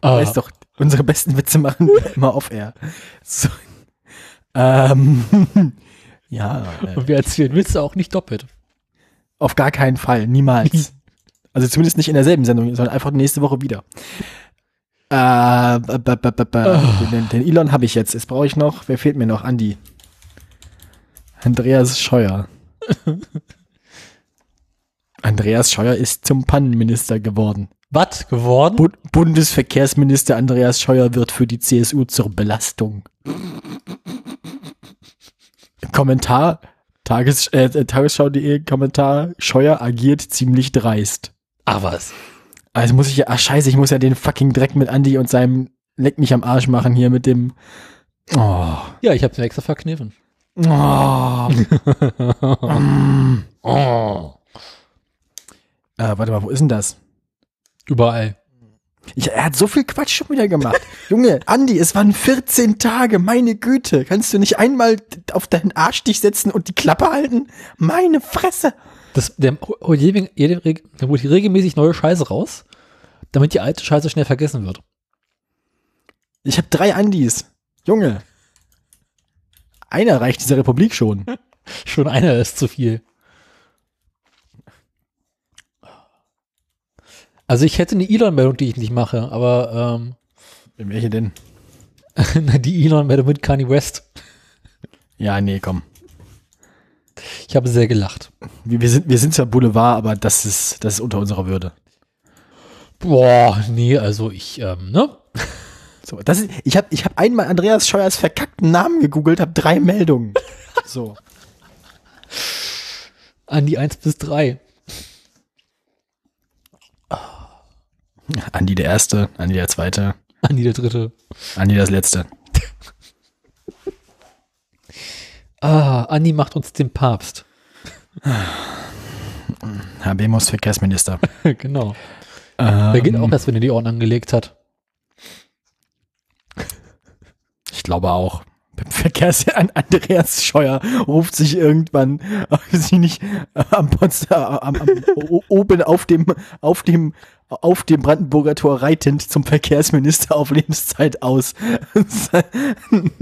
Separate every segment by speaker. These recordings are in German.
Speaker 1: Ah.
Speaker 2: Weißt doch, unsere besten Witze machen wir immer auf Air. So. Ähm, ja, äh,
Speaker 1: Und wir erzählen Witze auch nicht doppelt.
Speaker 2: auf gar keinen Fall, niemals. Also zumindest nicht in derselben Sendung, sondern einfach nächste Woche wieder. Äh, b- b- b- b- b- den, den Elon habe ich jetzt. Jetzt brauche ich noch, wer fehlt mir noch? Andi. Andreas Scheuer. Andreas Scheuer ist zum Pannenminister geworden.
Speaker 1: Was geworden?
Speaker 2: Bu Bundesverkehrsminister Andreas Scheuer wird für die CSU zur Belastung. Kommentar, Tages, äh, Tagesschau.de Kommentar, Scheuer agiert ziemlich dreist.
Speaker 1: Ach was.
Speaker 2: Also muss ich ja, ach scheiße, ich muss ja den fucking Dreck mit Andi und seinem Leck mich am Arsch machen hier mit dem, oh,
Speaker 1: Ja, ich hab's mir extra verkniffen.
Speaker 2: oh, mm.
Speaker 1: Oh.
Speaker 2: äh, warte mal, wo ist denn das?
Speaker 1: Überall.
Speaker 2: Ich, er hat so viel Quatsch schon wieder gemacht. Junge, Andi, es waren 14 Tage, meine Güte. Kannst du nicht einmal auf deinen Arsch dich setzen und die Klappe halten? Meine Fresse.
Speaker 1: Das, der holt regelmäßig neue Scheiße raus, damit die alte Scheiße schnell vergessen wird.
Speaker 2: Ich habe drei Andis. Junge. Einer reicht dieser Republik schon.
Speaker 1: Schon einer ist zu viel. Also ich hätte eine Elon-Meldung, die ich nicht mache, aber
Speaker 2: Welche denn?
Speaker 1: ähm, die Elon-Meldung mit Kanye West.
Speaker 2: Ja, nee, komm.
Speaker 1: Ich habe sehr gelacht.
Speaker 2: Wir, wir, sind, wir sind zwar Boulevard, aber das ist, das ist unter unserer Würde.
Speaker 1: Boah, nee, also ich, ähm, ne?
Speaker 2: So, das ist, ich habe ich hab einmal Andreas Scheuers verkackten Namen gegoogelt, habe drei Meldungen. So.
Speaker 1: An die 1 bis 3.
Speaker 2: Andi der Erste, Andi der Zweite,
Speaker 1: An die der dritte.
Speaker 2: Andi das Letzte.
Speaker 1: Ah, Andi macht uns den Papst.
Speaker 2: Habemus Verkehrsminister.
Speaker 1: genau.
Speaker 2: Ähm,
Speaker 1: auch erst, wenn er die Ohren angelegt hat.
Speaker 2: Ich glaube auch. Beim Verkehrs an Andreas Scheuer ruft sich irgendwann, sie nicht am, Potsdam, am, am oben auf dem, auf dem, auf dem Brandenburger Tor reitend zum Verkehrsminister auf Lebenszeit aus. Und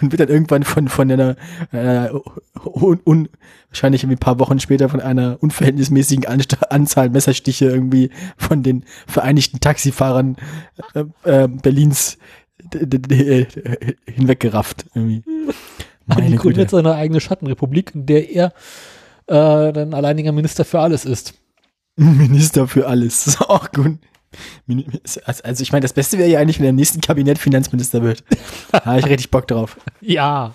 Speaker 2: wird dann irgendwann von, von einer, äh, un, un, wahrscheinlich irgendwie ein paar Wochen später von einer unverhältnismäßigen Anzahl Messerstiche irgendwie von den Vereinigten Taxifahrern äh, äh, Berlins äh, hinweggerafft. Irgendwie. Meine
Speaker 1: jetzt seine eigene Schattenrepublik, in der er äh, dann alleiniger Minister für alles ist.
Speaker 2: Minister für alles. Das ist auch gut. Also also ich meine, das Beste wäre ja eigentlich, wenn er im nächsten Kabinett Finanzminister wird. Da habe ich richtig Bock drauf.
Speaker 1: Ja.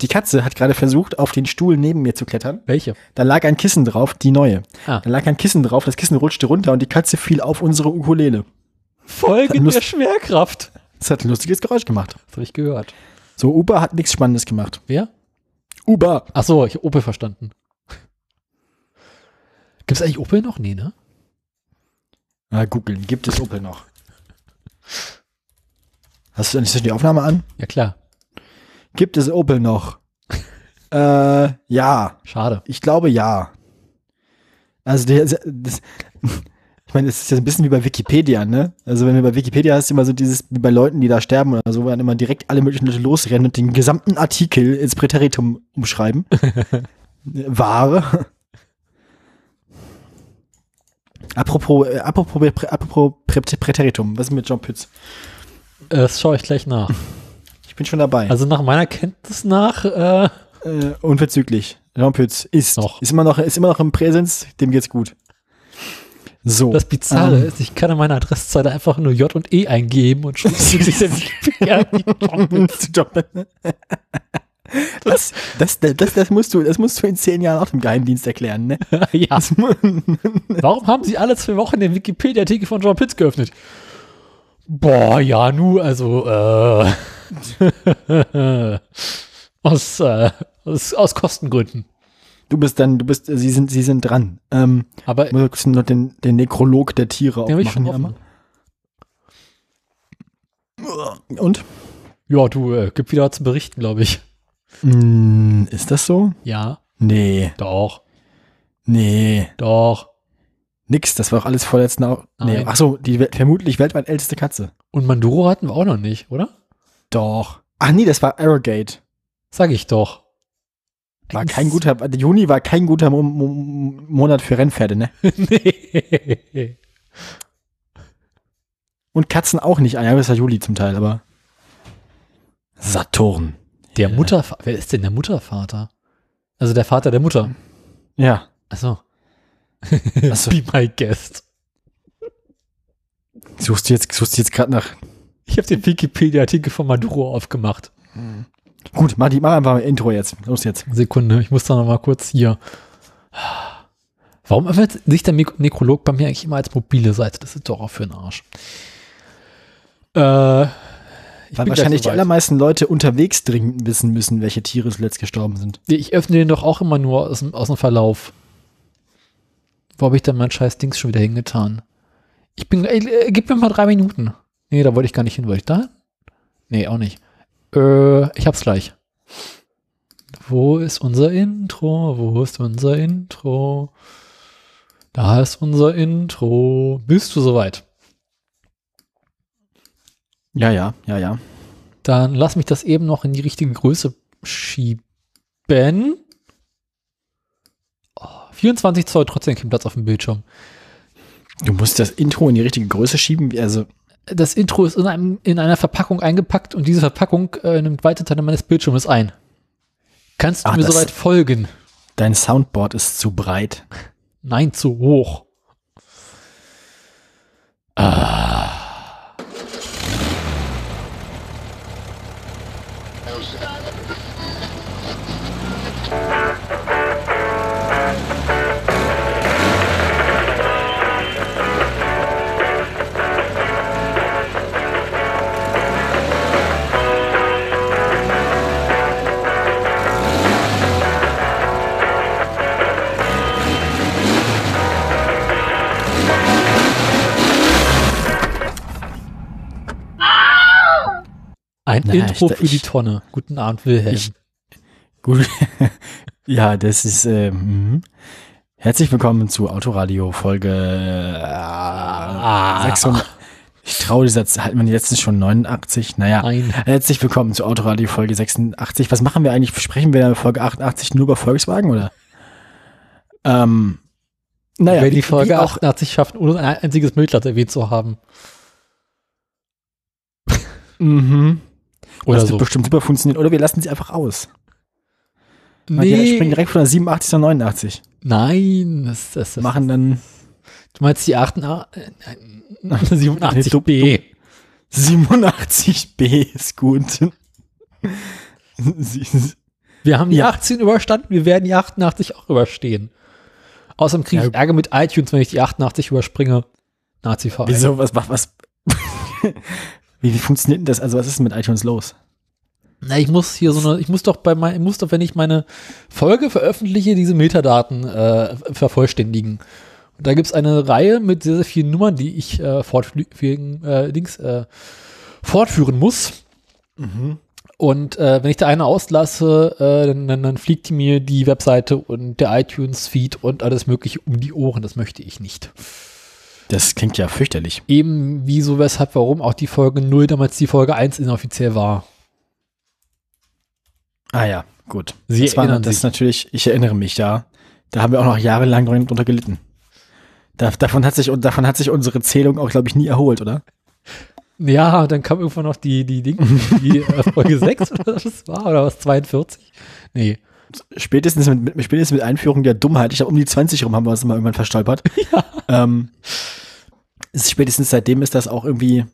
Speaker 2: Die Katze hat gerade versucht, auf den Stuhl neben mir zu klettern.
Speaker 1: Welche?
Speaker 2: Da lag ein Kissen drauf, die neue.
Speaker 1: Ah.
Speaker 2: Da lag ein Kissen drauf, das Kissen rutschte runter und die Katze fiel auf unsere Ukulele.
Speaker 1: Folge der Schwerkraft.
Speaker 2: Das hat ein lustiges Geräusch gemacht.
Speaker 1: Das habe ich gehört.
Speaker 2: So, Uber hat nichts Spannendes gemacht.
Speaker 1: Wer?
Speaker 2: Uber.
Speaker 1: Ach so, ich hab Opel verstanden. Gibt es eigentlich Opel noch? Nee, ne?
Speaker 2: Mal googeln, gibt es Opel noch? Hast du das die Aufnahme an?
Speaker 1: Ja, klar.
Speaker 2: Gibt es Opel noch? äh, ja.
Speaker 1: Schade.
Speaker 2: Ich glaube ja. Also der, das, ich meine, es ist ja ein bisschen wie bei Wikipedia, ne? Also wenn du bei Wikipedia hast, immer so dieses, wie bei Leuten, die da sterben oder so, wo dann immer direkt alle möglichen Leute losrennen und den gesamten Artikel ins Präteritum umschreiben. Wahre. Apropos, äh, apropos, Prä- apropos Prä Präteritum, was ist mit John Pütz?
Speaker 1: Äh, Das schaue ich gleich nach.
Speaker 2: Ich bin schon dabei.
Speaker 1: Also nach meiner Kenntnis nach, äh,
Speaker 2: äh, unverzüglich. Jean Pütz ist,
Speaker 1: Noch.
Speaker 2: ist immer noch, ist immer noch im Präsens, dem geht's gut. So.
Speaker 1: das Bizarre
Speaker 2: Ähm.
Speaker 1: ist, ich kann in meiner Adresszeile einfach nur J und E eingeben und schon sich der Wikipedia an.
Speaker 2: Das, das, das, das, musst du, das musst du in zehn Jahren auch dem Geheimdienst erklären, ne?
Speaker 1: ja. Warum haben Sie alle zwei Wochen den Wikipedia-Artikel von John Pitts geöffnet? Boah, ja, nu, also, äh, aus, äh, aus, aus Kostengründen.
Speaker 2: Du bist dann, du bist, sie sind, sie sind dran. Ähm,
Speaker 1: Aber
Speaker 2: ich muss noch den, den Nekrolog der Tiere
Speaker 1: den habe ich schon
Speaker 2: aufmachen. einmal. Und?
Speaker 1: Ja, du, äh, gibt wieder was zu berichten, glaube ich.
Speaker 2: Mm, ist das so?
Speaker 1: Ja,
Speaker 2: Nee,
Speaker 1: doch,
Speaker 2: nee,
Speaker 1: doch.
Speaker 2: Nix, das war auch alles vorletzten. Au nee,
Speaker 1: Nein.
Speaker 2: ach so, die vermutlich weltweit älteste Katze.
Speaker 1: Und Manduro hatten wir auch noch nicht, oder?
Speaker 2: Doch. Ach nee, das war Arrogate.
Speaker 1: Sag ich doch.
Speaker 2: War kein guter, der Juni war kein guter Mo Mo Monat für Rennpferde, ne?
Speaker 1: nee.
Speaker 2: Und Katzen auch nicht. Ah ja, das war Juli zum Teil, aber. Saturn.
Speaker 1: Der Muttervater, wer ist denn der Muttervater? Also der Vater der Mutter.
Speaker 2: Ja.
Speaker 1: Achso.
Speaker 2: Achso.
Speaker 1: Be my guest.
Speaker 2: Suchst du jetzt, suchst du jetzt gerade nach.
Speaker 1: Ich habe den Wikipedia-Artikel von Maduro aufgemacht.
Speaker 2: Gut, mach, die, mach einfach mal Intro jetzt. Los jetzt.
Speaker 1: Sekunde, ich muss da noch mal kurz hier. Warum öffnet sich der Nekrolog bei mir eigentlich immer als mobile Seite? Das ist doch auch für den Arsch. Äh, ich
Speaker 2: Weil wahrscheinlich die allermeisten Leute unterwegs dringend wissen müssen, welche Tiere zuletzt gestorben sind.
Speaker 1: Ich öffne den doch auch immer nur aus dem, aus dem Verlauf. Wo habe ich denn mein scheiß Dings schon wieder hingetan? Ich bin, ey, äh, gib mir mal drei Minuten. Nee, da wollte ich gar nicht hin. Wollte ich da? hin? Nee, auch nicht. Äh, ich hab's gleich. Wo ist unser Intro? Wo ist unser Intro? Da ist unser Intro. Bist du soweit?
Speaker 2: Ja, ja, ja, ja.
Speaker 1: Dann lass mich das eben noch in die richtige Größe schieben. Oh, 24 Zoll, trotzdem kein Platz auf dem Bildschirm.
Speaker 2: Du musst das Intro in die richtige Größe schieben. Also,
Speaker 1: Das Intro ist in, einem, in einer Verpackung eingepackt und diese Verpackung äh, nimmt weite Teile meines Bildschirmes ein. Kannst du
Speaker 2: Ach,
Speaker 1: mir soweit folgen?
Speaker 2: dein Soundboard ist zu breit.
Speaker 1: Nein, zu hoch. Ein
Speaker 2: Na,
Speaker 1: Intro
Speaker 2: ich-
Speaker 1: für die Tonne. Guten Abend, Wilhelm.
Speaker 2: Ich- Gut. ja, das ist. Äh, mhm. Herzlich willkommen zu Autoradio Folge äh,
Speaker 1: Ah.
Speaker 2: 600. Ich traue dieser Zahl, hat man letztens schon 89? Naja.
Speaker 1: Nein.
Speaker 2: Herzlich willkommen zu Autoradio Folge 86. Was machen wir eigentlich? Sprechen wir in Folge 88 nur über Volkswagen oder? Ähm, naja,
Speaker 1: Wer die Folge
Speaker 2: wie auch,
Speaker 1: 88 schafft, ohne ein einziges Milchblatt erwähnt zu haben.
Speaker 2: mhm.
Speaker 1: Oder
Speaker 2: das
Speaker 1: so.
Speaker 2: wird bestimmt super funktionieren. Oder wir lassen sie einfach aus. Weil die springen direkt von der 87 zur 89.
Speaker 1: Nein, das, das, das,
Speaker 2: Machen dann
Speaker 1: du meinst die 88, äh, nein, 87b.
Speaker 2: 87b ist gut.
Speaker 1: Wir haben die
Speaker 2: Ja.
Speaker 1: 18 überstanden, wir werden die 88 auch überstehen. Außerdem kriege ich
Speaker 2: Ja.
Speaker 1: Ärger mit iTunes, wenn ich die 88 überspringe. Nazi-Verein.
Speaker 2: Wieso, was, was, was? Wie, wie funktioniert denn das? Also, was ist denn mit iTunes los?
Speaker 1: Na, ich muss hier so eine, ich muss doch bei mein, ich muss doch, wenn ich meine Folge veröffentliche, diese Metadaten äh, vervollständigen. Und da gibt's eine Reihe mit sehr, sehr vielen Nummern, die ich äh, fortführen, äh, Dings, äh, fortführen muss. Und äh, wenn ich da eine auslasse, äh, dann, dann, dann fliegt die mir die Webseite und der iTunes-Feed und alles mögliche um die Ohren. Das möchte ich nicht.
Speaker 2: Das klingt ja fürchterlich.
Speaker 1: Eben wieso, weshalb, warum auch die Folge 0 damals die Folge 1 inoffiziell war.
Speaker 2: Ah ja, gut.
Speaker 1: Sie
Speaker 2: das war,
Speaker 1: erinnern
Speaker 2: das
Speaker 1: sich.
Speaker 2: ist natürlich, ich erinnere mich, ja. Da haben wir auch noch jahrelang drunter gelitten. Da, davon, hat sich, davon hat sich unsere Zählung auch, glaube ich, nie erholt, oder?
Speaker 1: Ja, dann kam irgendwann noch die, die, Ding, die Folge 6 oder was das war, oder was, 42? Nee.
Speaker 2: Spätestens mit, spätestens mit Einführung der Dummheit, ich glaube, um die 20 rum haben wir uns mal irgendwann verstolpert. Ja. Ähm, spätestens seitdem ist das auch irgendwie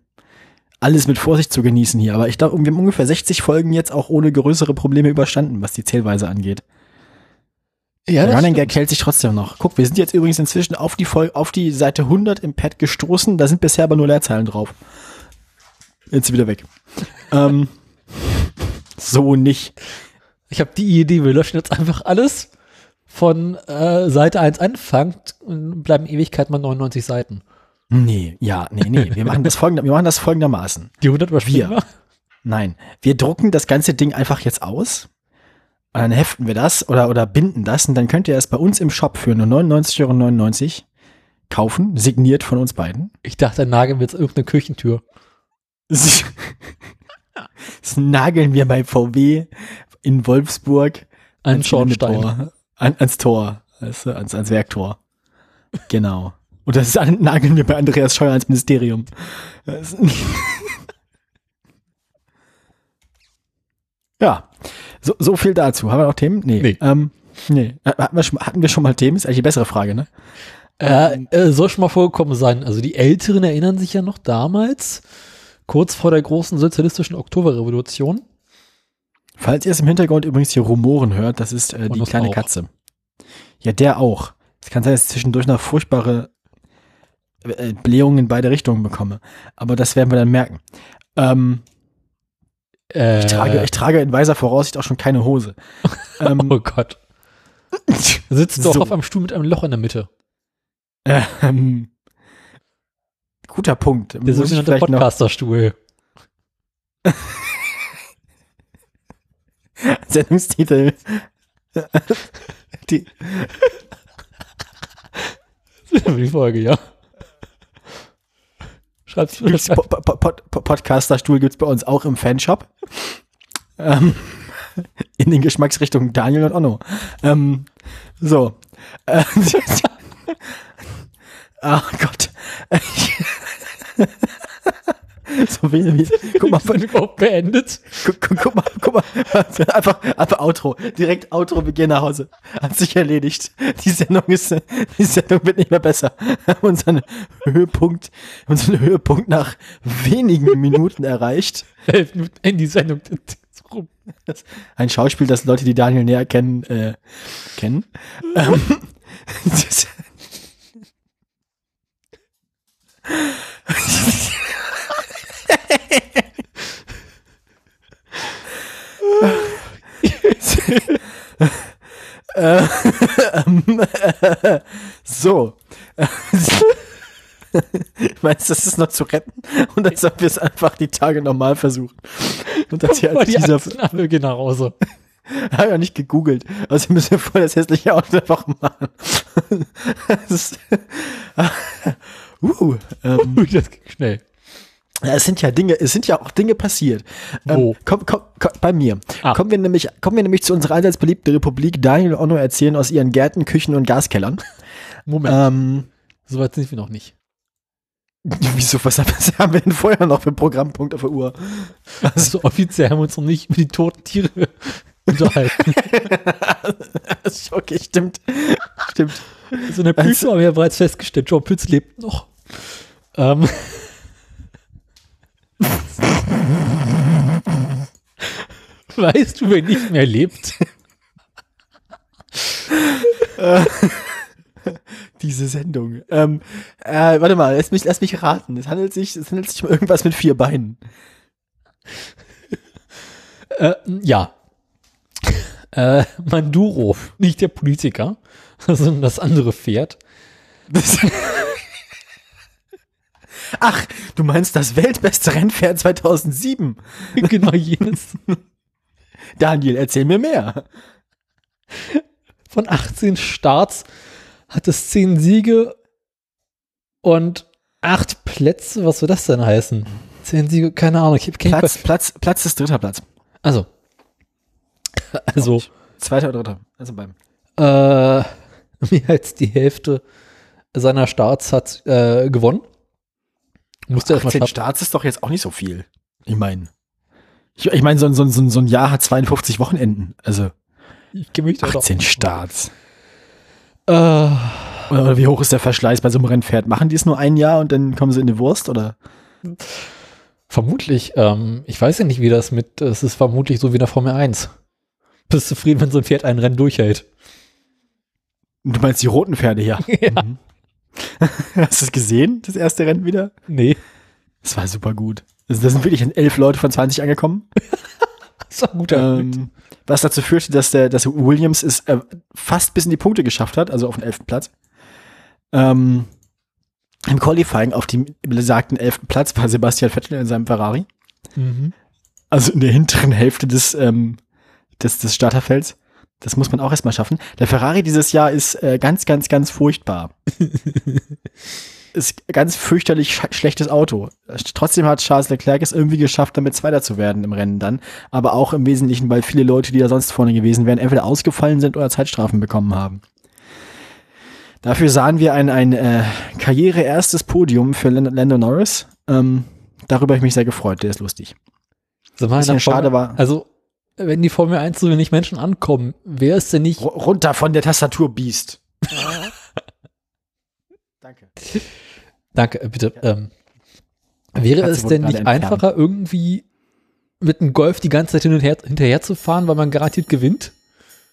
Speaker 2: alles mit Vorsicht zu genießen hier. Aber ich glaube, wir haben ungefähr 60 Folgen jetzt auch ohne größere Probleme überstanden, was die Zählweise angeht.
Speaker 1: Ja,
Speaker 2: Der Running Gag hält sich trotzdem noch. Guck, wir sind jetzt übrigens inzwischen auf die, Fol auf die Seite 100 im Pad gestoßen. Da sind bisher aber nur Leerzeilen drauf. Jetzt wieder weg. ähm, so nicht.
Speaker 1: Ich habe die Idee, wir löschen jetzt einfach alles von äh, Seite 1 anfängt und bleiben Ewigkeit mal 99 Seiten.
Speaker 2: Nee, ja, nee, nee. Wir machen das, folgender, wir machen das folgendermaßen.
Speaker 1: Die 100 überspringen
Speaker 2: Wir. Nein, wir drucken das ganze Ding einfach jetzt aus. Und dann heften wir das oder, oder binden das und dann könnt ihr es bei uns im Shop für nur 99,99 Euro kaufen, signiert von uns beiden.
Speaker 1: Ich dachte, dann nageln wir jetzt irgendeine Küchentür.
Speaker 2: Das nageln wir bei VW in Wolfsburg
Speaker 1: Ein
Speaker 2: ans
Speaker 1: Schornstein.
Speaker 2: Tor, an, ans Tor, du, ans, ans Werktor. Genau. Und das an- nageln wir bei Andreas Scheuer ans Ministerium. Ja, so, so viel dazu. Haben wir noch Themen? Nee.
Speaker 1: Nee.
Speaker 2: Ähm, nee. Äh, Hatten wir, schon, hatten wir schon mal Themen? Ist eigentlich die bessere Frage, ne?
Speaker 1: Äh, äh, soll schon mal vorgekommen sein. Also die Älteren erinnern sich ja noch damals, kurz vor der großen sozialistischen Oktoberrevolution.
Speaker 2: Falls ihr es im Hintergrund übrigens hier Rumoren hört, das ist äh, die
Speaker 1: das
Speaker 2: kleine
Speaker 1: auch.
Speaker 2: Katze. Ja, der auch. Es kann sein, dass ich zwischendurch noch furchtbare äh, Blähungen in beide Richtungen bekomme. Aber das werden wir dann merken. Ähm,
Speaker 1: Äh,
Speaker 2: ich, trage, ich trage in weiser Voraussicht auch schon keine Hose. ähm,
Speaker 1: oh Gott. Sitzt doch
Speaker 2: So.
Speaker 1: auf einem Stuhl mit einem Loch in der Mitte.
Speaker 2: ähm, guter Punkt.
Speaker 1: Der sogenannte Podcasterstuhl.
Speaker 2: Sendungstitel. die,
Speaker 1: die Folge, ja. Schreib's mir
Speaker 2: gibt's po po po po Podcasterstuhl gibt es bei uns auch im Fanshop. Ähm, in den Geschmacksrichtungen Daniel und Onno. Ähm, so. Äh, Ach Gott. so wie, wie, guck mal,
Speaker 1: wir überhaupt beendet?
Speaker 2: guck, guck, guck mal, guck mal. Einfach, einfach Outro. Direkt Outro, wir gehen nach Hause. Hat sich erledigt. Die Sendung ist, die Sendung wird nicht mehr besser. Unseren Höhepunkt, unseren Höhepunkt nach wenigen Minuten erreicht.
Speaker 1: In die Sendung. rum.
Speaker 2: Ein Schauspiel, das Leute, die Daniel näher kennen, äh, kennen. Ähm, das, so. Meinst du, das ist noch zu retten? Und als ob wir es einfach die Tage normal versuchen. Und das hier als
Speaker 1: die
Speaker 2: dieser
Speaker 1: alle gehen nach Hause.
Speaker 2: habe ja nicht gegoogelt. Also müssen wir voll das hässliche Auto einfach machen. das ist, uh, ähm,
Speaker 1: das ging schnell.
Speaker 2: Es sind ja Dinge, es sind ja auch Dinge passiert.
Speaker 1: Wo?
Speaker 2: Ähm, komm, komm, komm, bei mir.
Speaker 1: Ah.
Speaker 2: Kommen wir nämlich, kommen wir nämlich zu unserer allseits beliebten Republik. Daniel und Onno erzählen aus ihren Gärten, Küchen und Gaskellern.
Speaker 1: Moment,
Speaker 2: Ähm,
Speaker 1: soweit sind wir noch nicht.
Speaker 2: wieso, was haben- wir denn vorher noch für Programmpunkt auf der Uhr?
Speaker 1: Also offiziell haben wir uns noch nicht über die toten Tiere unterhalten.
Speaker 2: okay, stimmt. Stimmt.
Speaker 1: Also in der Prüfung haben wir ja bereits festgestellt, John Pütz lebt noch. Ähm. weißt du, wer nicht mehr lebt?
Speaker 2: Diese Sendung. Ähm, äh, warte mal, lass mich, lass mich raten. Es handelt sich, es handelt sich um irgendwas mit vier Beinen.
Speaker 1: Äh, ja. Äh, Manduro, nicht der Politiker, sondern das andere Pferd.
Speaker 2: Das Ach, du meinst das weltbeste Rennpferd 2007?
Speaker 1: genau jenes.
Speaker 2: Daniel, erzähl mir mehr.
Speaker 1: Von 18 Starts hat es 10 Siege und 8 Plätze. Was soll das denn heißen? 10 Siege, keine Ahnung. Ich keinen
Speaker 2: Platz, Platz, Platz ist dritter Platz.
Speaker 1: Also. Also,
Speaker 2: Zweiter oder dritter. Also beim.
Speaker 1: äh, mehr als die Hälfte seiner Starts hat äh, gewonnen. Musste erstmal
Speaker 2: 18
Speaker 1: schaffen.
Speaker 2: Starts ist doch jetzt auch nicht so viel. Ich meine. Ich, ich meine, so, ein- so, so, so ein Jahr hat 52 Wochenenden. Also
Speaker 1: Ich mich da doch
Speaker 2: 18
Speaker 1: nicht.
Speaker 2: Starts.
Speaker 1: Äh,
Speaker 2: Oder, wie hoch ist der Verschleiß bei so einem Rennpferd? Machen die es nur ein Jahr und dann kommen sie in die Wurst? Oder?
Speaker 1: vermutlich. Ähm, ich weiß ja nicht, wie das mit. Es ist vermutlich so wie in der Formel 1. Bist zufrieden, wenn so ein Pferd ein Rennen durchhält.
Speaker 2: Du meinst die roten Pferde, ja.
Speaker 1: Ja.
Speaker 2: Mhm. Hast du es gesehen, das erste Rennen wieder?
Speaker 1: Nee.
Speaker 2: Das war super gut. Also, da sind wirklich elf Leute von 20 angekommen.
Speaker 1: Das war ein guter.
Speaker 2: Ähm, was dazu führte, dass der, dass Williams es äh, fast bis in die Punkte geschafft hat, also auf den elften Platz. Ähm, Im Qualifying auf dem besagten elften Platz war Sebastian Vettel in seinem Ferrari.
Speaker 1: Mhm.
Speaker 2: Also in der hinteren Hälfte des, ähm, des, des Starterfelds. Das muss man auch erstmal schaffen. Der Ferrari dieses Jahr ist äh, ganz, ganz, ganz furchtbar. ist ganz fürchterlich sch schlechtes Auto. Trotzdem hat Charles Leclerc es irgendwie geschafft, damit Zweiter zu werden im Rennen dann. Aber auch im Wesentlichen, weil viele Leute, die da sonst vorne gewesen wären, entweder ausgefallen sind oder Zeitstrafen bekommen haben. Dafür sahen wir ein, ein äh, Karriere-erstes Podium für Lando Norris. Ähm, darüber habe ich mich sehr gefreut, der ist lustig.
Speaker 1: So Bisschen schade war. Also, wenn die Formel 1 so wenig Menschen ankommen, wer ist denn nicht. R
Speaker 2: runter von der Tastatur, Biest.
Speaker 1: Danke. Danke, äh, bitte. Ähm, wäre es denn nicht entfernen. einfacher, irgendwie mit einem Golf die ganze Zeit hin und her, hinterher zu fahren, weil man garantiert gewinnt?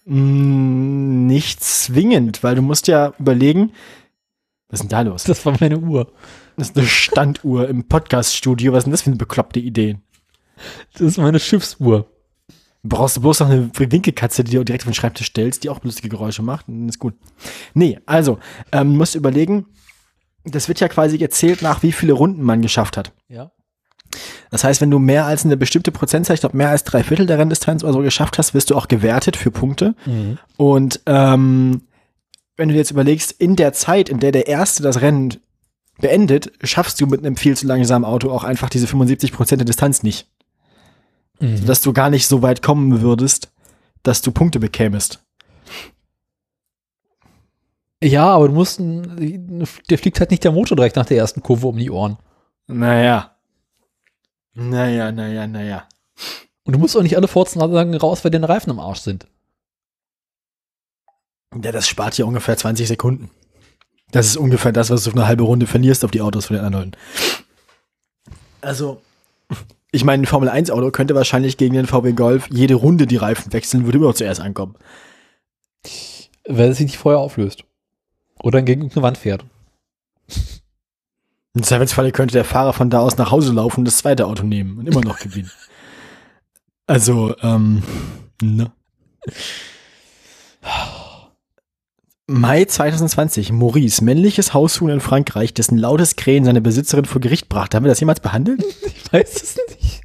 Speaker 2: Mm, nicht zwingend, weil du musst ja überlegen, was ist denn da los?
Speaker 1: Das war meine Uhr.
Speaker 2: Das ist eine Standuhr im Podcaststudio. Was ist denn das für eine bekloppte Idee?
Speaker 1: Das ist meine Schiffsuhr.
Speaker 2: Brauchst du bloß noch eine Winkelkatze, die du direkt auf den Schreibtisch stellst, die auch lustige Geräusche macht, dann ist gut. Nee, also, ähm, musst überlegen, das wird ja quasi gezählt nach wie viele Runden man geschafft hat.
Speaker 1: Ja.
Speaker 2: Das heißt, wenn du mehr als eine bestimmte Prozentzahl, ich glaube mehr als drei Viertel der Renndistanz oder so geschafft hast, wirst du auch gewertet für Punkte. Mhm. Und ähm, wenn du jetzt überlegst, in der Zeit, in der der Erste das Rennen beendet, schaffst du mit einem viel zu langsamen Auto auch einfach diese 75 Prozent der Distanz nicht. Mhm. Sodass du gar nicht so weit kommen würdest, dass du Punkte bekämest.
Speaker 1: Ja, aber du musst, der fliegt halt nicht der Motor direkt nach der ersten Kurve um die Ohren.
Speaker 2: Naja. Naja, naja, naja.
Speaker 1: Und du musst auch nicht alle Forzenanlagen raus, weil deine Reifen am Arsch sind.
Speaker 2: Ja, das spart dir ungefähr 20 Sekunden. Das ist ungefähr das, was du auf eine halbe Runde verlierst auf die Autos von den anderen. Also, ich meine, ein Formel 1 Auto könnte wahrscheinlich gegen den VW Golf jede Runde die Reifen wechseln, würde immer noch zuerst ankommen.
Speaker 1: Weil es sich nicht vorher auflöst. Oder gegen eine Wand fährt.
Speaker 2: Im Zweifelsfalle könnte der Fahrer von da aus nach Hause laufen und das zweite Auto nehmen und immer noch gewinnen. also, ähm, ne? Mai 2020. Maurice, männliches Haushuhn in Frankreich, dessen lautes Krähen seine Besitzerin vor Gericht brachte. Haben wir das jemals behandelt?
Speaker 1: Ich weiß es nicht.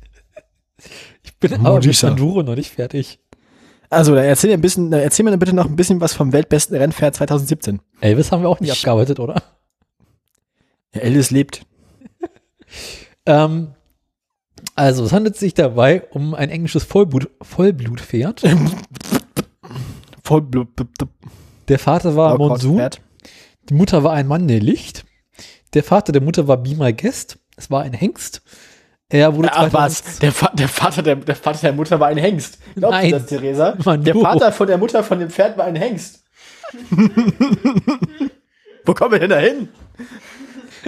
Speaker 1: Ich bin aber mit Panduro noch nicht fertig.
Speaker 2: Also, dann erzähl, ein bisschen, erzähl mir bitte noch ein bisschen was vom weltbesten Rennpferd 2017.
Speaker 1: Elvis haben wir auch nicht ich, abgearbeitet, oder?
Speaker 2: Ja, Elvis lebt.
Speaker 1: ähm, also, es handelt sich dabei um ein englisches Vollblut, Vollblutpferd.
Speaker 2: Vollblut.
Speaker 1: Der Vater war Monsun. Die Mutter war ein Mann der Licht. Der Vater der Mutter war Be My Guest. Es war ein Hengst.
Speaker 2: Er wurde ja, was? Der, Fa der, Vater der, der Vater der Mutter war ein Hengst. Glaubst Nein, du das, Theresa? Mann, der Vater von der Mutter von dem Pferd war ein Hengst. Wo kommen wir denn da hin?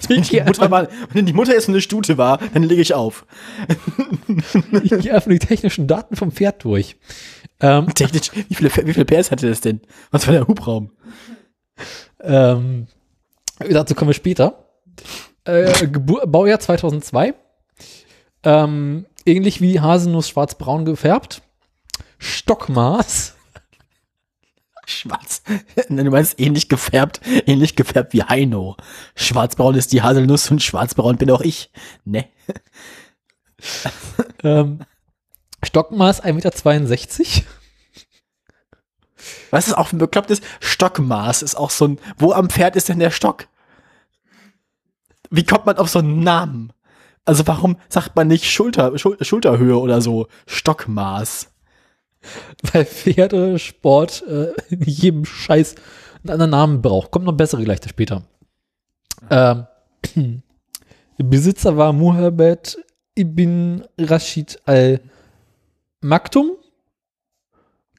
Speaker 2: Wenn die, Mutter war, wenn die Mutter jetzt eine Stute war, dann lege ich auf.
Speaker 1: ich gehe einfach die technischen Daten vom Pferd durch.
Speaker 2: Ähm, Technisch, wie viele, wie viele PS hatte das denn? Was war der Hubraum?
Speaker 1: Ähm, dazu kommen wir später. Äh, Baujahr 2002. Ähm, ähnlich wie Haselnuss schwarz-braun gefärbt. Stockmaß.
Speaker 2: Schwarz. Du meinst ähnlich gefärbt, ähnlich gefärbt wie Heino. Schwarzbraun ist die Haselnuss und schwarzbraun bin auch ich. Ne?
Speaker 1: ähm, Stockmaß 1,62 Meter.
Speaker 2: Was ist auch ein beklopptes Stockmaß? Ist auch so ein, wo am Pferd ist denn der Stock? Wie kommt man auf so einen Namen? Also warum sagt man nicht Schulter, Schul Schulterhöhe oder so? Stockmaß.
Speaker 1: Weil Pferdesport äh, in jedem Scheiß einen anderen Namen braucht. Kommt noch bessere gleich später. Ähm, Besitzer war Muhammad ibn Rashid al-Maktum.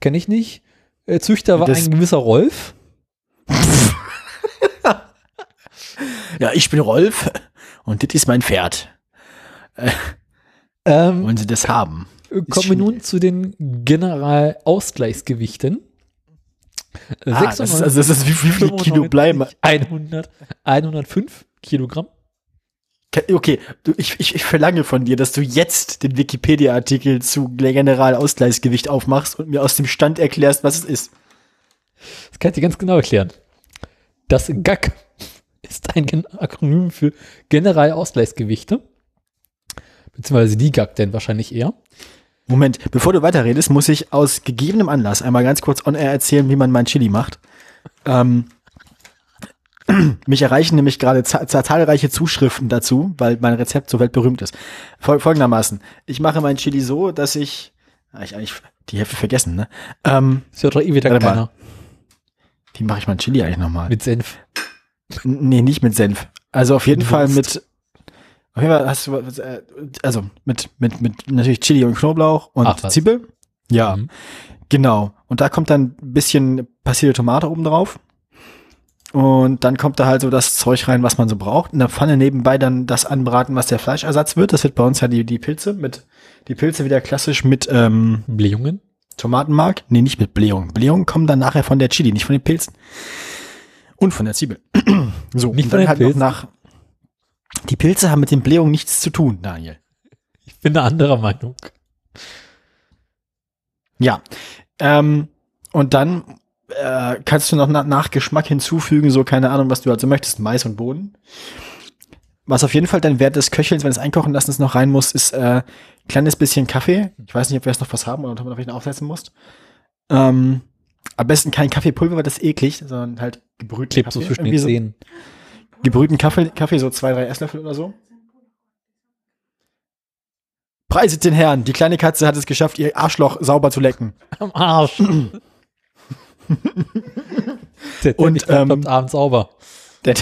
Speaker 1: Kenne ich nicht. Äh, Züchter war das ein gewisser Rolf.
Speaker 2: ja, ich bin Rolf und das ist mein Pferd. Äh, ähm, wollen Sie das haben?
Speaker 1: Kommen wir nun zu den Generalausgleichsgewichten.
Speaker 2: Ah, das ist, also das ist wie, wie viel Kilo bleiben?
Speaker 1: 100, 105 Kilogramm.
Speaker 2: Okay, du, ich, ich, ich verlange von dir, dass du jetzt den Wikipedia-Artikel zu Generalausgleichsgewicht aufmachst und mir aus dem Stand erklärst, was es ist.
Speaker 1: Das kann ich dir ganz genau erklären. Das GAG ist ein Akronym für Generalausgleichsgewichte. Beziehungsweise die GAG denn wahrscheinlich eher.
Speaker 2: Moment, bevor du weiterredest, muss ich aus gegebenem Anlass einmal ganz kurz on air erzählen, wie man mein Chili macht. Ähm, mich erreichen nämlich gerade za- za- zahlreiche Zuschriften dazu, weil mein Rezept so weltberühmt ist. Fol folgendermaßen. Ich mache mein Chili so, dass ich, ah, ich eigentlich die Hälfte vergessen, ne? Ähm,
Speaker 1: Das hört doch eh wieder
Speaker 2: mal.
Speaker 1: keiner.
Speaker 2: wie mache ich mein Chili eigentlich nochmal?
Speaker 1: Mit Senf.
Speaker 2: Nee, nicht mit Senf. Also auf jeden Fall mit, auf jeden Fall hast du, äh, also mit, mit, mit natürlich Chili und Knoblauch und
Speaker 1: Ach.
Speaker 2: Zwiebel. Ja,
Speaker 1: Mhm.
Speaker 2: genau. Und da kommt dann ein bisschen passierte Tomate oben drauf. Und dann kommt da halt so das Zeug rein, was man so braucht. In der Pfanne nebenbei dann das anbraten, was der Fleischersatz wird. Das wird bei uns ja die, die Pilze mit, die Pilze wieder klassisch mit, ähm,
Speaker 1: Blähungen.
Speaker 2: Tomatenmark? Nee, nicht mit Blähung. Blähung kommen dann nachher von der Chili, nicht von den Pilzen. Und von der Zwiebel. so,
Speaker 1: Nicht
Speaker 2: und
Speaker 1: von
Speaker 2: dann
Speaker 1: den
Speaker 2: halt noch
Speaker 1: Pilzen?
Speaker 2: nach. Die Pilze haben mit den Blähungen nichts zu tun, Daniel.
Speaker 1: Ich bin eine anderer Meinung.
Speaker 2: Ja. Ähm, und dann äh, kannst du noch na nach Geschmack hinzufügen, so keine Ahnung, was du halt so möchtest, Mais und Bohnen. Was auf jeden Fall dann während des Köchelns, wenn es einkochen lassen ist, noch rein muss, ist äh, kleines bisschen Kaffee. Ich weiß nicht, ob wir jetzt noch was haben oder ob man noch welchen aufsetzen muss. Ähm, am besten kein Kaffeepulver, weil das ist eklig, sondern halt gebrühten
Speaker 1: Klebt so
Speaker 2: Kaffee.
Speaker 1: zwischen
Speaker 2: Irgendwie
Speaker 1: den Zähnen.
Speaker 2: gebrühten Kaffee, Kaffee, so zwei, drei Esslöffel oder so. Preiset den Herrn, die kleine Katze hat es geschafft, ihr Arschloch sauber zu lecken.
Speaker 1: Am Arsch. Der
Speaker 2: Und, ähm,
Speaker 1: abends sauber.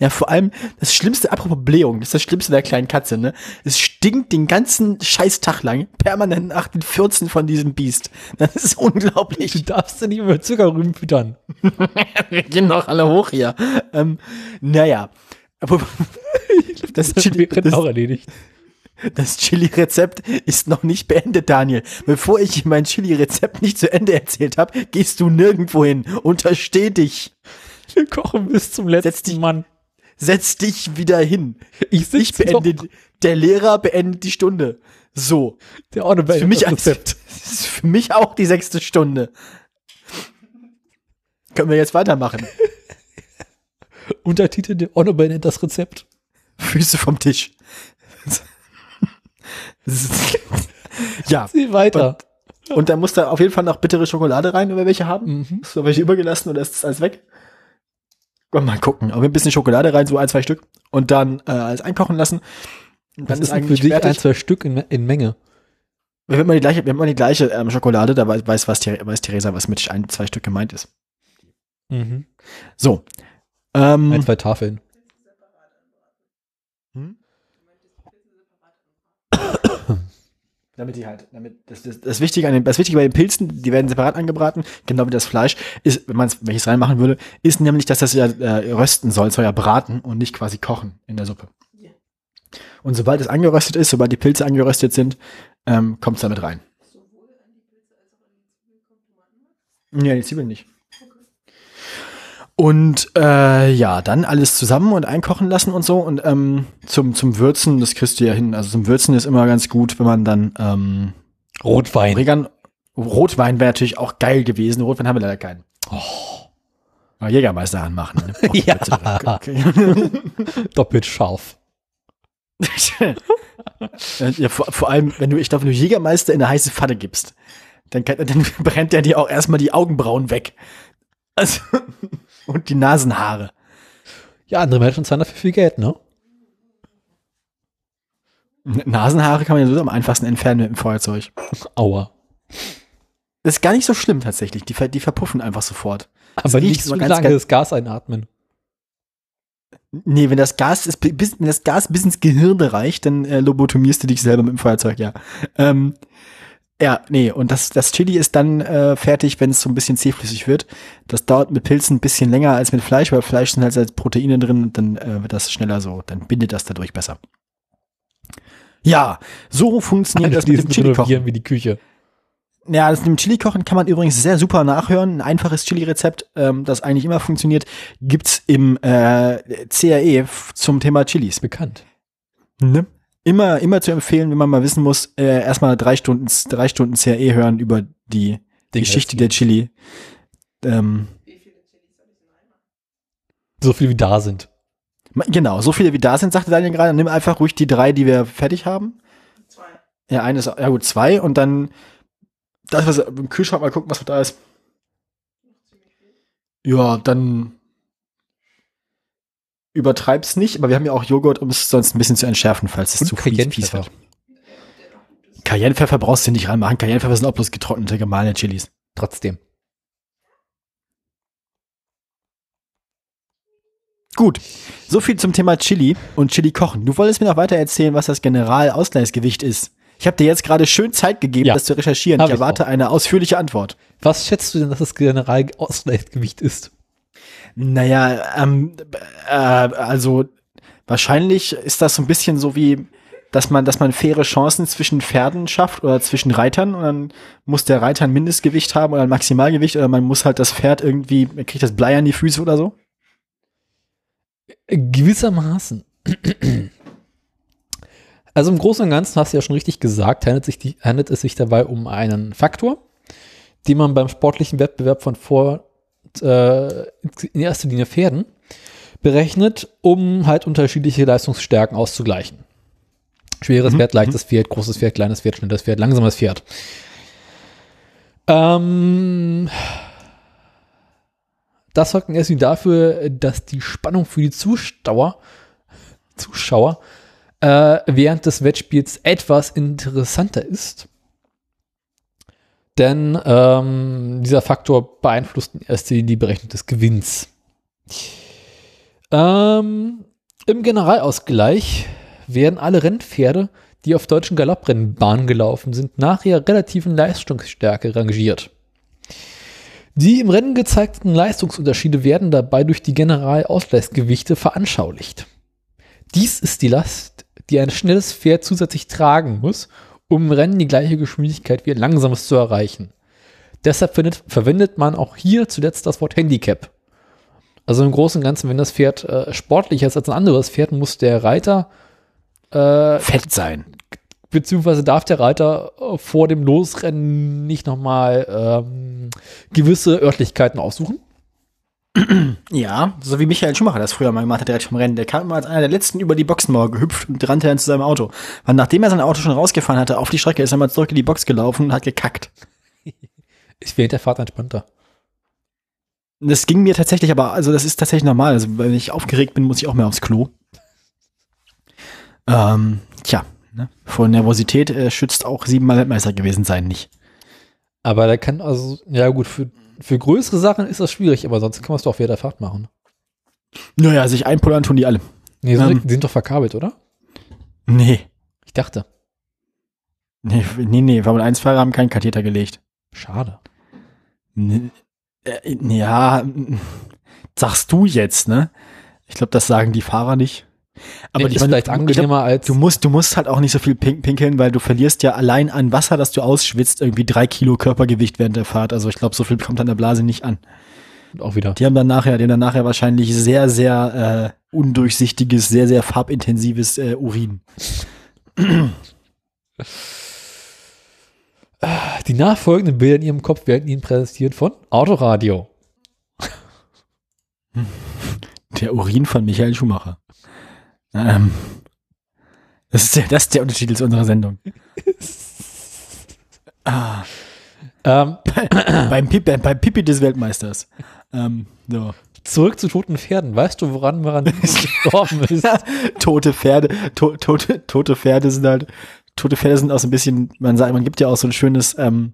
Speaker 2: Ja, vor allem das Schlimmste, apropos Blähung, das ist das Schlimmste der kleinen Katze, ne? Es stinkt den ganzen Scheißtag lang permanent nach den 14 von diesem Biest. Das ist
Speaker 1: Du
Speaker 2: unglaublich.
Speaker 1: darfst ja nicht mehr Zuckerrüben füttern.
Speaker 2: Wir gehen noch alle hoch hier. Ähm, naja. Aber das Chili,
Speaker 1: wäre
Speaker 2: das,
Speaker 1: auch erledigt.
Speaker 2: Das Chili-Rezept ist noch nicht beendet, Daniel. Bevor ich mein Chili-Rezept nicht zu Ende erzählt habe, gehst du nirgendwo hin. Untersteh dich.
Speaker 1: Wir kochen bis zum letzten
Speaker 2: Setz dich-
Speaker 1: Mann.
Speaker 2: Setz dich wieder hin.
Speaker 1: Ich
Speaker 2: Ich beende,
Speaker 1: doch.
Speaker 2: der Lehrer beendet die Stunde. So.
Speaker 1: Der auch
Speaker 2: Für mich,
Speaker 1: das
Speaker 2: als, ist für mich auch die sechste Stunde. Können wir jetzt weitermachen?
Speaker 1: Untertitel, der Onno beendet das Rezept.
Speaker 2: Füße vom Tisch. Ist- ja,
Speaker 1: Sieh weiter.
Speaker 2: und da muss da auf jeden Fall noch bittere Schokolade rein, wenn wir welche haben.
Speaker 1: Mhm.
Speaker 2: Hast du welche übergelassen oder ist das alles weg? Mal gucken. Aber ein bisschen Schokolade rein, so ein, zwei Stück. Und dann äh, alles einkochen lassen. Und
Speaker 1: Was
Speaker 2: dann
Speaker 1: ist denn für
Speaker 2: eigentlich
Speaker 1: dich
Speaker 2: fertig.
Speaker 1: ein, zwei Stück in, in Menge?
Speaker 2: Wir haben immer die gleiche, wir haben immer die gleiche ähm, Schokolade, da weiß, was, weiß Theresa, was mit ein, zwei Stück gemeint ist.
Speaker 1: Mhm.
Speaker 2: So. Ähm,
Speaker 1: Ein, zwei Tafeln.
Speaker 2: Damit die halt, damit das, das, das Wichtige an den, das Wichtige bei den Pilzen, die werden separat angebraten, genau wie das Fleisch, ist, wenn man es, wenn ich es reinmachen würde, ist nämlich, dass das ja äh, rösten soll, soll ja braten und nicht quasi kochen in der Suppe. Und sobald es angeröstet ist, sobald die Pilze angeröstet sind, ähm, kommt es damit rein. Ja, die Zwiebeln nicht. Und äh, ja, dann alles zusammen und einkochen lassen und so. Und ähm, zum, zum Würzen, das kriegst du ja hin. Also zum Würzen ist immer ganz gut, wenn man dann ähm,
Speaker 1: Rotwein.
Speaker 2: Oregan, Rotwein wäre natürlich auch geil gewesen. Rotwein haben wir leider keinen. Oh. Jägermeister anmachen. Ne? Auch
Speaker 1: Ja. Doppelt scharf.
Speaker 2: Ja, vor, vor allem, wenn du, ich glaube, wenn du Jägermeister in eine heiße Pfanne gibst, dann, kann, dann brennt der dir auch erstmal die Augenbrauen weg. Also, und die Nasenhaare.
Speaker 1: Ja, andere Menschen zahlen dafür viel Geld, ne?
Speaker 2: Nasenhaare kann man ja sowieso am einfachsten entfernen mit dem Feuerzeug.
Speaker 1: Aua.
Speaker 2: Das ist gar nicht so schlimm tatsächlich. Die, die verpuffen einfach sofort.
Speaker 1: Aber nicht
Speaker 2: so
Speaker 1: so
Speaker 2: ganz
Speaker 1: lange das Gas einatmen.
Speaker 2: Nee, wenn das Gas ist, bis, wenn das Gas bis ins Gehirn reicht, dann äh, lobotomierst du dich selber mit dem Feuerzeug, ja. Ähm, ja, nee, und das, das Chili ist dann äh, fertig, wenn es so ein bisschen zähflüssig wird. Das dauert mit Pilzen ein bisschen länger als mit Fleisch, weil Fleisch sind halt als Proteine drin und dann äh, wird das schneller so, dann bindet das dadurch besser. Ja, so funktioniert das mit dem Chili kochen.
Speaker 1: wie die Küche.
Speaker 2: Ja, das mit dem Chili-Kochen kann man übrigens sehr super nachhören. Ein einfaches Chili-Rezept, ähm, das eigentlich immer funktioniert, gibt's im äh, CRE f- zum Thema Chilis.
Speaker 1: Bekannt.
Speaker 2: Ne? Immer, immer zu empfehlen, wenn man mal wissen muss, äh, erstmal drei Stunden, drei Stunden CRE hören über die
Speaker 1: Den
Speaker 2: Geschichte der Chili. Ähm,
Speaker 1: So viel wie da sind.
Speaker 2: genau, so viele wie da sind, sagte Daniel gerade. Nimm einfach ruhig die drei, die wir fertig haben. Ja, eines, ja gut, zwei und dann das, was im Kühlschrank mal gucken, was da ist. Ja, dann übertreib's nicht, aber wir haben ja auch Joghurt, um es sonst ein bisschen zu entschärfen, falls es zu fies, fies wird. Cayennepfeffer brauchst du nicht reinmachen. Cayennepfeffer sind auch bloß getrocknete, gemahlene Chilis.
Speaker 1: Trotzdem.
Speaker 2: Gut, so viel zum Thema Chili und Chili kochen. Du wolltest mir noch weiter erzählen, was das Generalausgleichsgewicht ist. Ich habe dir jetzt gerade schön Zeit gegeben,
Speaker 1: Ja.
Speaker 2: das zu recherchieren.
Speaker 1: Hab
Speaker 2: ich
Speaker 1: ich
Speaker 2: erwarte eine ausführliche Antwort.
Speaker 1: Was schätzt du denn, dass das Generalausgleichsgewicht ist?
Speaker 2: Naja, ähm, äh, also wahrscheinlich ist das so ein bisschen so wie, dass man, dass man faire Chancen zwischen Pferden schafft oder zwischen Reitern und dann muss der Reiter ein Mindestgewicht haben oder ein Maximalgewicht oder man muss halt das Pferd irgendwie, man kriegt das Blei an die Füße oder so.
Speaker 1: Gewissermaßen. Also im Großen und Ganzen hast du ja schon richtig gesagt, handelt, sich die, handelt es sich dabei um einen Faktor, den man beim sportlichen Wettbewerb von vor äh, in erster Linie Pferden berechnet, um halt unterschiedliche Leistungsstärken auszugleichen. Schweres
Speaker 2: Mhm,
Speaker 1: Pferd, leichtes Pferd, großes Pferd, kleines Pferd, schnelles Pferd, langsames Pferd. Ähm, das sorgt in erster Linie dafür, dass die Spannung für die Zuschauer, Zuschauer äh, während des Wettspiels etwas interessanter ist. Denn ähm, dieser Faktor beeinflusst Linie die Berechnung des Gewinns. Ähm, Im Generalausgleich werden alle Rennpferde, die auf deutschen Galopprennbahnen gelaufen sind, nach ihrer relativen Leistungsstärke rangiert. Die im Rennen gezeigten Leistungsunterschiede werden dabei durch die Generalausgleichsgewichte veranschaulicht. Dies ist die Last, die ein schnelles Pferd zusätzlich tragen muss, um im Rennen die gleiche Geschwindigkeit wie ein langsames zu erreichen. Deshalb findet, verwendet man auch hier zuletzt das Wort Handicap. Also im Großen und Ganzen, wenn das Pferd äh, sportlicher ist als ein anderes Pferd, muss der Reiter äh,
Speaker 2: Fett sein.
Speaker 1: beziehungsweise darf der Reiter äh, vor dem Losrennen nicht nochmal ähm, gewisse Örtlichkeiten aussuchen.
Speaker 2: Ja, so wie Michael Schumacher das früher mal gemacht hat, direkt vom Rennen. Der kam immer als einer der letzten über die Boxenmauer gehüpft und rannte dann zu seinem Auto. Weil nachdem er sein Auto schon rausgefahren hatte, auf die Strecke ist er mal zurück in die Box gelaufen und hat gekackt.
Speaker 1: Ist während der Fahrt entspannter.
Speaker 2: Das ging mir tatsächlich, aber also das ist tatsächlich normal. Also wenn ich aufgeregt bin, muss ich auch mehr aufs Klo. Ähm, tja, ne? vor Nervosität äh, schützt auch siebenmal Weltmeister gewesen sein nicht.
Speaker 1: Aber der kann also, ja gut, für, für größere Sachen ist das schwierig, aber sonst kann man es doch während der Fahrt machen.
Speaker 2: Naja, sich einpullern tun die alle.
Speaker 1: Nee, so,
Speaker 2: Ähm.
Speaker 1: die sind doch verkabelt, oder?
Speaker 2: Nee.
Speaker 1: Ich dachte.
Speaker 2: Nee, nee, nee, Formel 1-Fahrer haben keinen Katheter gelegt.
Speaker 1: Schade.
Speaker 2: Nee, äh, ja, sagst du jetzt, ne? Ich glaube, das sagen die Fahrer nicht.
Speaker 1: Aber
Speaker 2: ich
Speaker 1: ist
Speaker 2: meine,
Speaker 1: vielleicht
Speaker 2: ich glaub,
Speaker 1: angenehmer als.
Speaker 2: Du musst, du musst halt auch nicht so viel pink pinkeln, weil du verlierst ja allein an Wasser, das du ausschwitzt, irgendwie drei Kilo Körpergewicht während der Fahrt. Also ich glaube, so viel kommt an der Blase nicht an.
Speaker 1: auch wieder.
Speaker 2: Die haben dann nachher, die haben dann nachher wahrscheinlich sehr, sehr äh, undurchsichtiges, sehr, sehr farbintensives äh, Urin.
Speaker 1: Die nachfolgenden Bilder in ihrem Kopf werden ihnen präsentiert von Autoradio.
Speaker 2: Der Urin von Michael Schumacher. Ähm, das, ist der, das ist der Untertitel zu unserer Sendung. ah,
Speaker 1: Ähm,
Speaker 2: beim, Pip, beim, Pipi des Weltmeisters. Ähm, so.
Speaker 1: zurück zu toten Pferden. Weißt du, woran man gestorben ist?
Speaker 2: tote Pferde, to, tote, tote Pferde sind halt, tote Pferde sind auch so ein bisschen, man sagt, man gibt ja auch so ein schönes, ähm,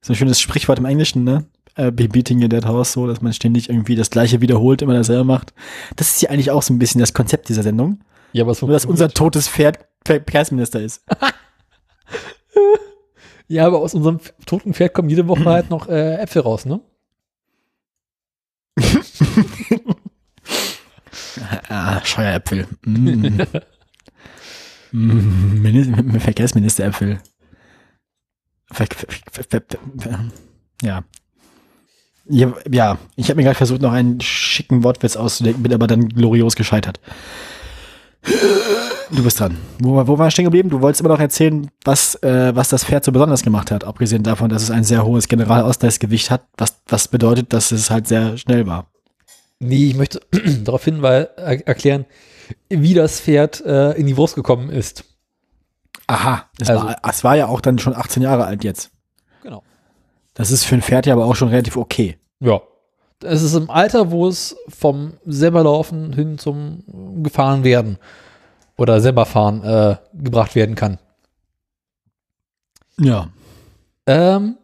Speaker 2: so ein schönes Sprichwort im Englischen, ne? Äh, be beating a dead horse, so, dass man ständig irgendwie das Gleiche wiederholt, immer dasselbe macht. Das ist ja eigentlich auch so ein bisschen das Konzept dieser Sendung.
Speaker 1: Ja, aber
Speaker 2: Nur, dass unser totes Pferd Verkehrsminister ist.
Speaker 1: Ja, aber aus unserem toten Pferd kommen jede Woche halt noch äh, Äpfel raus, ne?
Speaker 2: Ah, Scheueräpfel. Mm. mm, Minis- Verkehrsministeräpfel. Ver ver ver ver ver ja. Ja, ja, ich habe mir gerade versucht, noch einen schicken Wortwitz auszudenken, bin aber dann glorios gescheitert. Du bist dran. Wo, wo war ich stehen geblieben? Du wolltest immer noch erzählen, was, äh, was das Pferd so besonders gemacht hat, abgesehen davon, dass es ein sehr hohes Generalausgleichsgewicht hat, was, was bedeutet, dass es halt sehr schnell war.
Speaker 1: Nee, ich möchte darauf hin, weil, er, erklären, wie das Pferd äh, in die Wurst gekommen ist.
Speaker 2: Aha, es,
Speaker 1: Also-
Speaker 2: war, es war ja auch dann schon 18 Jahre alt jetzt.
Speaker 1: Genau.
Speaker 2: Das ist für ein Pferd ja aber auch schon relativ okay.
Speaker 1: Ja. Es ist im Alter, wo es vom selberlaufen hin zum gefahren werden oder selber fahren äh, gebracht werden kann.
Speaker 2: Ja.
Speaker 1: Ähm,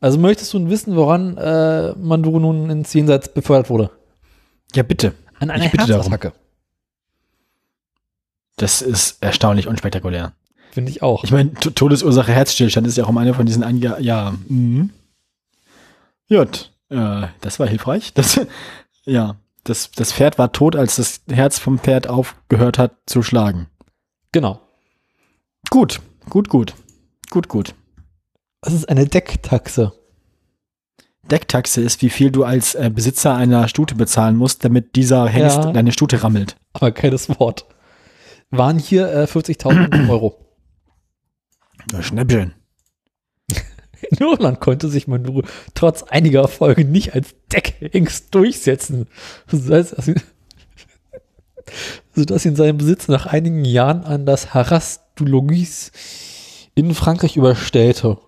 Speaker 1: also möchtest du wissen, woran äh, Manduro nun ins Jenseits befördert wurde?
Speaker 2: Ja, bitte.
Speaker 1: An einer. Herzattacke.
Speaker 2: Das ist erstaunlich unspektakulär.
Speaker 1: Finde ich auch.
Speaker 2: Ich meine, Todesursache Herzstillstand ist ja auch um eine von diesen Ange ja. Mhm. Gut, äh, das war hilfreich. Das, ja, das, das Pferd war tot, als das Herz vom Pferd aufgehört hat zu schlagen.
Speaker 1: genau.
Speaker 2: Gut, gut, gut. Gut, gut.
Speaker 1: Das ist eine Decktaxe.
Speaker 2: Decktaxe ist, wie viel du als äh, Besitzer einer Stute bezahlen musst, damit dieser Hengst
Speaker 1: Ja.
Speaker 2: deine Stute rammelt.
Speaker 1: Aber keines Wort. Waren hier äh, 40.000 Euro.
Speaker 2: Ja, Schnäppchen.
Speaker 1: In Irland konnte sich Manduro trotz einiger Erfolge nicht als Deckhengst durchsetzen. Das heißt, dass ihn, sodass ihn sein Besitz nach einigen Jahren an das Haras du Logis in Frankreich überstellte,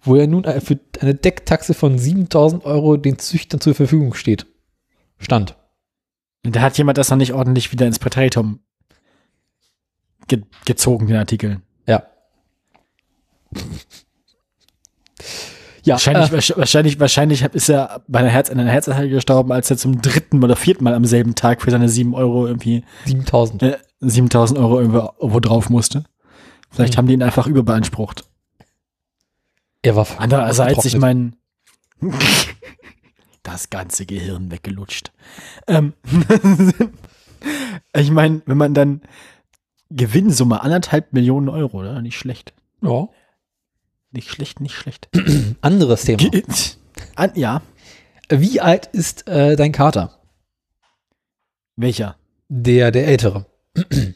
Speaker 1: wo er nun für eine Decktaxe von 7000 Euro den Züchtern zur Verfügung steht. Stand.
Speaker 2: Da hat jemand das noch nicht ordentlich wieder ins Präteritum ge gezogen, den Artikel.
Speaker 1: Ja. Ja,
Speaker 2: Wahrscheinlich,
Speaker 1: äh,
Speaker 2: wahrsch- wahrscheinlich, wahrscheinlich ist er bei einer Herz, an einer Herzattacke gestorben, als er zum dritten oder vierten Mal am selben Tag für seine sieben Euro irgendwie,
Speaker 1: 7000.
Speaker 2: äh, 7000 Euro irgendwo, drauf musste. Vielleicht
Speaker 1: Hm.
Speaker 2: haben die ihn einfach überbeansprucht.
Speaker 1: Er war
Speaker 2: Andererseits, ich meine, das ganze Gehirn weggelutscht. Ähm, ich meine, wenn man dann Gewinnsumme anderthalb Millionen Euro, oder? Nicht schlecht.
Speaker 1: Ja.
Speaker 2: Nicht schlecht, nicht schlecht.
Speaker 1: Anderes Thema.
Speaker 2: An, ja,
Speaker 1: Wie alt ist äh, dein Kater?
Speaker 2: welcher?
Speaker 1: Der, der Ältere.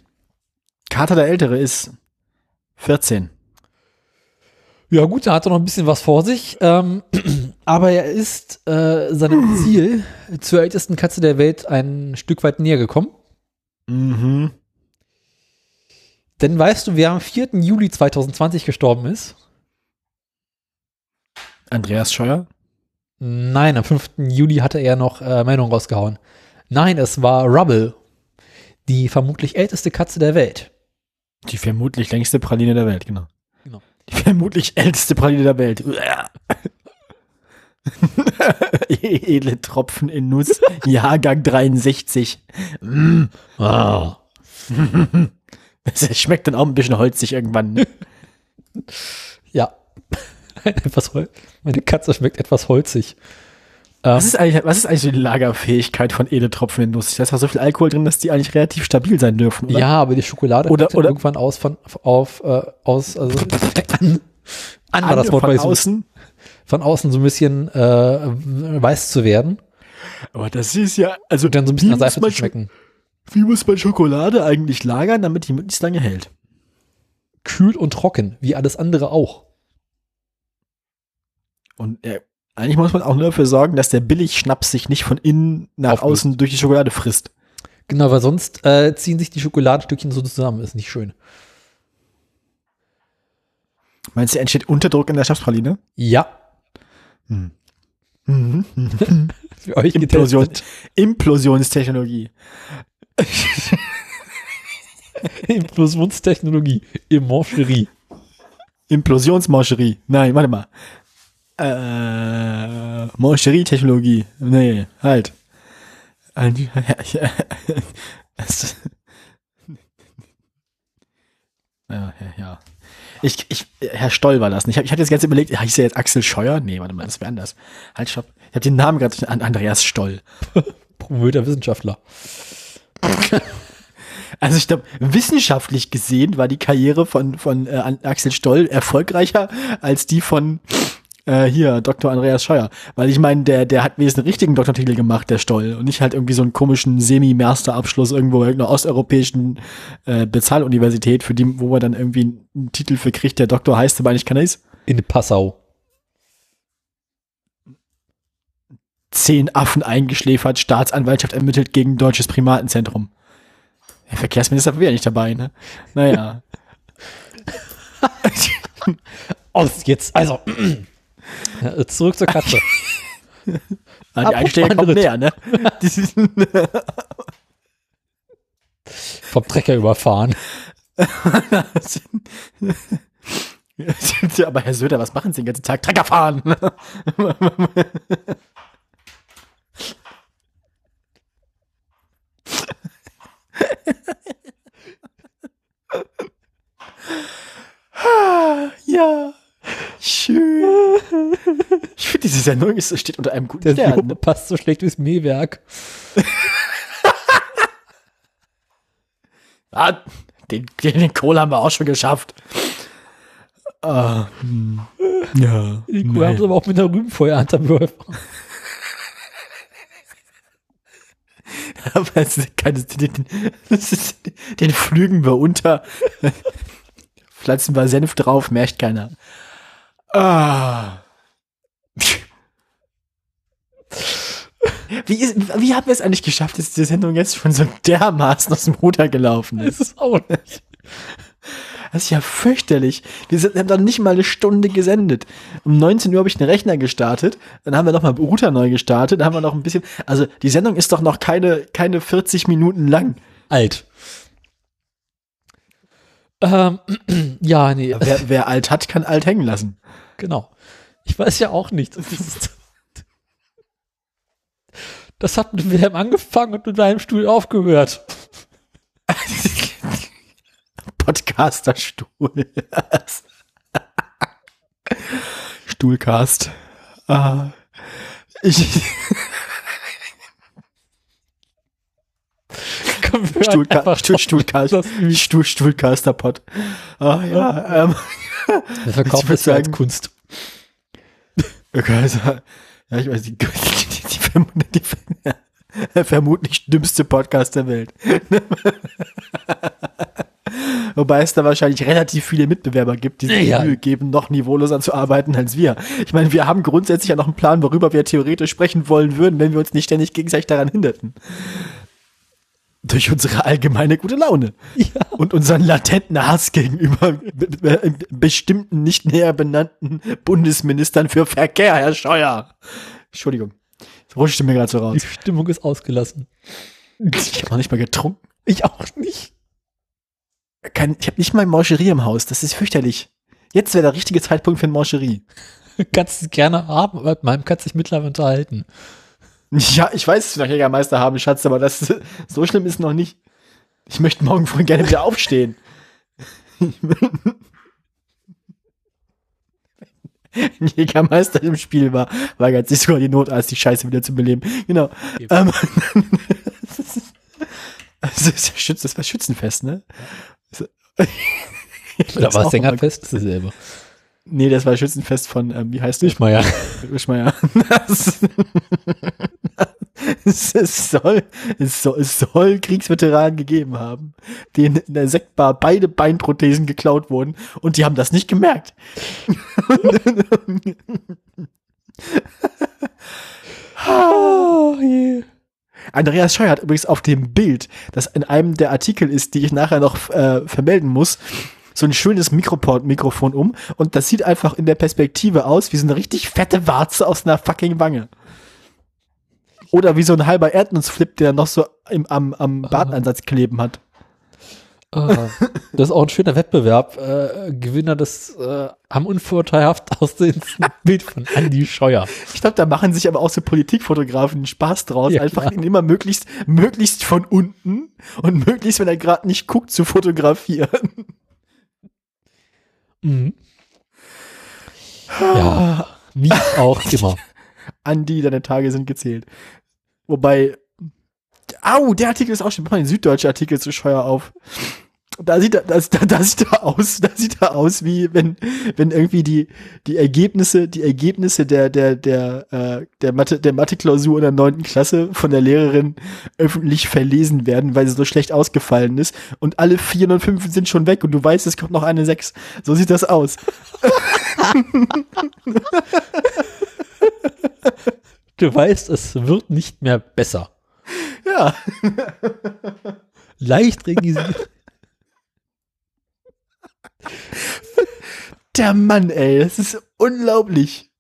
Speaker 2: Kater der Ältere ist 14.
Speaker 1: Ja gut, da hat er noch ein bisschen was vor sich. Ähm, aber er ist äh, seinem Ziel zur ältesten Katze der Welt ein Stück weit näher gekommen.
Speaker 2: Mhm.
Speaker 1: Denn weißt du, wer am 4. Juli 2020 gestorben ist?
Speaker 2: Andreas Scheuer?
Speaker 1: Nein, am 5. Juli hatte er noch äh, Meldung rausgehauen. Nein, es war Rubble, die vermutlich älteste Katze der Welt.
Speaker 2: Die vermutlich längste Praline der Welt, genau.
Speaker 1: Genau.
Speaker 2: Die vermutlich älteste Praline der Welt. Edle Tropfen in Nuss, Jahrgang 63. Mm.
Speaker 1: Ah.
Speaker 2: Es schmeckt dann auch ein bisschen holzig irgendwann. Ne?
Speaker 1: Ja. etwas hol Meine Katze schmeckt etwas holzig.
Speaker 2: Was ist eigentlich, was ist eigentlich so die Lagerfähigkeit von Edeltropfen in Nuss? Da ist doch so viel Alkohol drin, dass die eigentlich relativ stabil sein dürfen, oder?
Speaker 1: ja, aber die Schokolade
Speaker 2: Oder-
Speaker 1: ja
Speaker 2: oder-
Speaker 1: irgendwann aus von auf äh, aus also an, an war das Wort
Speaker 2: von
Speaker 1: so-
Speaker 2: außen.
Speaker 1: von außen so ein bisschen äh, weiß zu werden
Speaker 2: Aber das ist ja, also
Speaker 1: und dann so ein bisschen
Speaker 2: muss
Speaker 1: Seife
Speaker 2: man
Speaker 1: zu schmecken.
Speaker 2: Wie muss man Schokolade eigentlich lagern, damit die möglichst lange hält?
Speaker 1: Kühl und trocken, wie alles andere auch.
Speaker 2: Und äh, eigentlich muss man auch nur dafür sorgen, dass der Billigschnaps sich nicht von innen nach
Speaker 1: Auflöst.
Speaker 2: außen durch die Schokolade frisst.
Speaker 1: Genau, weil sonst äh, ziehen sich die Schokoladenstückchen so zusammen, ist nicht schön.
Speaker 2: Meinst du, entsteht Unterdruck in der Schnapspraline?
Speaker 1: Ja,
Speaker 2: Hm. Mhm.
Speaker 1: für euch
Speaker 2: Implosion. Implosionstechnologie.
Speaker 1: Implosionstechnologie im.
Speaker 2: Implosionsmancherie. Nein, warte mal. Äh, Mancherie-Technologie. Nee, halt. Das- ja, ja, ja. Ich, ich, Herr Stoll war das nicht. Ich, hab- ich hatte jetzt ganz überlegt, hieß er jetzt Axel Scheuer? Nee, warte mal, das wäre anders. Halt, stopp. Ich habe den Namen gerade an Andreas Stoll.
Speaker 1: Promovierter Wissenschaftler.
Speaker 2: Also ich glaube, wissenschaftlich gesehen war die Karriere von, von äh, Axel Stoll erfolgreicher als die von äh, hier, Dr. Andreas Scheuer. Weil ich meine, der, der hat wenigstens einen richtigen Doktortitel gemacht, der Stoll. Und nicht halt irgendwie so einen komischen Semi-Master-Abschluss irgendwo bei irgendeiner osteuropäischen äh, Bezahluniversität, für die, wo man dann irgendwie einen Titel für kriegt, der Doktor heißt, aber eigentlich keiner ist.
Speaker 1: In Passau.
Speaker 2: Zehn Affen eingeschläfert, Staatsanwaltschaft ermittelt gegen deutsches Primatenzentrum. Der Verkehrsminister war wieder nicht dabei, ne? Naja.
Speaker 1: Aus jetzt, also. Ja, Zurück zur Katze.
Speaker 2: Ah, die Einstellung kommt näher, ne?
Speaker 1: Vom Trecker überfahren.
Speaker 2: Ja, Aber Herr Söder, was machen Sie den ganzen Tag? Trecker fahren! ja, schön. Ich finde, diese Sendung ist, steht unter einem guten
Speaker 1: Der
Speaker 2: Stern. Ne?
Speaker 1: passt so schlecht wie das Mähwerk.
Speaker 2: Ah, den, den, den Kohl haben wir auch schon geschafft. Ah, hm. ja.
Speaker 1: Die Kuh
Speaker 2: nee.
Speaker 1: haben sie aber auch mit einer Rübenfeuerhand am Würfel.
Speaker 2: Aber es ist keine, den, ist, den flügen wir unter. Pflanzen wir Senf drauf, merkt keiner. Ah. Wie, ist, wie haben wir es eigentlich geschafft, dass diese Sendung jetzt schon so dermaßen aus dem Ruder gelaufen ist?
Speaker 1: Das ist auch nicht.
Speaker 2: Das ist ja fürchterlich. Wir sind, haben dann nicht mal eine Stunde gesendet. Um 19 Uhr habe ich den Rechner gestartet, dann haben wir nochmal Router neu gestartet, dann haben wir noch ein bisschen, also die Sendung ist doch noch keine, keine 40 Minuten lang.
Speaker 1: Alt. Ähm, ja, nee,
Speaker 2: Wer, wer alt hat, kann alt hängen lassen.
Speaker 1: Genau. Ich weiß ja auch nicht. Das, hat mit Wilhelm angefangen und mit deinem Stuhl aufgehört.
Speaker 2: Podcaster-Stuhl. Stuhlcast. Ah, ich,
Speaker 1: Einfach
Speaker 2: Stuhl. Stuhlcast.
Speaker 1: Das-
Speaker 2: Stuhl, Stuhlcaster-Pod. Ah, ja, ähm.
Speaker 1: Wir verkaufen das als Kunst.
Speaker 2: Okay, also, ja, ich weiß, die, die, die, die, vermutlich dümmste Podcast der Welt. Wobei es da wahrscheinlich relativ viele Mitbewerber gibt, die sich
Speaker 1: Ja.
Speaker 2: Mühe geben, noch niveauloser zu arbeiten als wir. Ich meine, wir haben grundsätzlich ja noch einen Plan, worüber wir theoretisch sprechen wollen würden, wenn wir uns nicht ständig gegenseitig daran hinderten. Durch unsere allgemeine gute Laune.
Speaker 1: Ja.
Speaker 2: Und unseren latenten Hass gegenüber be be bestimmten nicht näher benannten Bundesministern für Verkehr, Herr Scheuer. Entschuldigung. Das rutschte mir gerade so
Speaker 1: Die
Speaker 2: raus.
Speaker 1: Stimmung ist ausgelassen.
Speaker 2: Ich habe noch nicht mal getrunken.
Speaker 1: Ich auch nicht.
Speaker 2: Kein, ich habe nicht mal ein Mancherie im Haus. Das ist fürchterlich. Jetzt wäre der richtige Zeitpunkt für ein Mancherie.
Speaker 1: Kannst es gerne haben, aber mit meinem kannst du dich mittlerweile unterhalten.
Speaker 2: Ja, ich weiß, dass wir noch Jägermeister haben, Schatz, aber das so schlimm ist noch nicht. Ich möchte morgen früh gerne wieder aufstehen. Wenn Jägermeister im Spiel war, weigert sich sogar die Notarzt, die Scheiße wieder zu beleben. Genau. Ähm, das ist, ja Schütz, das war Schützenfest, ne?
Speaker 1: Oder
Speaker 2: Das
Speaker 1: war es Sängerfest? Das ist dasselbe.
Speaker 2: Nee, das war Schützenfest von, ähm, wie heißt?
Speaker 1: Wischmeier.
Speaker 2: Wischmeier. Das, es, soll, es, soll, es soll Kriegsveteranen gegeben haben, denen in der Sektbar beide Beinprothesen geklaut wurden und die haben das nicht gemerkt.
Speaker 1: Oh, je.
Speaker 2: Andreas Scheuer hat übrigens auf dem Bild, das in einem der Artikel ist, die ich nachher noch äh, vermelden muss, so ein schönes Mikroport Mikrofon um und das sieht einfach in der Perspektive aus wie so eine richtig fette Warze aus einer fucking Wange. Oder wie so ein halber Erdnussflip, der noch so im, am, am Bartansatz kleben hat.
Speaker 1: Ah, das ist auch ein schöner Wettbewerb. Äh, Gewinner des äh, am unvorteilhaft aussehendsten Bild von Andy Scheuer.
Speaker 2: Ich glaube, da machen sich aber auch so Politikfotografen Spaß draus,
Speaker 1: Ja,
Speaker 2: einfach ihn immer möglichst, möglichst von unten und möglichst, wenn er gerade nicht guckt, zu fotografieren.
Speaker 1: Mhm. Ja, wie auch immer.
Speaker 2: Andi, deine Tage sind gezählt. Wobei, au, der Artikel ist auch schon, mach mal den süddeutschen Artikel zu Scheuer auf. Da sieht er, das, da, da sieht er aus, da sieht er aus, wie wenn, wenn irgendwie die, die Ergebnisse, die Ergebnisse der, der, der, äh, der Mathe, der Mathe-Klausur in der neunten Klasse von der Lehrerin öffentlich verlesen werden, weil sie so schlecht ausgefallen ist. Und alle vier und fünf sind schon weg und du weißt, es kommt noch eine sechs. So sieht das aus.
Speaker 1: Du weißt, es wird nicht mehr besser.
Speaker 2: Ja.
Speaker 1: Leicht regisiert.
Speaker 2: Der Mann, ey, das ist unglaublich.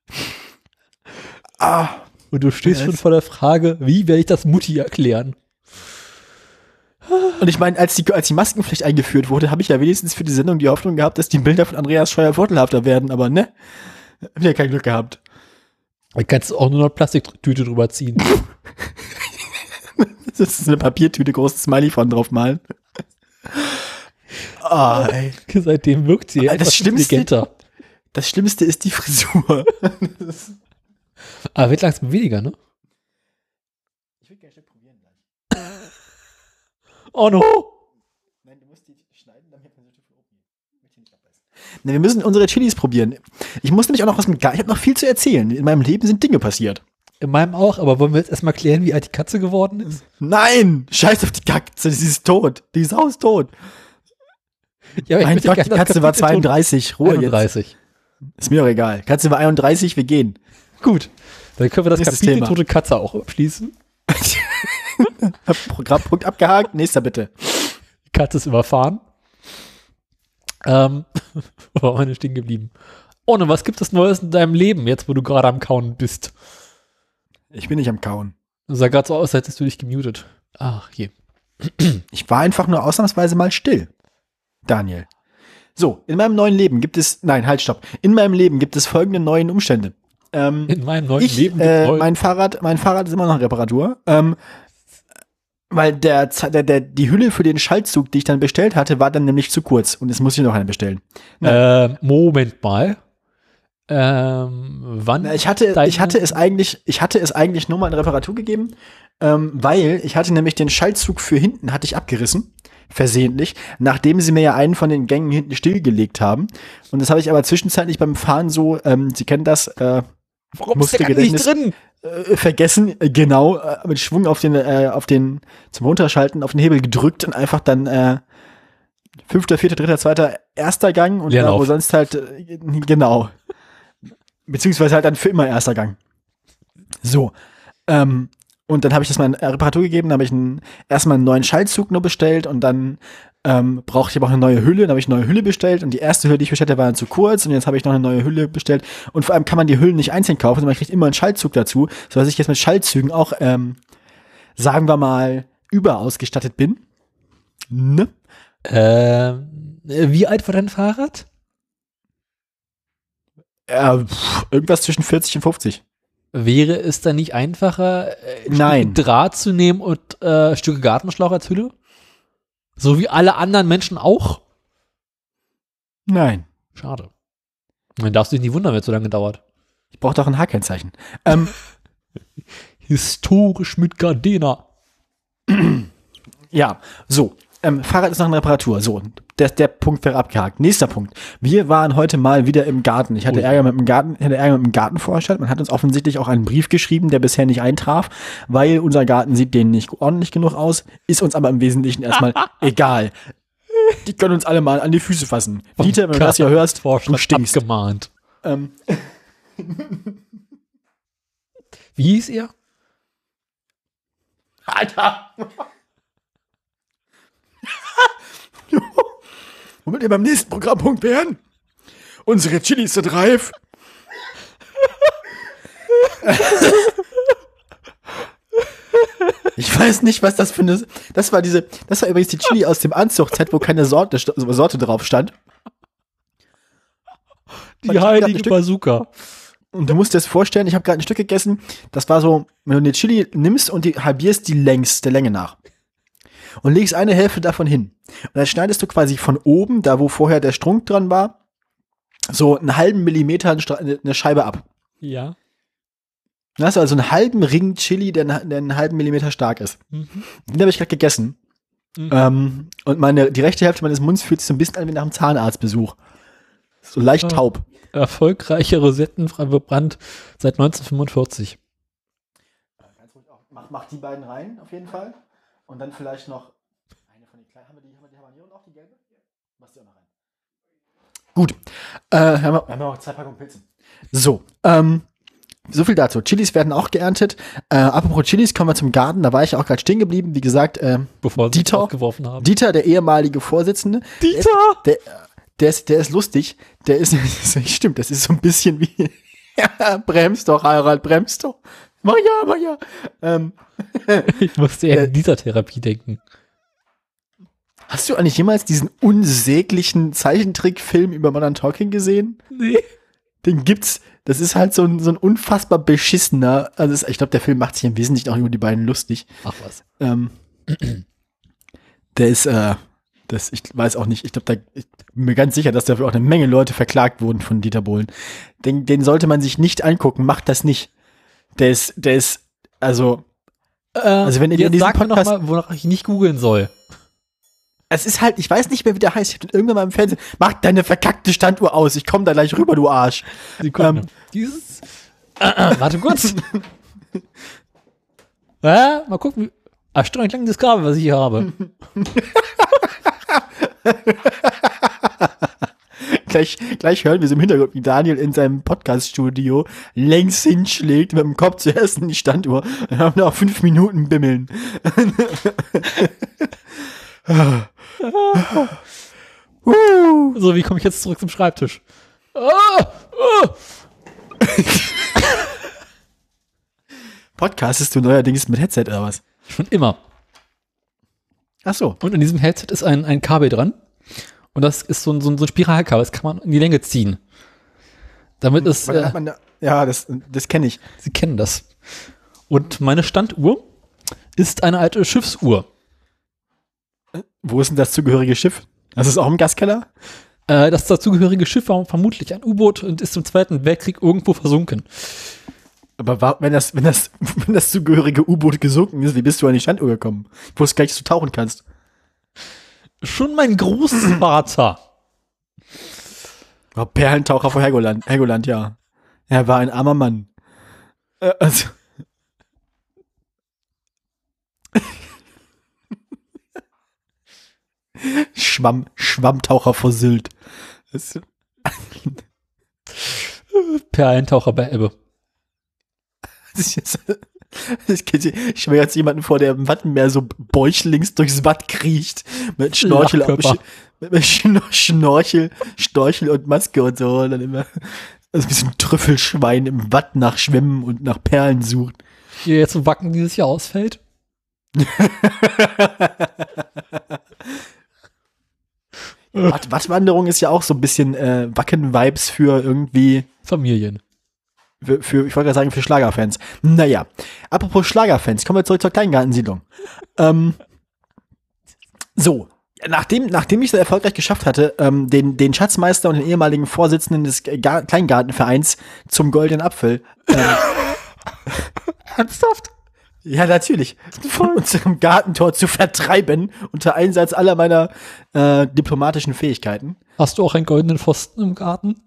Speaker 1: Ah. Und du stehst schon vor der Frage, wie werde ich das Mutti erklären?
Speaker 2: Und ich meine, als die, als die Maskenpflicht eingeführt wurde, habe ich ja wenigstens für die Sendung die Hoffnung gehabt, dass die Bilder von Andreas Scheuer vorteilhafter werden, aber ne? Hab ja kein Glück gehabt.
Speaker 1: Da kannst du auch nur noch Plastiktüte drüber ziehen.
Speaker 2: das ist eine Papiertüte, großes Smiley von drauf malen.
Speaker 1: Ah, ey. Seitdem wirkt sie
Speaker 2: das Schlimmste, Das Schlimmste ist die Frisur.
Speaker 1: Aber wird langsam weniger, ne? Ich will gerne schnell probieren gleich. oh no! Nein, du musst die schneiden, damit man so viel oben.
Speaker 2: Ne, wir müssen unsere Chilis probieren. Ich muss nämlich auch noch was mit. Ich habe noch viel zu erzählen. In meinem Leben sind Dinge passiert.
Speaker 1: In meinem auch, aber wollen wir jetzt erstmal klären, wie alt die Katze geworden ist?
Speaker 2: Nein! Scheiß auf die Katze, sie ist tot. Die ist haustot. Ja, mein Gott, die Katze war 32.
Speaker 1: Ruhe 31. Jetzt.
Speaker 2: Ist mir doch egal. Katze war 31, wir gehen.
Speaker 1: Gut. Dann können wir das Nächstes Kapitel Thema. Tote Katze auch abschließen.
Speaker 2: Programmpunkt abgehakt. Nächster bitte.
Speaker 1: Die Katze ist überfahren. Ähm, wo waren wir stehen geblieben? Oh, ne, was gibt es Neues in deinem Leben, jetzt wo du gerade am Kauen bist?
Speaker 2: Ich bin nicht am Kauen.
Speaker 1: Das sah gerade so aus, als hättest du dich gemutet. Ach, je.
Speaker 2: Ich war einfach nur ausnahmsweise mal still. Daniel. So, in meinem neuen Leben gibt es, nein, halt, stopp. In meinem Leben gibt es folgende neuen Umstände.
Speaker 1: Ähm, in meinem neuen
Speaker 2: ich,
Speaker 1: Leben.
Speaker 2: Äh, mein Fahrrad, mein Fahrrad ist immer noch in Reparatur. Ähm, weil der, der, der, die Hülle für den Schaltzug, die ich dann bestellt hatte, war dann nämlich zu kurz und jetzt muss ich noch einen bestellen.
Speaker 1: Äh, Moment mal. Ähm, wann?
Speaker 2: Na, ich hatte, ich hatte es eigentlich, ich hatte es eigentlich nur mal in Reparatur gegeben, ähm, weil ich hatte nämlich den Schaltzug für hinten hatte ich abgerissen versehentlich, nachdem sie mir ja einen von den Gängen hinten stillgelegt haben. Und das habe ich aber zwischenzeitlich beim Fahren so, ähm, Sie kennen das, äh,
Speaker 1: Warum musste ist der nicht drin?
Speaker 2: Äh, vergessen, äh, genau, äh, mit Schwung auf den, äh, auf den, zum Runterschalten auf den Hebel gedrückt und einfach dann äh, fünfter, vierter, dritter, zweiter, erster Gang und
Speaker 1: da,
Speaker 2: wo sonst halt, äh, genau. Beziehungsweise halt dann für immer erster Gang. So. Ähm, und dann habe ich das mal in Reparatur gegeben, dann habe ich einen, erstmal einen neuen Schaltzug nur bestellt und dann ähm, brauchte ich aber auch eine neue Hülle, dann habe ich eine neue Hülle bestellt und die erste Hülle, die ich bestellt habe, war dann zu kurz und jetzt habe ich noch eine neue Hülle bestellt und vor allem kann man die Hüllen nicht einzeln kaufen, sondern man kriegt immer einen Schaltzug dazu, so dass ich jetzt mit Schaltzügen auch, ähm, sagen wir mal, überausgestattet bin.
Speaker 1: Ne? Ähm, wie alt war dein Fahrrad?
Speaker 2: Äh, pff, irgendwas zwischen 40 und 50.
Speaker 1: Wäre es dann nicht einfacher,
Speaker 2: äh, Nein.
Speaker 1: Draht zu nehmen und äh, Stücke Gartenschlauch als Hülle? So wie alle anderen Menschen auch?
Speaker 2: Nein.
Speaker 1: Schade. Dann darfst du dich nicht wundern, wenn es so lange dauert.
Speaker 2: Ich brauche doch ein H-Kennzeichen. Ähm,
Speaker 1: Historisch mit Gardena.
Speaker 2: ja, so. Ähm, Fahrrad ist noch in Reparatur. So, der, der Punkt wäre abgehakt. Nächster Punkt. Wir waren heute mal wieder im Garten. Ich hatte Ärger mit dem Garten, ich hatte Ärger mit dem Gartenvorstand. Man hat uns offensichtlich auch einen Brief geschrieben, der bisher nicht eintraf, weil unser Garten sieht denen nicht ordentlich genug aus, ist uns aber im Wesentlichen erstmal egal. Die können uns alle mal an die Füße fassen.
Speaker 1: Vom Dieter, wenn du das hier hörst,
Speaker 2: du stinkst.
Speaker 1: Abgemahnt. Ähm. Wie hieß ihr?
Speaker 2: Alter! Womit wir beim nächsten Programmpunkt wären? Unsere Chilis sind reif. Ich weiß nicht, was das für eine. Das war diese. Das war übrigens die Chili aus dem Anzuchtset, wo keine Sorte, Sorte drauf stand.
Speaker 1: Die heilige Bazooka.
Speaker 2: Und du musst dir das vorstellen, ich habe gerade ein Stück gegessen. Das war so, wenn du eine Chili nimmst und die halbierst die längs, der Länge nach und legst eine Hälfte davon hin. Und dann schneidest du quasi von oben, da wo vorher der Strunk dran war, so einen halben Millimeter eine Scheibe ab.
Speaker 1: Ja.
Speaker 2: Dann hast du also einen halben Ring Chili, der, der einen halben Millimeter stark ist. Mhm. Den habe ich gerade gegessen. Mhm. Ähm, und meine, die rechte Hälfte meines Munds fühlt sich so ein bisschen an wie nach einem Zahnarztbesuch. So leicht taub.
Speaker 1: Erfolgreiche Rosetten verbrannt seit 1945.
Speaker 2: Mach, mach die beiden rein, auf jeden Fall. Und dann vielleicht noch eine von den kleinen. Haben wir die, haben wir die Habanero noch, die gelbe? Mach die auch noch rein. Gut. Äh, haben, wir, haben wir auch zwei Packungen Pilze. So, ähm, so viel dazu. Chilis werden auch geerntet. Äh, apropos Chilis, kommen wir zum Garten. Da war ich auch gerade stehen geblieben. Wie gesagt, äh,
Speaker 1: Bevor
Speaker 2: Dieter,
Speaker 1: geworfen haben.
Speaker 2: Dieter, der ehemalige Vorsitzende.
Speaker 1: Dieter!
Speaker 2: Der, der ist, der ist lustig. Der ist, stimmt, das ist so ein bisschen wie, ja, bremst doch, Harald, bremst doch. Mach ja, mach ja. Ähm,
Speaker 1: Ich musste eher an dieser Therapie denken.
Speaker 2: hast du eigentlich jemals diesen unsäglichen Zeichentrickfilm über Modern Talking gesehen?
Speaker 1: Nee.
Speaker 2: Den gibt's. Das ist halt so ein, so ein unfassbar beschissener. Also es- ich glaube, der Film macht sich im Wesentlichen auch über die beiden lustig.
Speaker 1: Ach was.
Speaker 2: Ähm, der ist, äh, das, ich weiß auch nicht, ich glaube, da ich bin mir ganz sicher, dass dafür auch eine Menge Leute verklagt wurden von Dieter Bohlen. Den, den sollte man sich nicht angucken, macht das nicht. Der ist, der ist, also,
Speaker 1: also
Speaker 2: wenn ihr
Speaker 1: jetzt
Speaker 2: diesen
Speaker 1: mir noch
Speaker 2: Podcast-
Speaker 1: mal, wonach ich nicht googeln soll.
Speaker 2: es ist halt, ich weiß nicht mehr, wie der heißt. Ich hab den irgendwann mal im Fernsehen. Mach deine verkackte Standuhr aus. Ich komme da gleich rüber, du Arsch.
Speaker 1: Sekunde.
Speaker 2: Ähm.
Speaker 1: Dieses. Äh, äh, warte kurz. ja, mal gucken. Wie, erstaunlich lang das Kabel, was ich hier habe.
Speaker 2: Gleich, gleich hören wir so im Hintergrund, wie Daniel in seinem Podcast-Studio längs hinschlägt, mit dem Kopf zuerst in die Standuhr. Dann haben wir noch fünf Minuten bimmeln.
Speaker 1: So, wie komme ich jetzt zurück zum Schreibtisch?
Speaker 2: Podcastest du neuerdings mit Headset oder was?
Speaker 1: Schon immer.
Speaker 2: Ach so.
Speaker 1: Und in diesem Headset ist ein, ein Kabel dran. Und das ist so ein, so ein, so ein Spiralkabel. Das kann man in die Länge ziehen. Damit es,
Speaker 2: Weil
Speaker 1: äh,
Speaker 2: da- Ja, das, das kenne ich.
Speaker 1: Sie kennen das. Und meine Standuhr ist eine alte Schiffsuhr.
Speaker 2: Wo ist denn das zugehörige Schiff? Das ist auch im Gaskeller?
Speaker 1: Äh, das dazugehörige Schiff war vermutlich ein U-Boot und ist im Zweiten Weltkrieg irgendwo versunken.
Speaker 2: Aber war, wenn das, wenn das, wenn das zugehörige U-Boot gesunken ist, wie bist du an die Standuhr gekommen? Ich wusste gar nicht, dass du tauchen kannst.
Speaker 1: Schon mein Großvater.
Speaker 2: Oh, Perlentaucher vor Helgoland, Helgoland, ja. Er war ein armer Mann. Äh, also. Schwamm, Schwammtaucher vor Sylt. Das,
Speaker 1: Per Eintaucher bei Ebbe.
Speaker 2: ich, ich stelle mir jetzt jemanden vor, der im Wattenmeer so bäuchlings durchs Watt kriecht. Mit Schnorchel, mit, mit Schno- Schnorchel, Storchel und Maske und so. Und dann immer, also so ein Trüffelschwein im Watt nach Schwimmen und nach Perlen sucht.
Speaker 1: Hier jetzt so Wacken dieses Jahr ausfällt.
Speaker 2: Watt, Wattwanderung ist ja auch so ein bisschen äh, Wacken-Vibes für irgendwie,
Speaker 1: Familien.
Speaker 2: Für, für ich wollte gerade sagen, für Schlagerfans. Naja, apropos Schlagerfans, kommen wir zurück zur Kleingartensiedlung. ähm, so, nachdem, nachdem ich es erfolgreich geschafft hatte, ähm, den, den Schatzmeister und den ehemaligen Vorsitzenden des Ga Kleingartenvereins zum Goldenen Apfel ähm,
Speaker 1: Ernsthaft?
Speaker 2: Ja, natürlich. Von unserem Gartentor zu vertreiben, unter Einsatz aller meiner äh, diplomatischen Fähigkeiten.
Speaker 1: Hast du auch einen goldenen Pfosten im Garten?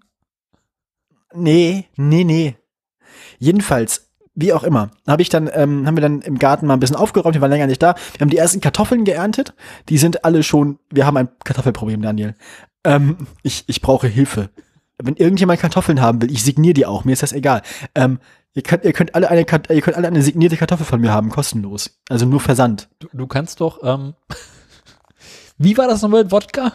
Speaker 2: Nee, nee, nee. Jedenfalls, wie auch immer, habe ich dann, ähm, haben wir dann im Garten mal ein bisschen aufgeräumt, wir waren länger nicht da. Wir haben die ersten Kartoffeln geerntet. Die sind alle schon, wir haben ein Kartoffelproblem, Daniel. Ähm, ich, ich brauche Hilfe. Wenn irgendjemand Kartoffeln haben will, ich signiere die auch, mir ist das egal. Ähm, ihr könnt, ihr könnt alle eine, ihr könnt alle eine signierte Kartoffel von mir haben, kostenlos. Also nur Versand.
Speaker 1: Du, du kannst doch, ähm, wie war das nochmal mit Wodka?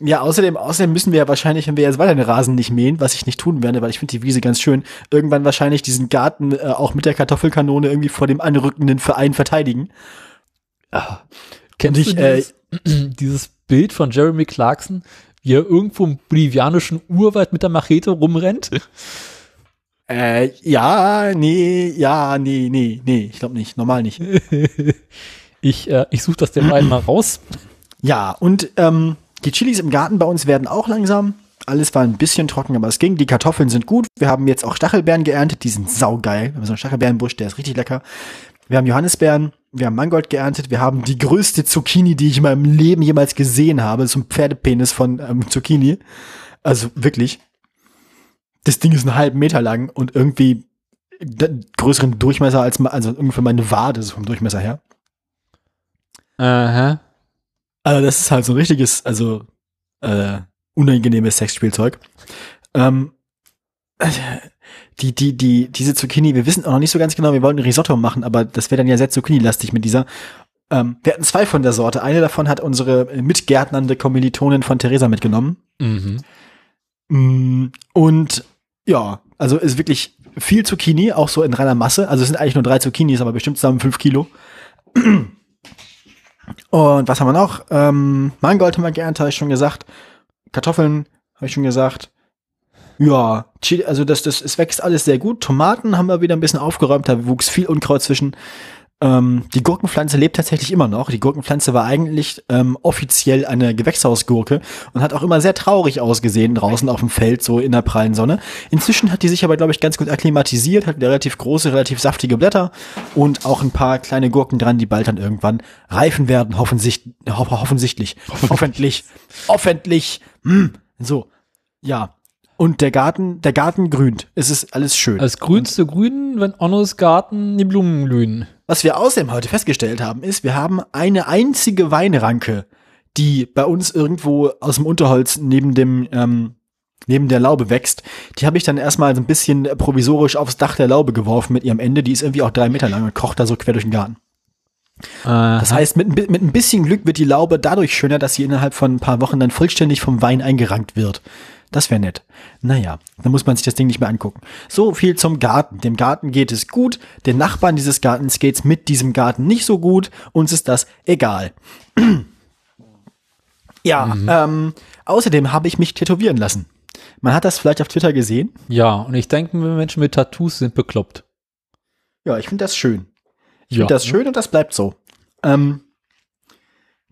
Speaker 2: Ja, außerdem, außerdem müssen wir ja wahrscheinlich, wenn wir jetzt weiter den Rasen nicht mähen, was ich nicht tun werde, weil ich finde die Wiese ganz schön, irgendwann wahrscheinlich diesen Garten äh, auch mit der Kartoffelkanone irgendwie vor dem anrückenden Verein verteidigen.
Speaker 1: Kennst
Speaker 2: ich,
Speaker 1: du dieses, dieses Bild von Jeremy Clarkson, wie er irgendwo im bolivianischen Urwald mit der Machete rumrennt?
Speaker 2: Äh, ja, nee, ja, nee, nee, nee, ich glaube nicht, normal nicht.
Speaker 1: Ich, äh, ich suche das beiden mal raus.
Speaker 2: Ja, und ähm, die Chilis im Garten bei uns werden auch langsam. Alles war ein bisschen trocken, aber es ging. Die Kartoffeln sind gut. Wir haben jetzt auch Stachelbeeren geerntet, die sind saugeil. Wir haben so einen Stachelbeerenbusch, der ist richtig lecker. Wir haben Johannisbeeren, wir haben Mangold geerntet, wir haben die größte Zucchini, die ich in meinem Leben jemals gesehen habe. So ein Pferdepenis von ähm, Zucchini. Also wirklich. Das Ding ist einen halben Meter lang und irgendwie d- größeren Durchmesser als also ungefähr meine Wade so vom Durchmesser her.
Speaker 1: Aha.
Speaker 2: Also das ist halt so ein richtiges, also äh, unangenehmes Sexspielzeug. Ähm, die, die, die, diese Zucchini, wir wissen auch noch nicht so ganz genau, wir wollten ein Risotto machen, aber das wäre dann ja sehr Zucchini-lastig mit dieser. Ähm, wir hatten zwei von der Sorte. Eine davon hat unsere mitgärtnernde Kommilitonin von Theresa mitgenommen.
Speaker 1: Mhm.
Speaker 2: Mm, Und ja, also ist wirklich viel Zucchini, auch so in reiner Masse. Also es sind eigentlich nur drei Zucchinis, aber bestimmt zusammen fünf Kilo. Und was haben wir noch? Ähm, Mangold haben wir geerntet, habe ich schon gesagt. Kartoffeln habe ich schon gesagt. Ja, also das, das, es wächst alles sehr gut. Tomaten haben wir wieder ein bisschen aufgeräumt, da wuchs viel Unkraut zwischen. Ähm, die Gurkenpflanze lebt tatsächlich immer noch. Die Gurkenpflanze war eigentlich ähm, offiziell eine Gewächshausgurke und hat auch immer sehr traurig ausgesehen draußen auf dem Feld, so in der prallen Sonne. Inzwischen hat die sich aber, glaube ich, ganz gut akklimatisiert, hat relativ große, relativ saftige Blätter und auch ein paar kleine Gurken dran, die bald dann irgendwann reifen werden, hoffentlich, ho hoffentlich, hoffentlich, hoffentlich, hm, so, ja. Und der Garten, der Garten grünt. Es ist alles schön.
Speaker 1: Als grünste Grün, wenn Onnos Garten die Blumen blühen.
Speaker 2: Was wir außerdem heute festgestellt haben, ist, wir haben eine einzige Weinranke, die bei uns irgendwo aus dem Unterholz neben dem ähm, neben der Laube wächst. Die habe ich dann erstmal so ein bisschen provisorisch aufs Dach der Laube geworfen mit ihrem Ende. Die ist irgendwie auch drei Meter lang und kocht da so quer durch den Garten. Das heißt, mit, mit ein bisschen Glück wird die Laube dadurch schöner, dass sie innerhalb von ein paar Wochen dann vollständig vom Wein eingerankt wird. Das wäre nett. Naja, dann muss man sich das Ding nicht mehr angucken. So viel zum Garten. Dem Garten geht es gut. Den Nachbarn dieses Gartens geht's mit diesem Garten nicht so gut. Uns ist das egal. ja, ähm, außerdem habe ich mich tätowieren lassen. Man hat das vielleicht auf Twitter gesehen.
Speaker 1: Ja, und ich denke, Menschen mit Tattoos sind bekloppt.
Speaker 2: Ja, ich finde das schön. Ich
Speaker 1: Ja.
Speaker 2: finde das schön und das bleibt so. Ähm,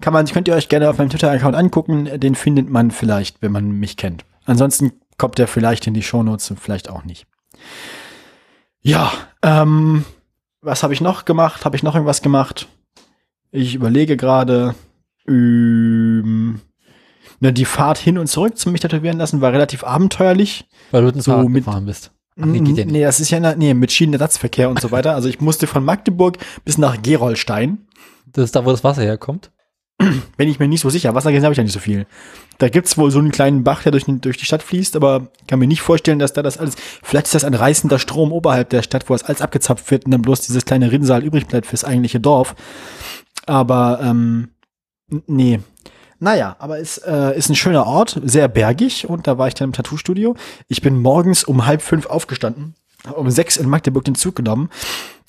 Speaker 2: kann man, könnt ihr euch gerne auf meinem Twitter-Account angucken. Den findet man vielleicht, wenn man mich kennt. Ansonsten kommt der vielleicht in die Shownotes und vielleicht auch nicht. Ja, ähm, was habe ich noch gemacht? Habe ich noch irgendwas gemacht? Ich überlege gerade. Ähm, ne, die Fahrt hin und zurück zum mich tätowieren lassen war relativ abenteuerlich.
Speaker 1: Weil du
Speaker 2: So mit-
Speaker 1: gefahren bist. Ach, nee, geht ja.
Speaker 2: Nee, das ist ja, na- nee, mit Schienenersatzverkehr und so weiter. Also ich musste von Magdeburg bis nach Gerolstein.
Speaker 1: Das ist da, wo das Wasser herkommt.
Speaker 2: Bin ich mir nicht so sicher. Wasser gesehen habe ich ja nicht so viel. Da gibt's wohl so einen kleinen Bach, der durch, durch die Stadt fließt, aber kann mir nicht vorstellen, dass da das alles. Vielleicht ist das ein reißender Strom oberhalb der Stadt, wo das alles abgezapft wird und dann bloß dieses kleine Rinnsal übrig bleibt fürs eigentliche Dorf. Aber ähm, nee. Naja, aber es äh, ist ein schöner Ort, sehr bergig und da war ich dann im Tattoo-Studio. Ich bin morgens um halb fünf aufgestanden, um sechs in Magdeburg den Zug genommen.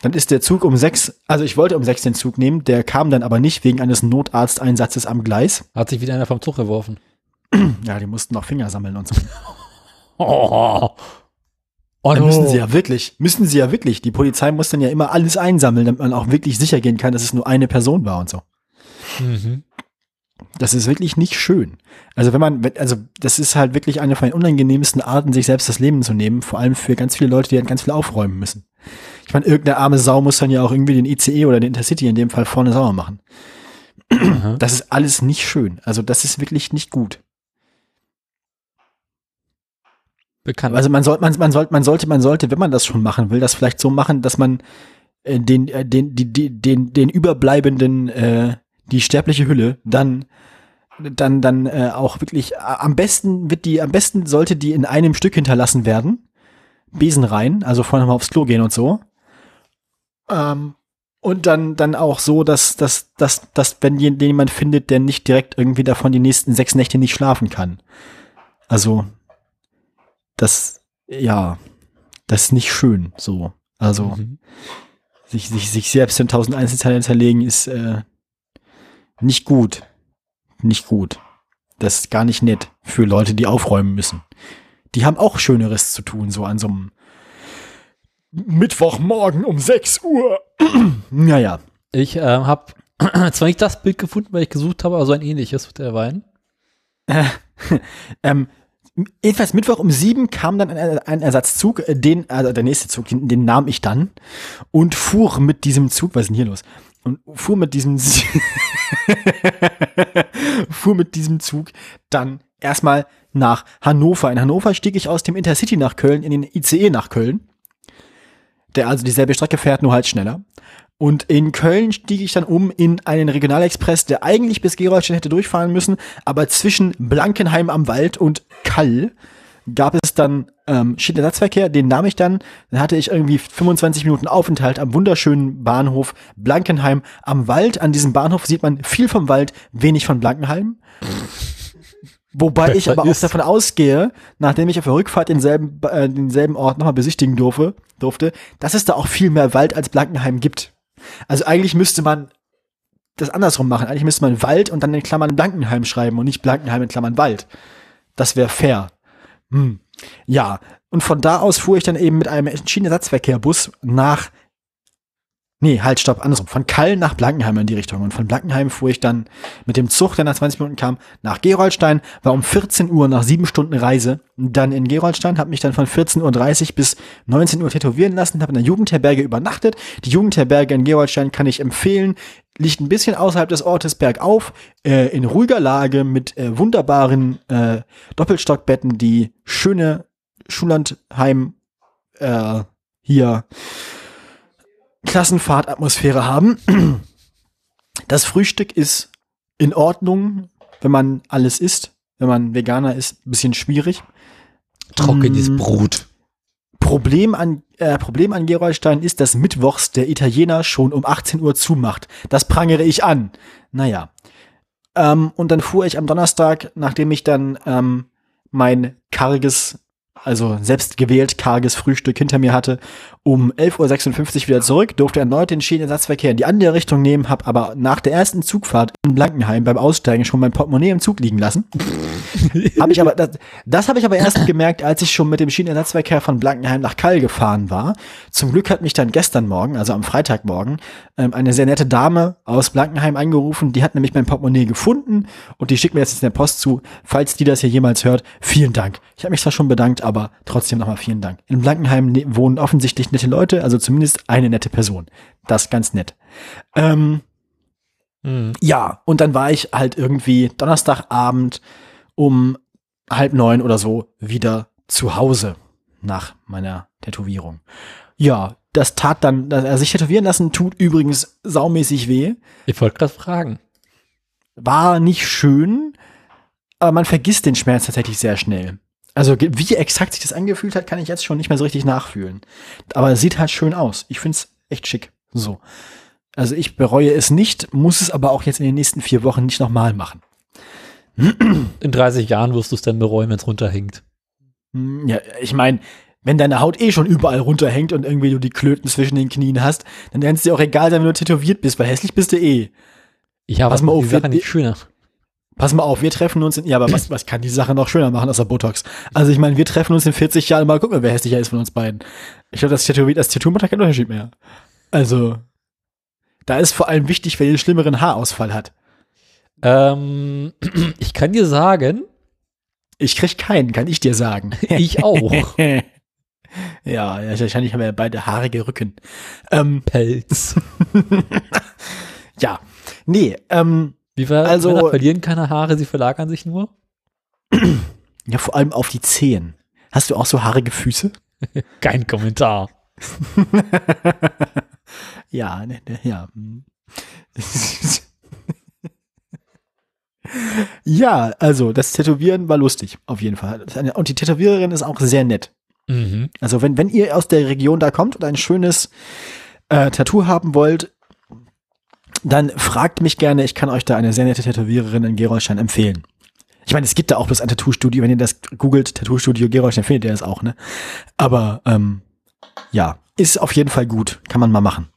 Speaker 2: Dann ist der Zug um sechs, also ich wollte um sechs den Zug nehmen, der kam dann aber nicht wegen eines Notarzteinsatzes am Gleis.
Speaker 1: Hat sich wieder einer vom Zug geworfen.
Speaker 2: Ja, die mussten auch Finger sammeln und so.
Speaker 1: Oh. Oh,
Speaker 2: Dann müssen sie ja wirklich, müssen sie ja wirklich. Die Polizei muss dann ja immer alles einsammeln, damit man auch wirklich sicher gehen kann, dass es nur eine Person war und so.
Speaker 1: Mhm.
Speaker 2: Das ist wirklich nicht schön. Also wenn man, also das ist halt wirklich eine von den unangenehmsten Arten, sich selbst das Leben zu nehmen, vor allem für ganz viele Leute, die halt ganz viel aufräumen müssen. Ich meine, irgendeine arme Sau muss dann ja auch irgendwie den ICE oder den Intercity in dem Fall vorne sauer machen.
Speaker 1: Aha.
Speaker 2: Das ist alles nicht schön. Also das ist wirklich nicht gut.
Speaker 1: Bekannt.
Speaker 2: Also man sollte, man, man sollte, man sollte, man sollte, wenn man das schon machen will, das vielleicht so machen, dass man äh, den, äh, den, die, den, den überbleibenden, äh, die sterbliche Hülle, dann, dann, dann äh, auch wirklich, äh, am besten wird die, am besten sollte die in einem Stück hinterlassen werden, Besen rein, also vorher mal aufs Klo gehen und so. Ähm, und dann, dann auch so, dass, dass, dass, dass wenn jemand findet, der nicht direkt irgendwie davon die nächsten sechs Nächte nicht schlafen kann. Also, das, ja, das ist nicht schön, so. Also,
Speaker 1: Mhm.
Speaker 2: sich, sich, sich selbst in tausend Einzelteile zerlegen ist äh, nicht gut. Nicht gut. Das ist gar nicht nett für Leute, die aufräumen müssen. Die haben auch Schöneres zu tun, so an so einem Mittwochmorgen um 6 Uhr. naja.
Speaker 1: Ich äh, habe zwar nicht das Bild gefunden, weil ich gesucht habe, aber so ein ähnliches mit der Wein.
Speaker 2: Ähm, jedenfalls Mittwoch um sieben kam dann ein, ein Ersatzzug, äh, den, also der nächste Zug, den, den nahm ich dann und fuhr mit diesem Zug, was ist denn hier los? Und fuhr mit diesem, fuhr mit diesem Zug dann erstmal nach Hannover. In Hannover stieg ich aus dem Intercity nach Köln in den ICE nach Köln, der also dieselbe Strecke fährt, nur halt schneller. Und in Köln stieg ich dann um in einen Regionalexpress, der eigentlich bis Gerolstein hätte durchfahren müssen, aber zwischen Blankenheim am Wald und Kall gab es dann ähm, Schienenersatzverkehr, den nahm ich dann. Dann hatte ich irgendwie 25 Minuten Aufenthalt am wunderschönen Bahnhof Blankenheim am Wald. An diesem Bahnhof sieht man viel vom Wald, wenig von Blankenheim. Wobei ich
Speaker 1: Besser
Speaker 2: aber auch
Speaker 1: ist.
Speaker 2: davon ausgehe, nachdem ich auf der Rückfahrt denselben, äh, denselben Ort nochmal besichtigen durfte, durfte, dass es da auch viel mehr Wald als Blankenheim gibt. Also eigentlich müsste man das andersrum machen. Eigentlich müsste man Wald und dann in Klammern Blankenheim schreiben und nicht Blankenheim in Klammern Wald. Das wäre fair. Hm. Ja, und von da aus fuhr ich dann eben mit einem Schienenersatzverkehrbus nach Nee, halt, stopp, andersrum. Von Kall nach Blankenheim in die Richtung. Und von Blankenheim fuhr ich dann mit dem Zug, der nach 20 Minuten kam, nach Gerolstein, war um 14 Uhr nach sieben Stunden Reise. Dann in Gerolstein, habe mich dann von 14.30 Uhr bis 19 Uhr tätowieren lassen, habe in der Jugendherberge übernachtet. Die Jugendherberge in Gerolstein kann ich empfehlen. Liegt ein bisschen außerhalb des Ortes bergauf, äh, in ruhiger Lage mit äh, wunderbaren äh, Doppelstockbetten, die schöne Schullandheim äh, hier Klassenfahrtatmosphäre haben. Das Frühstück ist in Ordnung, wenn man alles isst. Wenn man Veganer ist, ein bisschen schwierig.
Speaker 1: Trockenes
Speaker 2: Mm.
Speaker 1: Brot.
Speaker 2: Problem an, äh, Problem an Gerolstein ist, dass mittwochs der Italiener schon um 18 Uhr zumacht. Das prangere ich an. Naja. Ähm, und dann fuhr ich am Donnerstag, nachdem ich dann ähm, mein karges, also selbst gewählt karges Frühstück hinter mir hatte, um 11.56 Uhr wieder zurück, durfte erneut den Schienenersatzverkehr in die andere Richtung nehmen, habe aber nach der ersten Zugfahrt in Blankenheim beim Aussteigen schon mein Portemonnaie im Zug liegen lassen. Habe ich aber das, das habe ich aber erst gemerkt, als ich schon mit dem Schienenersatzverkehr von Blankenheim nach Kall gefahren war. Zum Glück hat mich dann gestern Morgen, also am Freitagmorgen, ähm, eine sehr nette Dame aus Blankenheim angerufen. Die hat nämlich mein Portemonnaie gefunden und die schickt mir jetzt in der Post zu. Falls die das hier jemals hört, vielen Dank. Ich habe mich zwar schon bedankt, aber trotzdem nochmal vielen Dank. In Blankenheim ne- wohnen offensichtlich nette Leute, also zumindest eine nette Person. Das ist ganz nett. Ähm,
Speaker 1: Mhm.
Speaker 2: ja, und dann war ich halt irgendwie Donnerstagabend um halb neun oder so wieder zu Hause nach meiner Tätowierung. Ja, das tat dann, also sich tätowieren lassen tut übrigens saumäßig weh.
Speaker 1: Ich wollte gerade fragen.
Speaker 2: War nicht schön, aber man vergisst den Schmerz tatsächlich sehr schnell. Also wie exakt sich das angefühlt hat, kann ich jetzt schon nicht mehr so richtig nachfühlen. Aber es sieht halt schön aus. Ich find's echt schick. So. Also ich bereue es nicht, muss es aber auch jetzt in den nächsten vier Wochen nicht nochmal machen.
Speaker 1: In 30 Jahren wirst du es dann bereuen, wenn es runterhängt.
Speaker 2: Hm, Ja, ich meine, wenn deine Haut eh schon überall runterhängt und irgendwie du die Klöten zwischen den Knien hast, dann kann es dir auch egal sein, wenn du tätowiert bist, weil hässlich bist du eh.
Speaker 1: Ich habe
Speaker 2: Pass mal
Speaker 1: die
Speaker 2: auf,
Speaker 1: Sache
Speaker 2: wir-
Speaker 1: nicht schöner.
Speaker 2: Pass mal auf, wir treffen uns in, ja, aber was, was kann die Sache noch schöner machen außer Botox? Also ich meine, wir treffen uns in 40 Jahren mal gucken, wer hässlicher ist von uns beiden. Ich glaube, das Tätowiert, das Tattoo macht da keinen Unterschied mehr. Also, da ist vor allem wichtig, wer den schlimmeren Haarausfall hat.
Speaker 1: Ähm, ich kann dir sagen,
Speaker 2: Ich krieg keinen, kann ich dir sagen.
Speaker 1: ich auch.
Speaker 2: ja, ja, wahrscheinlich haben wir ja beide haarige Rücken. Ähm,
Speaker 1: Pelz.
Speaker 2: ja. Nee, ähm,
Speaker 1: Wie wir
Speaker 2: Also-
Speaker 1: Männer verlieren keine Haare, sie verlagern sich nur.
Speaker 2: ja, vor allem auf die Zehen. Hast du auch so haarige Füße?
Speaker 1: Kein Kommentar.
Speaker 2: Ja, ne, ne, ja. hm. ja, also das Tätowieren war lustig, auf jeden Fall. Und die Tätowiererin ist auch sehr nett.
Speaker 1: Mhm.
Speaker 2: Also wenn, wenn ihr aus der Region da kommt und ein schönes äh, Tattoo haben wollt, dann fragt mich gerne. Ich kann euch da eine sehr nette Tätowiererin in Gerolstein empfehlen. Ich meine, es gibt da auch bloß ein Tattoo-Studio. Wenn ihr das googelt, Tattoo-Studio Gerolstein, findet ihr das auch, ne? Aber ähm, ja, ist auf jeden Fall gut. Kann man mal machen,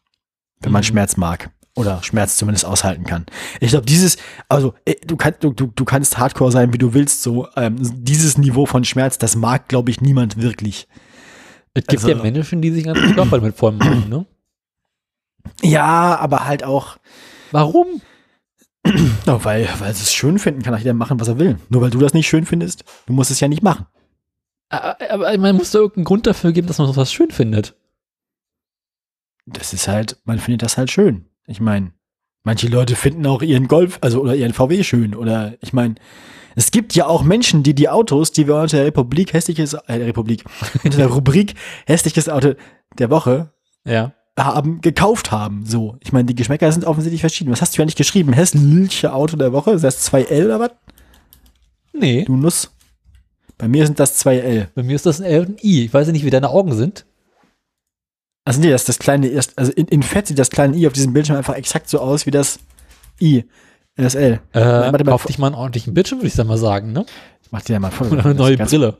Speaker 2: wenn man
Speaker 1: Mhm.
Speaker 2: Schmerz mag. Oder Schmerz zumindest aushalten kann. Ich glaube, dieses, also äh, du, kannst du, du, kannst Hardcore sein, wie du willst, so ähm, dieses Niveau von Schmerz, das mag, glaube ich, niemand wirklich.
Speaker 1: Es gibt
Speaker 2: Also-
Speaker 1: ja Menschen, die sich ganzen Körper damit voll machen, ne?
Speaker 2: Ja, aber halt auch,
Speaker 1: Warum?
Speaker 2: oh, weil, weil sie es schön finden, kann auch jeder machen, was er will. Nur weil du das nicht schön findest, du musst es ja nicht machen.
Speaker 1: Aber aber man muss da irgendeinen Grund dafür geben, dass man sowas schön findet.
Speaker 2: Das ist halt, man findet das halt schön. Ich meine, manche Leute finden auch ihren Golf, also oder ihren VW schön. Oder ich meine, es gibt ja auch Menschen, die die Autos, die wir unter der Republik hässliches, äh, Republik, unter der Rubrik hässliches Auto der Woche
Speaker 1: Ja.
Speaker 2: Haben, gekauft haben. So. Ich meine, die Geschmäcker sind offensichtlich verschieden. Was hast du eigentlich geschrieben? Hässliche Auto der Woche? Ist das 2L oder was?
Speaker 1: Nee.
Speaker 2: Du Nuss. Bei mir sind das zwei L.
Speaker 1: Bei mir ist das ein L und ein I. Ich weiß ja nicht, wie deine Augen sind.
Speaker 2: Also nee, das ist das kleine, also in, in Fett sieht das kleine I auf diesem Bildschirm einfach exakt so aus wie das I, das L.
Speaker 1: Äh,
Speaker 2: warte mal,
Speaker 1: kauf dich mal einen ordentlichen Bildschirm, würde ich dann mal sagen, ne?
Speaker 2: Ich mach dir ja mal ein Foto.
Speaker 1: Oder eine neue Brille.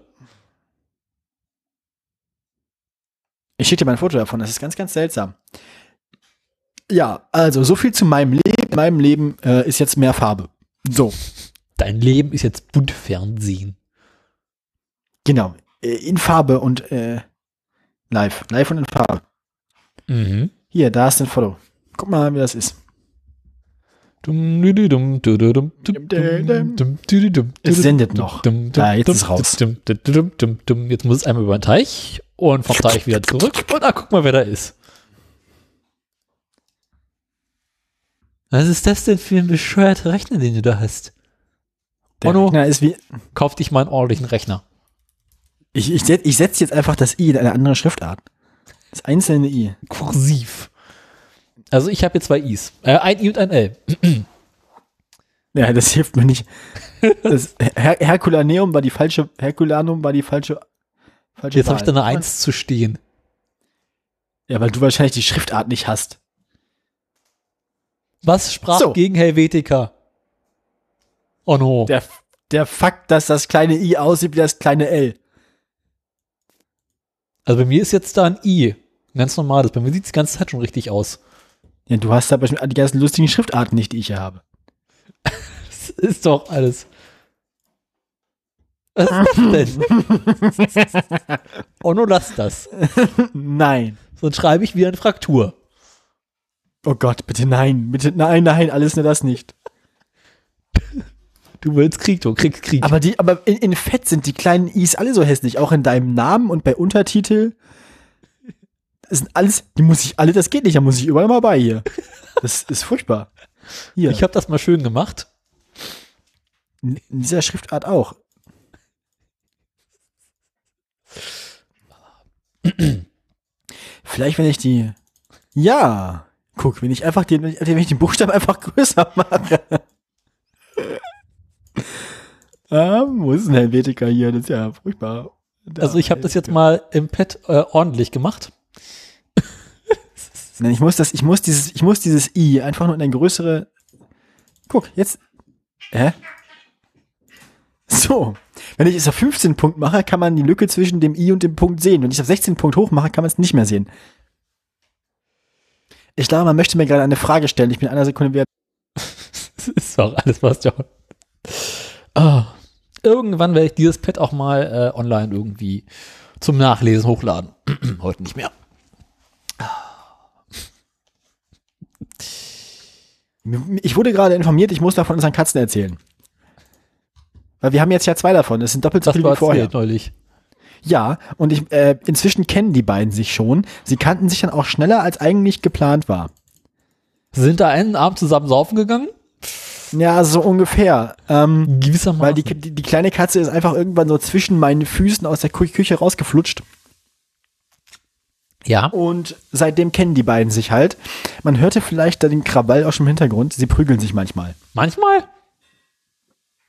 Speaker 2: Ich schicke dir mal ein Foto davon, das ist ganz, ganz seltsam. Ja, also so viel zu meinem Leben. In meinem Leben äh, ist jetzt mehr Farbe. So,
Speaker 1: Dein Leben ist jetzt Buntfernsehen.
Speaker 2: genau. Äh, In Farbe und äh, live. Live und in Farbe.
Speaker 1: Mhm.
Speaker 2: Hier, da ist ein Foto. Guck mal, wie das ist. Es sendet noch.
Speaker 1: dum,
Speaker 2: Ah, jetzt ist raus.
Speaker 1: Jetzt muss es einmal über den Teich und vom Teich wieder zurück. Und ah, guck mal, wer da ist. Was ist das denn für ein bescheuerter Rechner, den du da hast?
Speaker 2: Der
Speaker 1: Onno.
Speaker 2: Rechner ist wie.
Speaker 1: Kauf dich mal einen ordentlichen Rechner.
Speaker 2: Ich, ich, ich setze jetzt einfach das I in eine andere Schriftart. Das einzelne I.
Speaker 1: Kursiv. Also ich habe hier zwei Is. Äh, ein I und ein L.
Speaker 2: Ja, das hilft mir nicht. Das Her Herculaneum war die falsche. Herculanum war die falsche. Falsche
Speaker 1: Jetzt habe ich da eine Eins zu stehen.
Speaker 2: Ja, weil du wahrscheinlich die Schriftart nicht hast.
Speaker 1: Was sprach
Speaker 2: So.
Speaker 1: gegen Helvetica? Oh no.
Speaker 2: Der, der Fakt, dass das kleine I aussieht wie das kleine L.
Speaker 1: Also bei mir ist jetzt da ein I. Ein ganz normales. Bei mir sieht es die ganze Zeit schon richtig aus.
Speaker 2: Ja, du hast aber die ganzen lustigen Schriftarten nicht, die ich hier habe.
Speaker 1: Das ist doch alles. Was ist das denn? oh no, lass das.
Speaker 2: Nein.
Speaker 1: Sonst schreibe ich wieder eine Fraktur.
Speaker 2: Oh Gott, bitte nein. Bitte nein, nein, alles nur das nicht.
Speaker 1: Du willst Krieg, du kriegst Krieg.
Speaker 2: Aber die, aber in, in Fett sind die kleinen Is alle so hässlich, auch in deinem Namen und bei Untertitel. Das sind alles, die muss ich alle, das geht nicht, da muss ich überall mal bei hier. Das ist furchtbar. Hier,
Speaker 1: ich habe das mal schön gemacht.
Speaker 2: in dieser Schriftart auch. Vielleicht, wenn ich die, ja, guck, wenn ich einfach den, wenn ich den Buchstaben einfach größer mache. ah, wo ist denn Helvetica hier? Das ist ja furchtbar. Da,
Speaker 1: Also ich habe das jetzt mal im Pad äh, ordentlich gemacht.
Speaker 2: Nein, ich muss das, ich muss dieses, ich muss dieses I einfach nur in eine größere. Guck, jetzt. Hä? So. Wenn ich es auf 15 Punkt mache, kann man die Lücke zwischen dem I und dem Punkt sehen. Wenn ich es auf 16 Punkt hoch mache, kann man es nicht mehr sehen. Ich glaube, man möchte mir gerade eine Frage stellen. Ich bin in einer Sekunde wieder.
Speaker 1: Das ist doch alles, was ja. Ah. Irgendwann werde ich dieses Pad auch mal äh, online irgendwie zum Nachlesen hochladen. Heute nicht mehr.
Speaker 2: Ich wurde gerade informiert, ich muss davon unseren Katzen erzählen. Weil wir haben jetzt ja zwei davon. Es sind doppelt so viele wie vorher.
Speaker 1: neulich.
Speaker 2: Ja, und ich, äh, inzwischen kennen die beiden sich schon. Sie kannten sich dann auch schneller, als eigentlich geplant war.
Speaker 1: Sind da einen Abend zusammen saufen gegangen?
Speaker 2: Ja, so ungefähr. Ähm,
Speaker 1: Gewissermaßen.
Speaker 2: weil die, die, die kleine Katze ist einfach irgendwann so zwischen meinen Füßen aus der Kü Küche rausgeflutscht.
Speaker 1: ja.
Speaker 2: Und seitdem kennen die beiden sich halt. Man hörte vielleicht da den Krawall schon im Hintergrund. Sie prügeln sich manchmal.
Speaker 1: Manchmal.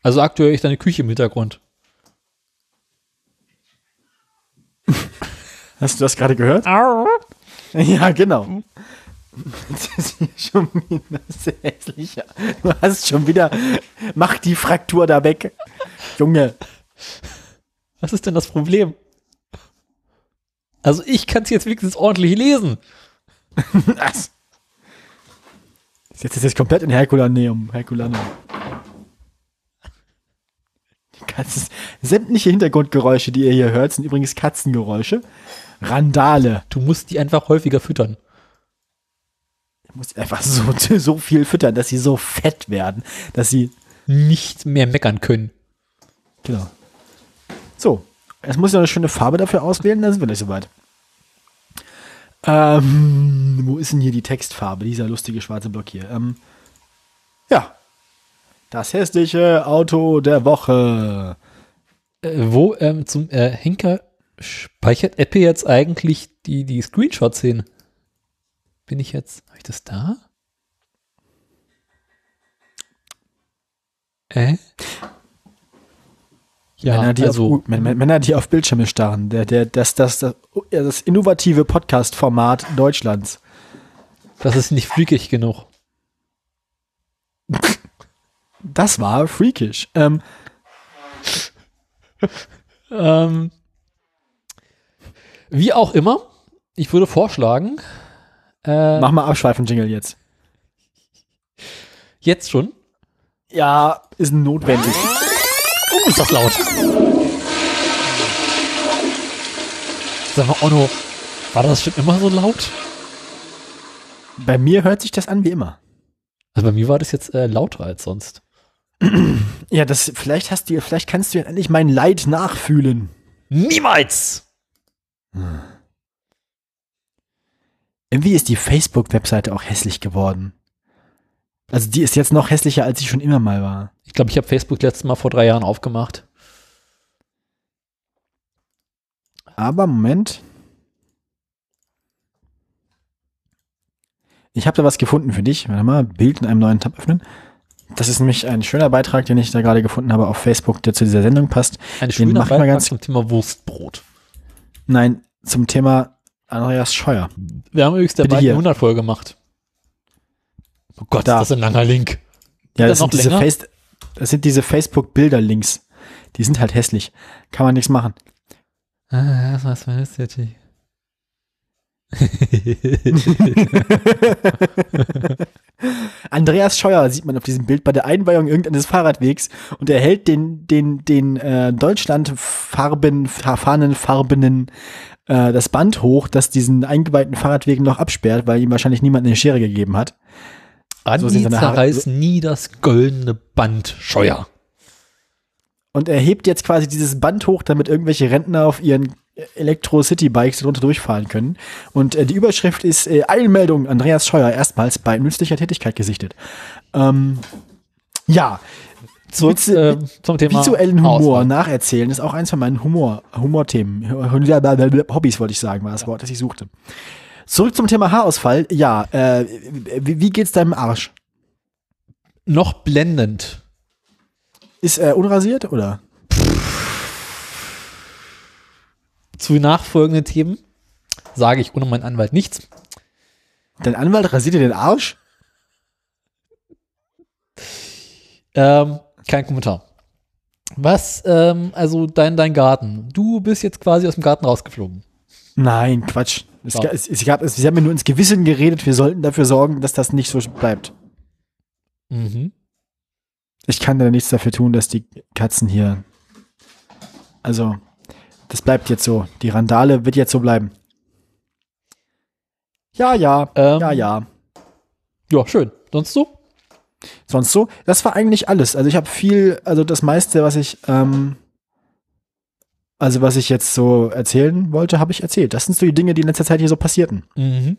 Speaker 1: Also aktuell ist deine Küche im Hintergrund.
Speaker 2: Hast du das gerade gehört? Ja, genau. Das ist schon wieder sehr hässlich. Du hast schon wieder. Mach die Fraktur da weg. Junge.
Speaker 1: Was ist denn das Problem? Also ich kann es jetzt wenigstens ordentlich lesen.
Speaker 2: Das ist jetzt, ist jetzt komplett in Herkulaneum. Herkulaneum. Die Katze, sämtliche Hintergrundgeräusche, die ihr hier hört, sind übrigens Katzengeräusche. Randale.
Speaker 1: Du musst die einfach häufiger füttern.
Speaker 2: Ich muss einfach so, so viel füttern, dass sie so fett werden, dass sie.
Speaker 1: Nicht mehr meckern können.
Speaker 2: Genau. So. Jetzt muss ich noch eine schöne Farbe dafür auswählen, dann sind wir nicht so weit. Ähm, wo ist denn hier die Textfarbe? Dieser lustige schwarze Block hier. Ähm, ja. Das hässliche Auto der Woche.
Speaker 1: Äh, wo ähm, zum äh, Henker speichert Apple jetzt eigentlich die, die Screenshots hin? Bin ich jetzt, habe ich das da? Äh? Ja,
Speaker 2: Männer, die
Speaker 1: also,
Speaker 2: auf, Männer, die auf Bildschirme starren. Der, der, das, das, das, das innovative Podcast-Format Deutschlands.
Speaker 1: das ist nicht freakig genug.
Speaker 2: Das war freakish. Ähm,
Speaker 1: Ähm, wie auch immer, ich würde vorschlagen, äh,
Speaker 2: mach mal abschweifen, Jingle jetzt.
Speaker 1: jetzt schon.
Speaker 2: Ja, ist notwendig.
Speaker 1: Oh, ist das laut. Sag mal, Onno, war das schon immer so laut?
Speaker 2: Bei mir hört sich das an wie immer.
Speaker 1: Also bei mir war das jetzt äh, lauter als sonst.
Speaker 2: Ja, das, vielleicht hast du, vielleicht kannst du ja endlich mein Leid nachfühlen.
Speaker 1: Niemals!
Speaker 2: Irgendwie ist die Facebook-Webseite auch hässlich geworden. Also die ist jetzt noch hässlicher, als sie schon immer mal war.
Speaker 1: Ich glaube, ich habe Facebook letztes Mal vor drei Jahren aufgemacht.
Speaker 2: Aber Moment. Ich habe da was gefunden für dich. Warte mal, Bild in einem neuen Tab öffnen. Das ist nämlich ein schöner Beitrag, den ich da gerade gefunden habe auf Facebook, der zu dieser Sendung passt.
Speaker 1: Ein
Speaker 2: Den
Speaker 1: schöner
Speaker 2: mach ich mal
Speaker 1: Beitrag
Speaker 2: ganz-
Speaker 1: zum Thema Wurstbrot.
Speaker 2: Nein, zum Thema Andreas Scheuer.
Speaker 1: Wir haben übrigens der
Speaker 2: Bitte
Speaker 1: beiden
Speaker 2: hier.
Speaker 1: 100 Folge gemacht. Oh Gott,
Speaker 2: Da.
Speaker 1: ist das ein langer Link.
Speaker 2: Ja, das
Speaker 1: noch
Speaker 2: sind? Face das sind diese Facebook-Bilder-Links. Die sind halt hässlich. Kann man nichts machen.
Speaker 1: Ah, was war das jetzt?
Speaker 2: Andreas Scheuer sieht man auf diesem Bild bei der Einweihung irgendeines Fahrradwegs und er hält den, den, den äh, Deutschland-Farben, Fahnenfarbenen äh, das Band hoch, das diesen eingeweihten Fahrradweg noch absperrt, weil ihm wahrscheinlich niemand eine Schere gegeben hat.
Speaker 1: Andi
Speaker 2: sind seine Haare-
Speaker 1: zerreißt nie das goldene Band Scheuer.
Speaker 2: Und er hebt jetzt quasi dieses Band hoch, damit irgendwelche Rentner auf ihren Elektro-City-Bikes drunter durchfahren können. Und äh, die Überschrift ist äh, Eilmeldung, Andreas Scheuer erstmals bei nützlicher Tätigkeit gesichtet. Ähm, ja,
Speaker 1: Zurück
Speaker 2: Witze-
Speaker 1: äh, zum Thema
Speaker 2: visuellen Humor
Speaker 1: Auswahl.
Speaker 2: nacherzählen ist auch eins von meinen Humor, Humorthemen. Hobbys wollte ich sagen, war das Wort, das ich suchte. Zurück zum Thema Haarausfall. Ja, äh, wie, wie geht's deinem Arsch?
Speaker 1: Noch blendend.
Speaker 2: Ist er unrasiert oder?
Speaker 1: Zu nachfolgenden Themen sage ich ohne meinen Anwalt nichts.
Speaker 2: Dein Anwalt rasiert dir den Arsch?
Speaker 1: Ähm, kein Kommentar. Was, ähm, also dein, dein Garten. Du bist jetzt quasi aus dem Garten rausgeflogen.
Speaker 2: Nein, Quatsch. Es,
Speaker 1: Ja.
Speaker 2: es, es gab, es, sie haben mir nur ins Gewissen geredet, wir sollten dafür sorgen, dass das nicht so bleibt.
Speaker 1: Mhm.
Speaker 2: Ich kann da nichts dafür tun, dass die Katzen hier. Also, das bleibt jetzt so. Die Randale wird jetzt so bleiben. Ja, ja,
Speaker 1: Ähm,
Speaker 2: ja, ja.
Speaker 1: Ja, schön. Sonst so?
Speaker 2: Sonst so? Das war eigentlich alles. Also ich habe viel, also das meiste, was ich, ähm, also was ich jetzt so erzählen wollte, habe ich erzählt. Das sind so die Dinge, die in letzter Zeit hier so passierten.
Speaker 1: Mhm.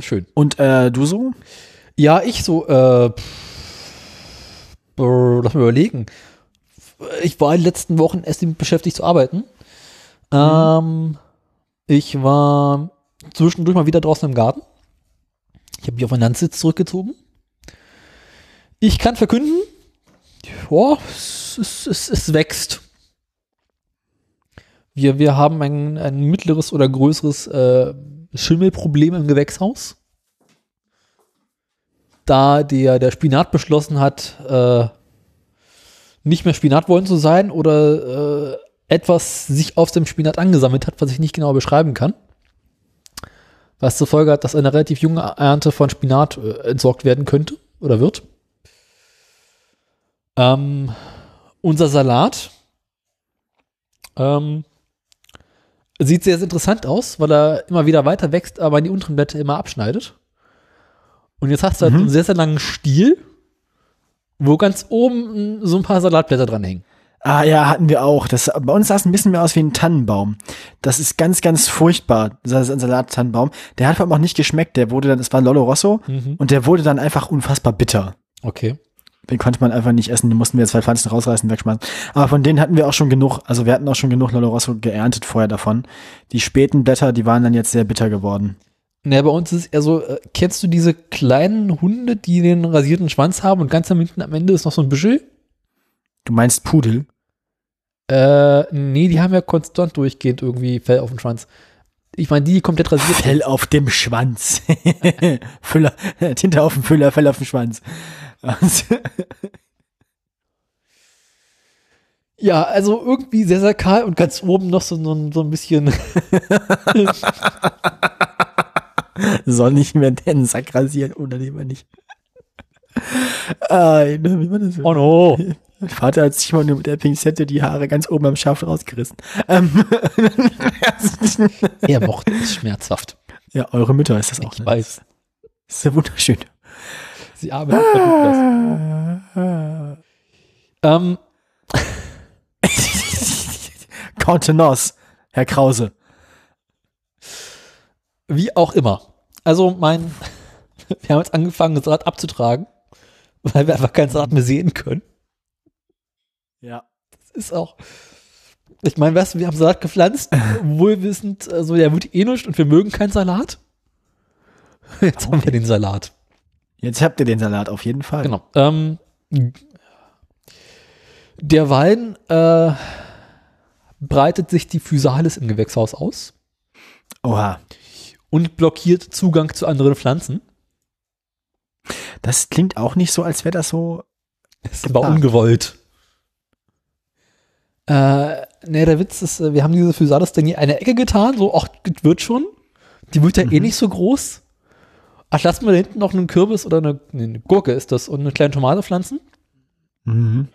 Speaker 1: Schön.
Speaker 2: Und äh, du so?
Speaker 1: Ja, ich so, äh, pff, brr, lass mal überlegen. Ich war in den letzten Wochen erst beschäftigt zu arbeiten. Ähm, ich war zwischendurch mal wieder draußen im Garten. Ich habe mich auf meinen Landsitz zurückgezogen. Ich kann verkünden, ja, es, es, es, es wächst. Wir, wir haben ein, ein mittleres oder größeres äh, Schimmelproblem im Gewächshaus da der, der Spinat beschlossen hat, äh, nicht mehr Spinat wollen zu sein oder äh, etwas sich auf dem Spinat angesammelt hat, was ich nicht genau beschreiben kann. Was zur Folge hat, dass eine relativ junge Ernte von Spinat äh, entsorgt werden könnte oder wird. Ähm, unser Salat ähm, sieht sehr, sehr interessant aus, weil er immer wieder weiter wächst, aber die unteren Blätter immer abschneidet. Und jetzt hast du halt
Speaker 2: Mhm.
Speaker 1: einen sehr, sehr langen Stiel, wo ganz oben so ein paar Salatblätter dranhängen.
Speaker 2: Ah ja, hatten wir auch. Das, bei uns sah es ein bisschen mehr aus wie ein Tannenbaum. Das ist ganz, ganz furchtbar, dieser Salat-Tannenbaum. Der hat vor allem auch nicht geschmeckt. Der wurde dann, das war Lolo Rosso und der wurde dann einfach unfassbar bitter.
Speaker 1: Okay.
Speaker 2: Den konnte man einfach nicht essen, den mussten wir zwei Pflanzen rausreißen, wegschmeißen. Aber von denen hatten wir auch schon genug, also wir hatten auch schon genug Lolo Rosso geerntet vorher davon. Die späten Blätter, die waren dann jetzt sehr bitter geworden.
Speaker 1: Naja, bei uns ist es eher so, äh, kennst du diese kleinen Hunde, die den rasierten Schwanz haben und ganz am hinten am Ende ist noch so ein Büschel?
Speaker 2: Du meinst Pudel?
Speaker 1: Äh, nee, die haben ja konstant durchgehend irgendwie Fell auf dem Schwanz. Ich meine, die die komplett rasiert.
Speaker 2: Fell auf dem Schwanz. Füller, Tinte auf dem Füller, Fell auf dem Schwanz.
Speaker 1: Ja, also irgendwie sehr, sehr kahl und ganz oben noch so, so, so ein bisschen.
Speaker 2: Soll nicht mehr den Sack rasieren oder lieber nicht. Ah, ne, wie war das?
Speaker 1: oh no.
Speaker 2: Mein Vater hat sich mal nur mit der Pinzette die Haare ganz oben am Schaft rausgerissen. Ähm,
Speaker 1: Er mochte es schmerzhaft.
Speaker 2: ja, eure Mütter ist das auch.
Speaker 1: Ich
Speaker 2: Ne?
Speaker 1: weiß.
Speaker 2: Das ist ja wunderschön.
Speaker 1: Sie arbeitet bei Douglas. Ähm,
Speaker 2: Contenance, Herr Krause.
Speaker 1: wie auch immer. Also mein, wir haben jetzt angefangen, das Rad abzutragen, weil wir einfach kein Salat mehr sehen können.
Speaker 2: Ja.
Speaker 1: Das ist auch, ich meine, weißt du, wir haben Salat gepflanzt, wohlwissend, also der wird eh nicht und wir mögen keinen Salat. Jetzt haben wir den Salat.
Speaker 2: Jetzt habt ihr den Salat auf jeden Fall.
Speaker 1: Genau. Ähm, der Wein äh, breitet sich die Physalis im Gewächshaus aus
Speaker 2: Oha.
Speaker 1: und blockiert Zugang zu anderen Pflanzen.
Speaker 2: Das klingt auch nicht so, als wäre das so.
Speaker 1: Das ist aber
Speaker 2: Geplant.
Speaker 1: ungewollt. Äh, ne, der Witz ist, äh, wir haben diese Physalis dann in eine Ecke getan, so, ach, wird schon. Die wird ja eh nicht so groß. Ach, lassen wir da hinten noch einen Kürbis oder eine, nee, eine Gurke ist das und eine kleine Tomate pflanzen.
Speaker 2: Mhm.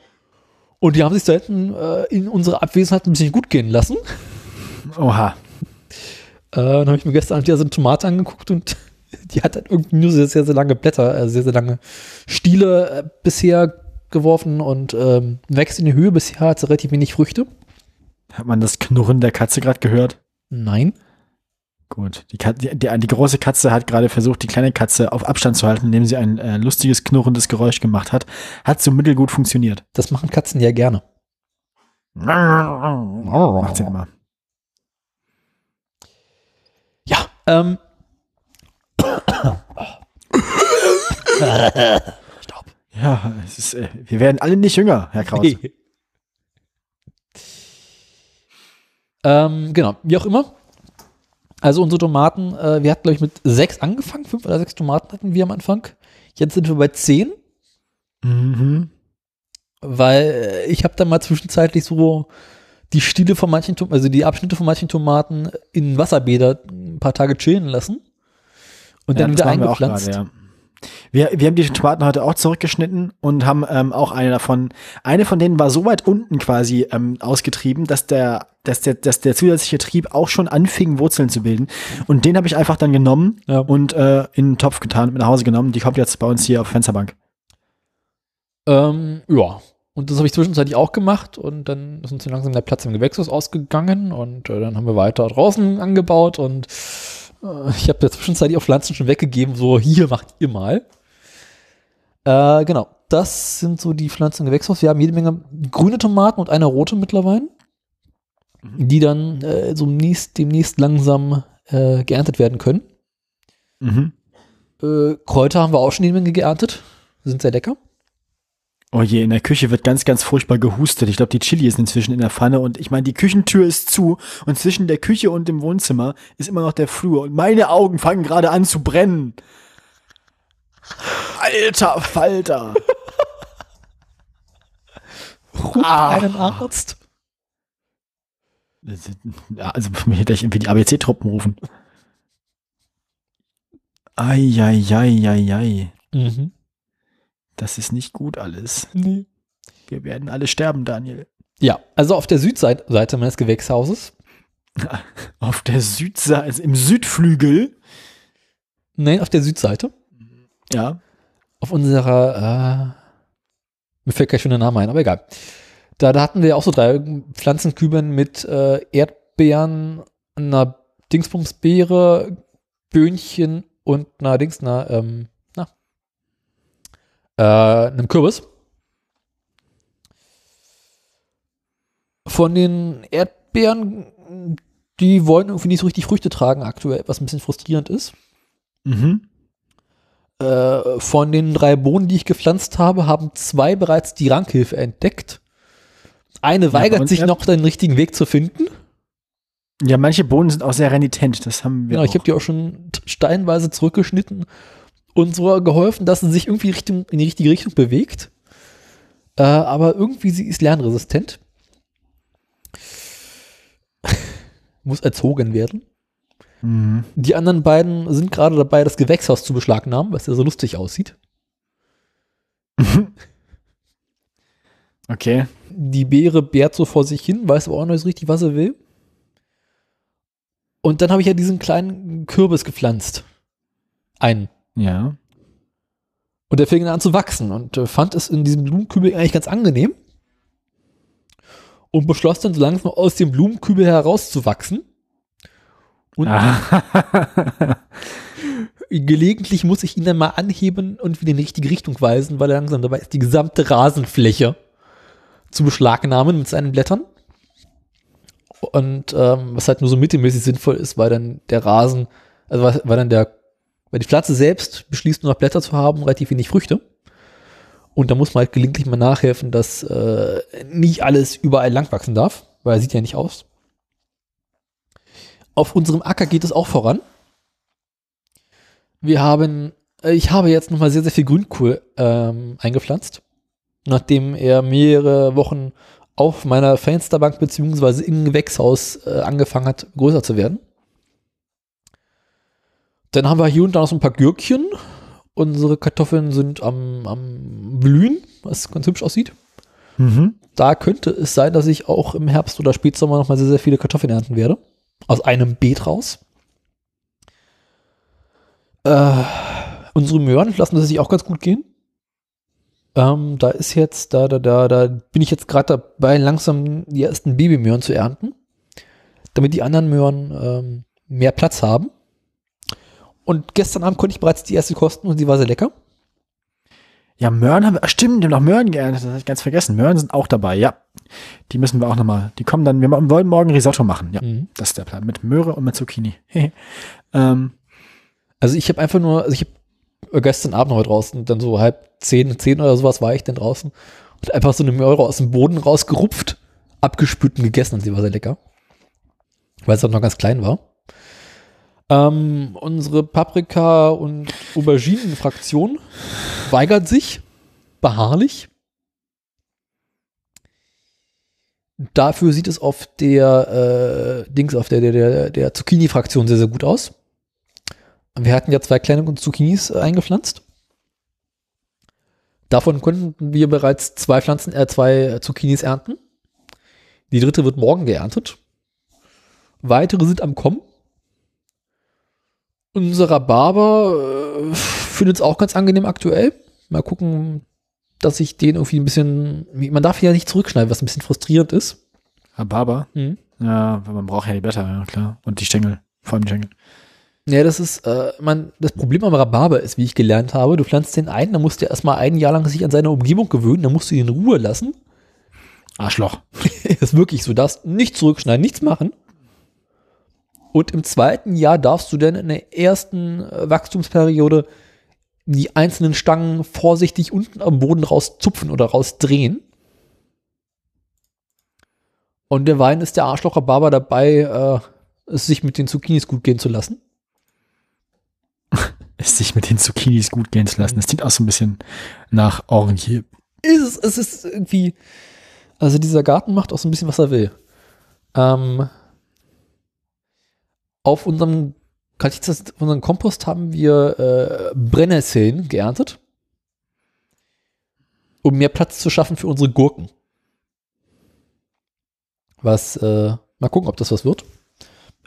Speaker 1: Und die haben sich da hinten äh, in unserer Abwesenheit ein bisschen gut gehen lassen.
Speaker 2: Oha.
Speaker 1: Äh, dann habe ich mir gestern wieder so eine Tomate angeguckt und die hat dann irgendwie nur sehr, sehr, sehr lange Blätter, äh, sehr, sehr lange Stiele äh, bisher geworfen und ähm, wächst in die Höhe. Bisher hat sie relativ wenig Früchte.
Speaker 2: Hat man das Knurren der Katze gerade gehört?
Speaker 1: Nein.
Speaker 2: Gut. Die, Kat die, die, die große Katze hat gerade versucht, die kleine Katze auf Abstand zu halten, indem sie ein äh, lustiges, knurrendes Geräusch gemacht hat. Hat so mittelgut funktioniert.
Speaker 1: Das machen Katzen ja gerne.
Speaker 2: Macht sie immer.
Speaker 1: Ja, ähm.
Speaker 2: Ja, ist, äh, wir werden alle nicht jünger, Herr Kraus.
Speaker 1: ähm, genau, wie auch immer. Also unsere Tomaten, äh, wir hatten, glaube ich, mit sechs angefangen, fünf oder sechs Tomaten hatten wir am Anfang. Jetzt sind wir bei zehn,
Speaker 2: Mhm.
Speaker 1: weil äh, ich habe dann mal zwischenzeitlich so die Stiele von manchen, Tom- also die Abschnitte von manchen Tomaten in Wasserbäder ein paar Tage chillen lassen und dann
Speaker 2: Ja,
Speaker 1: wieder
Speaker 2: wir auch
Speaker 1: eingepflanzt.
Speaker 2: gerade, ja. Wir, wir haben die Tomaten heute auch zurückgeschnitten und haben ähm, auch eine davon, eine von denen war so weit unten quasi ähm, ausgetrieben, dass der, dass der, dass der zusätzliche Trieb auch schon anfing, Wurzeln zu bilden. Und den habe ich einfach dann genommen
Speaker 1: Ja.
Speaker 2: und äh, in einen Topf getan und mit nach Hause genommen. Die kommt jetzt bei uns hier auf Fensterbank.
Speaker 1: Ähm, ja. Und das habe ich zwischenzeitlich auch gemacht und dann ist uns langsam der Platz im Gewächshaus ausgegangen und äh, dann haben wir weiter draußen angebaut und ich habe der zwischenzeitlich auch Pflanzen schon weggegeben, so hier macht ihr mal. Äh, genau, das sind so die Pflanzen im Gewächshaus. Wir haben jede Menge grüne Tomaten und eine rote mittlerweile, die dann äh, so demnächst, demnächst langsam äh, geerntet werden können.
Speaker 2: Mhm.
Speaker 1: Äh, Kräuter haben wir auch schon jede Menge geerntet, sind sehr lecker.
Speaker 2: Oh je, in der Küche wird ganz, ganz furchtbar gehustet. Ich glaube, die Chili ist inzwischen in der Pfanne und ich meine, die Küchentür ist zu und zwischen der Küche und dem Wohnzimmer ist immer noch der Flur und meine Augen fangen gerade an zu brennen. Alter Falter.
Speaker 1: Ruf
Speaker 2: Ah.
Speaker 1: einen Arzt.
Speaker 2: Also mir hätte ich irgendwie die ABC-Truppen rufen. Eieieiei.
Speaker 1: Mhm.
Speaker 2: Das ist nicht gut alles.
Speaker 1: Nee.
Speaker 2: Wir werden alle sterben, Daniel.
Speaker 1: Ja, also auf der Südseite Seite meines Gewächshauses.
Speaker 2: Auf der Südseite, also im Südflügel.
Speaker 1: Nein, auf der Südseite.
Speaker 2: Ja.
Speaker 1: Auf unserer, äh, mir fällt gleich schon der Name ein, aber egal. Da, da hatten wir auch so drei Pflanzenküben mit äh, Erdbeeren, einer Dingsbumsbeere, Böhnchen und einer Dings, na, ähm, äh, einem Kürbis. Von den Erdbeeren, die wollen irgendwie nicht so richtig Früchte tragen aktuell, was ein bisschen frustrierend ist.
Speaker 2: Mhm.
Speaker 1: Äh, von den drei Bohnen, die ich gepflanzt habe, haben zwei bereits die Rankhilfe entdeckt. Eine
Speaker 2: bei
Speaker 1: weigert sich
Speaker 2: ja-
Speaker 1: noch, den richtigen Weg zu finden.
Speaker 2: Ja, manche Bohnen sind auch sehr renitent. Das haben wir
Speaker 1: Genau, ich
Speaker 2: auch.
Speaker 1: habe die auch schon steinweise zurückgeschnitten und so geholfen, dass sie sich irgendwie Richtung, in die richtige Richtung bewegt. Äh, aber irgendwie sie ist lernresistent. Muss erzogen werden.
Speaker 2: Mhm.
Speaker 1: Die anderen beiden sind gerade dabei, das Gewächshaus zu beschlagnahmen, was ja so lustig aussieht.
Speaker 2: Okay.
Speaker 1: Die Beere bärt so vor sich hin, weiß aber auch noch nicht so richtig, was sie will. Und dann habe ich ja diesen kleinen Kürbis gepflanzt. Einen.
Speaker 2: Ja.
Speaker 1: Und der fing dann an zu wachsen und äh, fand es in diesem Blumenkübel eigentlich ganz angenehm. Und beschloss dann so langsam aus dem Blumenkübel herauszuwachsen. Und
Speaker 2: Ah.
Speaker 1: gelegentlich muss ich ihn dann mal anheben und wieder in die richtige Richtung weisen, weil er langsam dabei ist, die gesamte Rasenfläche zu beschlagnahmen mit seinen Blättern. Und ähm, was halt nur so mittelmäßig sinnvoll ist, weil dann der Rasen, also weil, weil dann der, weil die Pflanze selbst beschließt nur noch Blätter zu haben, relativ wenig Früchte. Und da muss man halt gelegentlich mal nachhelfen, dass äh, nicht alles überall lang wachsen darf, weil er sieht ja nicht aus. Auf unserem Acker geht es auch voran. Wir haben, äh, ich habe jetzt nochmal sehr, sehr viel Grünkohl ähm, eingepflanzt, nachdem er mehrere Wochen auf meiner Fensterbank beziehungsweise im Gewächshaus äh, angefangen hat, größer zu werden. Dann haben wir hier und da noch so ein paar Gürkchen. Unsere Kartoffeln sind am, am Blühen, was ganz hübsch aussieht.
Speaker 2: mhm.
Speaker 1: Da könnte es sein, dass ich auch im Herbst oder Spätsommer noch mal sehr, sehr viele Kartoffeln ernten werde. Aus einem Beet raus. Äh, unsere Möhren lassen das sich auch ganz gut gehen. Ähm, da ist jetzt, da, da, da, da bin ich jetzt gerade dabei, langsam die ersten Babymöhren zu ernten. Damit die anderen Möhren ähm, mehr Platz haben. Und gestern Abend konnte ich bereits die erste kosten und sie war sehr lecker.
Speaker 2: Ja, Möhren haben wir, stimmt, wir haben noch Möhren geerntet, das habe ich ganz vergessen. Möhren sind auch dabei, ja. Die müssen wir auch nochmal, die kommen dann, wir wollen morgen Risotto machen, ja.
Speaker 1: Mhm.
Speaker 2: Das ist der Plan, mit Möhre und mit Zucchini. ähm,
Speaker 1: Also ich habe einfach nur, also ich habe gestern Abend noch mal draußen, dann so halb zehn, zehn oder sowas war ich dann draußen und einfach so eine Möhre aus dem Boden rausgerupft, abgespült und gegessen und sie war sehr lecker. Weil es auch noch ganz klein war. Ähm, unsere Paprika- und Auberginen-Fraktion weigert sich beharrlich. Dafür sieht es auf der äh, Dings, auf der, der, der, der Zucchini-Fraktion sehr, sehr gut aus. Wir hatten ja zwei kleine Zucchinis eingepflanzt. Davon konnten wir bereits zwei Pflanzen, äh, zwei Zucchinis ernten. Die dritte wird morgen geerntet. Weitere sind am Kommen. Unser Rhabarber äh, findet es auch ganz angenehm aktuell. Mal gucken, dass ich den irgendwie ein bisschen, man darf ja nicht zurückschneiden, was ein bisschen frustrierend ist.
Speaker 2: Rhabarber.
Speaker 1: Mhm.
Speaker 2: Ja, weil man braucht ja die Blätter, ja klar. Und die Stängel, vor allem die Stängel.
Speaker 1: Ja, das ist, äh, man, das Problem am Rhabarber ist, wie ich gelernt habe, du pflanzt den ein, dann musst du erstmal ein Jahr lang sich an seine Umgebung gewöhnen, dann musst du ihn in Ruhe lassen.
Speaker 2: Arschloch.
Speaker 1: ist wirklich so, darfst nicht zurückschneiden, nichts machen. Und im zweiten Jahr darfst du dann in der ersten äh, Wachstumsperiode die einzelnen Stangen vorsichtig unten am Boden rauszupfen oder rausdrehen. Und der Wein ist der Arschloch Rhabarber dabei, äh, es sich mit den Zucchinis gut gehen zu lassen.
Speaker 2: Es sich mit den Zucchinis gut gehen zu lassen. Das klingt auch so ein bisschen nach Orange.
Speaker 1: ist es, es ist irgendwie, also dieser Garten macht auch so ein bisschen, was er will. Ähm, auf unserem, unserem Kompost haben wir äh, Brennnesseln geerntet, um mehr Platz zu schaffen für unsere Gurken. Was, äh, mal gucken, ob das was wird.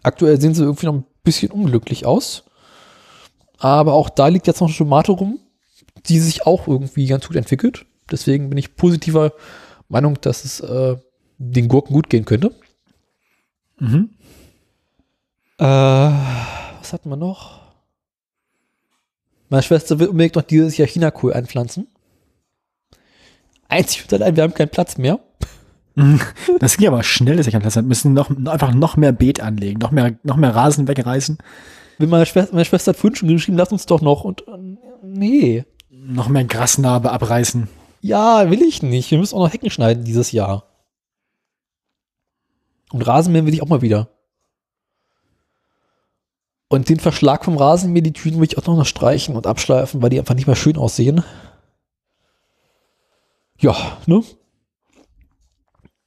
Speaker 1: Aktuell sehen sie irgendwie noch ein bisschen unglücklich aus. Aber auch da liegt jetzt noch eine Tomate rum, die sich auch irgendwie ganz gut entwickelt. Deswegen bin ich positiver Meinung, dass es äh, den Gurken gut gehen könnte.
Speaker 2: Mhm.
Speaker 1: Äh, was hatten wir noch? Meine Schwester will unbedingt noch dieses Jahr Chinakohl einpflanzen. Einzig und allein, wir haben keinen Platz mehr.
Speaker 2: Das ging aber schnell, dass ich keinen Platz habe. Müssen noch, einfach noch mehr Beet anlegen, noch mehr, noch mehr Rasen wegreißen,
Speaker 1: Wenn meine Schwester, meine Schwester hat vorhin schon geschrieben, lass uns doch noch. Und äh, nee.
Speaker 2: noch mehr Grasnarbe abreißen.
Speaker 1: Ja, will ich nicht. Wir müssen auch noch Hecken schneiden dieses Jahr. Und Rasenmähen will ich auch mal wieder. Und den Verschlag vom Rasenmäher, die Türen will ich auch noch streichen und abschleifen, weil die einfach nicht mehr schön aussehen. Ja, ne?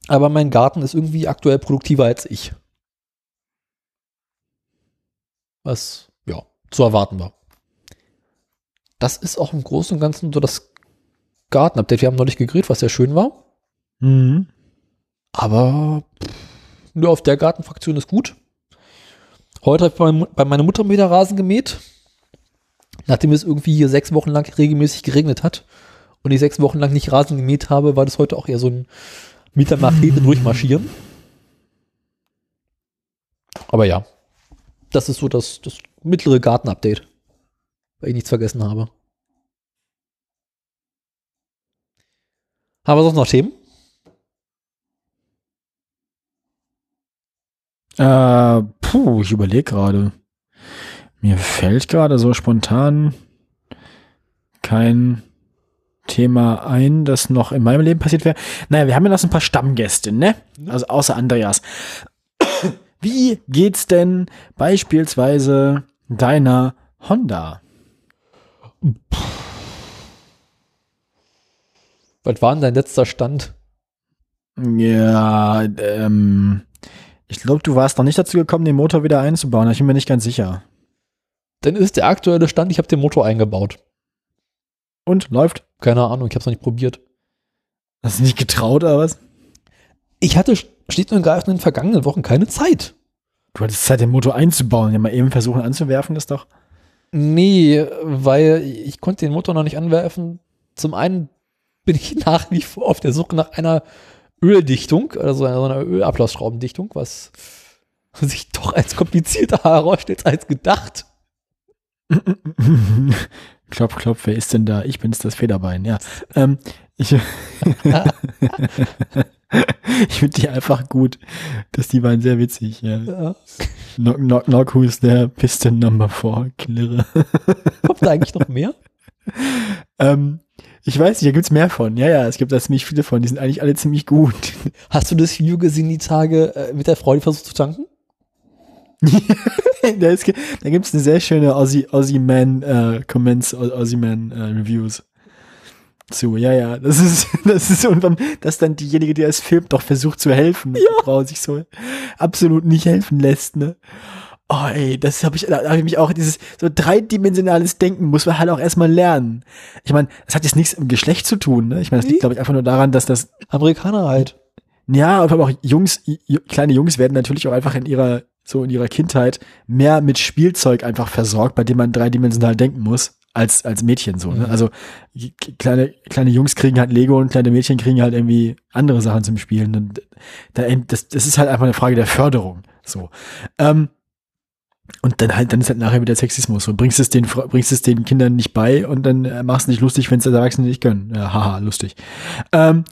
Speaker 1: Aber mein Garten ist irgendwie aktuell produktiver als ich. Was, ja, zu erwarten war. Das ist auch im Großen und Ganzen so das Gartenupdate. Wir haben neulich gegrillt, was sehr schön war.
Speaker 2: Mhm.
Speaker 1: Aber pff, nur auf der Gartenfraktion ist gut. Heute habe ich bei, meiner Mutter wieder Rasen gemäht. Nachdem es irgendwie hier sechs Wochen lang regelmäßig geregnet hat und ich sechs Wochen lang nicht Rasen gemäht habe, war das heute auch eher so ein mit der Machete durchmarschieren. Aber ja, das ist so das, das mittlere Garten-Update, weil ich nichts vergessen habe. Haben wir sonst noch Themen?
Speaker 2: Äh, puh, ich überlege gerade. Mir fällt gerade so spontan kein Thema ein, das noch in meinem Leben passiert wäre. Naja, wir haben ja noch ein paar Stammgäste, ne? Also außer Andreas. Wie geht's denn beispielsweise deiner Honda?
Speaker 1: Was war denn dein letzter Stand?
Speaker 2: Ja, ähm, ich glaube, du warst noch nicht dazu gekommen, den Motor wieder einzubauen. Ich bin mir nicht ganz sicher.
Speaker 1: Dann ist der aktuelle Stand, ich habe den Motor eingebaut.
Speaker 2: Und läuft?
Speaker 1: Keine Ahnung, ich habe es noch nicht probiert.
Speaker 2: Hast du nicht getraut oder was?
Speaker 1: Ich hatte schlicht und ergreifend in den vergangenen Wochen keine Zeit.
Speaker 2: Du hattest Zeit, den Motor einzubauen. Ja, mal eben versuchen anzuwerfen, das doch.
Speaker 1: Nee, weil ich konnte den Motor noch nicht anwerfen. Zum einen bin ich nach wie vor auf der Suche nach einer Öldichtung, also einer Ölablassschraubendichtung, was sich doch als komplizierter herausstellt als gedacht.
Speaker 2: klopf, klopf, wer ist denn da? Ich bin's, das Federbein, ja. Ähm, ich ich finde die einfach gut. dass die waren sehr witzig, ja.
Speaker 1: Ja.
Speaker 2: Knock, knock, knock, who's there? Piston number four, Klirre.
Speaker 1: Kommt da eigentlich noch mehr?
Speaker 2: ähm, ich weiß nicht, da gibt's mehr von. Ja, ja, es gibt da ziemlich viele von. Die sind eigentlich alle ziemlich gut.
Speaker 1: Hast du das Video gesehen, die Tage äh, mit der Frau, die versucht zu tanken?
Speaker 2: da, ist, da gibt's eine sehr schöne Aussie, Aussie Man äh, Comments, Aussie Man äh, Reviews zu. Ja, ja, das ist, das ist und dann, dass dann diejenige, die es filmt, doch versucht zu helfen. Ja. Die Frau sich so absolut nicht helfen lässt, ne? Oh, ey, das habe ich, da habe ich mich auch, dieses so dreidimensionales Denken muss man halt auch erstmal lernen. Ich meine, das hat jetzt nichts im Geschlecht zu tun, ne? Ich meine, das liegt, glaube ich, einfach nur daran, dass das
Speaker 1: Amerikaner halt.
Speaker 2: ja, aber auch Jungs, ju- kleine Jungs werden natürlich auch einfach in ihrer, so in ihrer Kindheit mehr mit Spielzeug einfach versorgt, bei dem man dreidimensional denken muss, als, als Mädchen so, ne?
Speaker 1: Mhm.
Speaker 2: Also, kleine, kleine Jungs kriegen halt Lego und kleine Mädchen kriegen halt irgendwie andere Sachen zum Spielen. Und da, das, das ist halt einfach eine Frage der Förderung, so. Ähm, und dann halt, dann ist halt nachher wieder Sexismus. So bringst es den, bringst es den Kindern nicht bei und dann äh, machst du dich lustig, wenn es Erwachsene nicht können. Ja, haha, lustig. Ähm,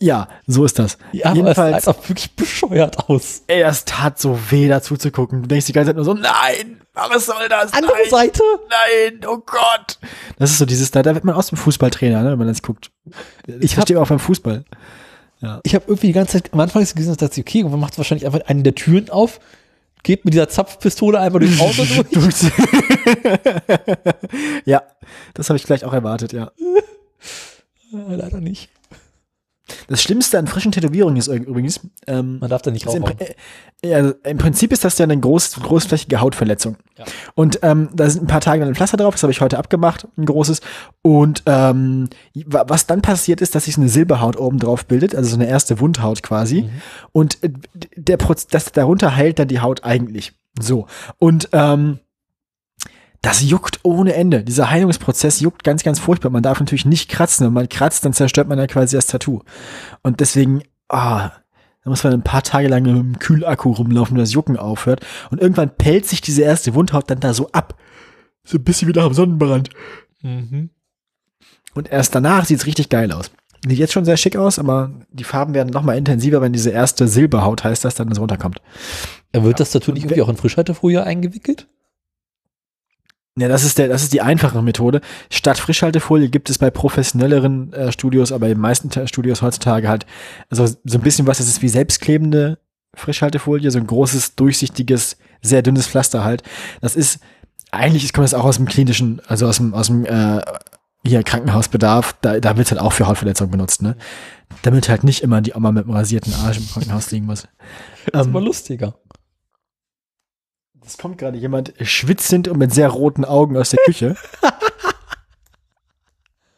Speaker 2: ja, so ist das.
Speaker 1: Ja, aber es
Speaker 2: Jedenfalls,
Speaker 1: sah wirklich bescheuert aus.
Speaker 2: ey, das tat so weh, dazu zu gucken. Du denkst die ganze Zeit nur so, nein, was soll das?
Speaker 1: Andere
Speaker 2: nein,
Speaker 1: Seite.
Speaker 2: nein, oh Gott. Das ist so dieses, da, da wird man aus dem Fußballtrainer, ne, wenn man das guckt. Das
Speaker 1: Ich
Speaker 2: verstehe auch beim Fußball.
Speaker 1: Ich habe irgendwie die ganze Zeit am Anfang gesehen, dass ich, okay, man macht wahrscheinlich einfach eine der Türen auf, geht mit dieser Zapfpistole einfach durchs Auto durch.
Speaker 2: ja, das habe ich gleich auch erwartet, ja.
Speaker 1: Äh, Leider nicht.
Speaker 2: Das Schlimmste an frischen Tätowierungen ist übrigens, ähm,
Speaker 1: Man darf da nicht
Speaker 2: Also im, äh, im Prinzip ist das ja eine groß, großflächige Hautverletzung.
Speaker 1: Ja.
Speaker 2: Und ähm, da sind ein paar Tage dann ein Pflaster drauf, das habe ich heute abgemacht, ein großes. Und ähm, wa- was dann passiert ist, dass sich so eine Silberhaut oben drauf bildet, also so eine erste Wundhaut quasi.
Speaker 1: Mhm.
Speaker 2: Und äh, der Proz das darunter heilt dann die Haut eigentlich. So. Und ähm, das juckt ohne Ende. Dieser Heilungsprozess juckt ganz, ganz furchtbar. Man darf natürlich nicht kratzen. Wenn man kratzt, dann zerstört man ja quasi das Tattoo. Und deswegen, ah, da muss man ein paar Tage lang mit einem Kühlakku rumlaufen, bis das Jucken aufhört. Und irgendwann pellt sich diese erste Wundhaut dann da so ab. So ein bisschen wie nach dem Sonnenbrand.
Speaker 1: Mhm.
Speaker 2: Und erst danach sieht's richtig geil aus. Sieht jetzt schon sehr schick aus, aber die Farben werden noch mal intensiver, wenn diese erste Silberhaut heißt, dass dann so runterkommt.
Speaker 1: Äh, Wird das Tattoo nicht irgendwie auch in Frischhaltefolie eingewickelt?
Speaker 2: Ja, das ist der, das ist die einfache Methode. Statt Frischhaltefolie gibt es bei professionelleren äh, Studios, aber in den meisten Studios heutzutage halt, also so ein bisschen was, das ist wie selbstklebende Frischhaltefolie, so ein großes, durchsichtiges, sehr dünnes Pflaster halt. Das ist, eigentlich kommt das auch aus dem klinischen, also aus dem, aus dem äh, hier Krankenhausbedarf, da, da wird halt auch für Hautverletzungen benutzt, ne? Damit halt nicht immer die Oma mit dem rasierten Arsch im Krankenhaus liegen muss.
Speaker 1: Das ist
Speaker 2: Ähm,
Speaker 1: mal lustiger.
Speaker 2: Es kommt gerade jemand schwitzend und mit sehr roten Augen aus der Küche.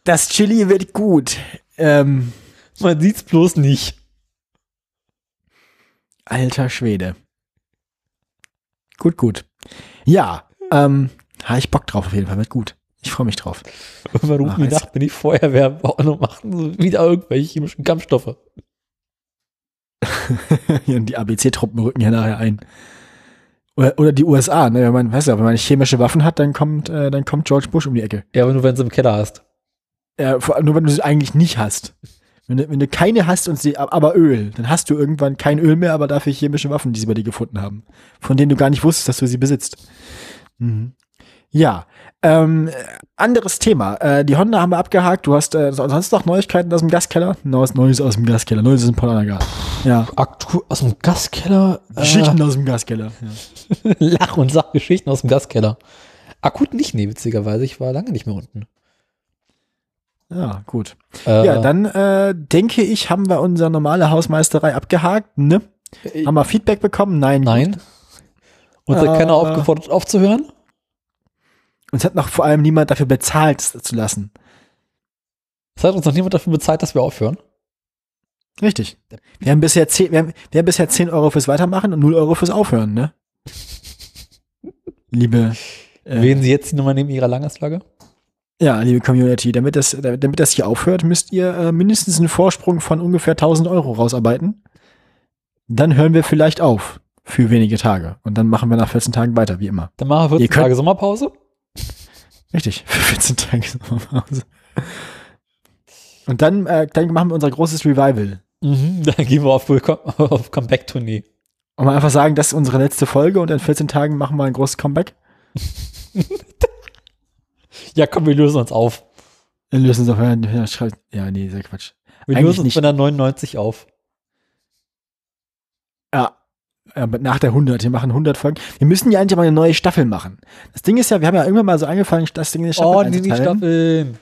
Speaker 2: Das Chili wird gut. Ähm,
Speaker 1: Man sieht's bloß nicht.
Speaker 2: alter Schwede. Gut, gut. Ja, ähm, habe ich Bock drauf auf jeden Fall. Wird gut. Ich freue mich drauf.
Speaker 1: Rufen
Speaker 2: Ach,
Speaker 1: die
Speaker 2: jetzt-
Speaker 1: nach, wenn die Feuerwehr bauen und machen wieder irgendwelche chemischen Kampfstoffe.
Speaker 2: und die ABC-Truppen rücken hier nachher ein. Oder, oder die USA, ne? Wenn man, weißt du, wenn man chemische Waffen hat, dann kommt, äh, dann kommt George Bush um die Ecke.
Speaker 1: Ja, aber nur wenn du im Keller hast.
Speaker 2: Ja, vor allem nur wenn du sie eigentlich nicht hast. Wenn du, wenn du keine hast und sie, aber Öl, dann hast du irgendwann kein Öl mehr, aber dafür chemische Waffen, die sie bei dir gefunden haben. Von denen du gar nicht wusstest, dass du sie besitzt. Mhm. Ja, ähm, äh, anderes Thema. Äh, die Honda haben wir abgehakt. Du hast äh, sonst noch Neuigkeiten aus dem Gaskeller? Neues, Neues aus dem Gaskeller. Neues aus dem Paulanergarten. Ja.
Speaker 1: Aktu aus dem Gaskeller. Äh,
Speaker 2: Geschichten aus dem Gaskeller. Ja.
Speaker 1: Lach- und Sachgeschichten aus dem Gaskeller. Akut nicht, nee, witzigerweise. Ich war lange nicht mehr unten.
Speaker 2: Ja, gut.
Speaker 1: Äh,
Speaker 2: Ja, dann äh, denke ich, haben wir unsere normale Hausmeisterei abgehakt, ne?
Speaker 1: äh,
Speaker 2: Haben wir Feedback bekommen? Nein.
Speaker 1: Nein. Uns hat
Speaker 2: Äh,
Speaker 1: keiner aufgefordert aufzuhören.
Speaker 2: Uns hat noch vor allem niemand dafür bezahlt, es zu lassen.
Speaker 1: Es hat uns noch niemand dafür bezahlt, dass wir aufhören.
Speaker 2: Richtig. Wir haben bisher 10, wir haben, wir haben bisher 10 Euro fürs Weitermachen und 0 Euro fürs Aufhören, ne? Liebe, äh,
Speaker 1: Wählen Sie jetzt die Nummer neben Ihrer Langeslage?
Speaker 2: ja, liebe Community, damit das, damit das hier aufhört, müsst ihr äh, mindestens einen Vorsprung von ungefähr 1000 Euro rausarbeiten. Dann hören wir vielleicht auf für wenige Tage und dann machen wir nach 14 Tagen weiter, wie immer.
Speaker 1: Dann machen wir
Speaker 2: Ihr
Speaker 1: 14
Speaker 2: könnt-
Speaker 1: Tage Sommerpause.
Speaker 2: Richtig, für 14 Tage Sommerpause. Und dann, äh, dann machen wir unser großes Revival.
Speaker 1: Mhm, dann gehen wir auf, auf Comeback-Tournee.
Speaker 2: Und mal einfach sagen, das ist unsere letzte Folge und in 14 Tagen machen wir ein großes Comeback.
Speaker 1: Ja, komm, wir lösen uns auf.
Speaker 2: Dann lösen sie auf, ja, schreibt, ja, nee, sehr Quatsch.
Speaker 1: Wir
Speaker 2: Eigentlich
Speaker 1: lösen uns
Speaker 2: nicht.
Speaker 1: bei der 99 auf.
Speaker 2: Ja, nach der 100, wir machen 100 Folgen. Wir müssen ja eigentlich mal eine neue Staffel machen. Das Ding ist ja, wir haben ja irgendwann mal so angefangen, das Ding in eine Staffel
Speaker 1: Oh, die. Staffeln.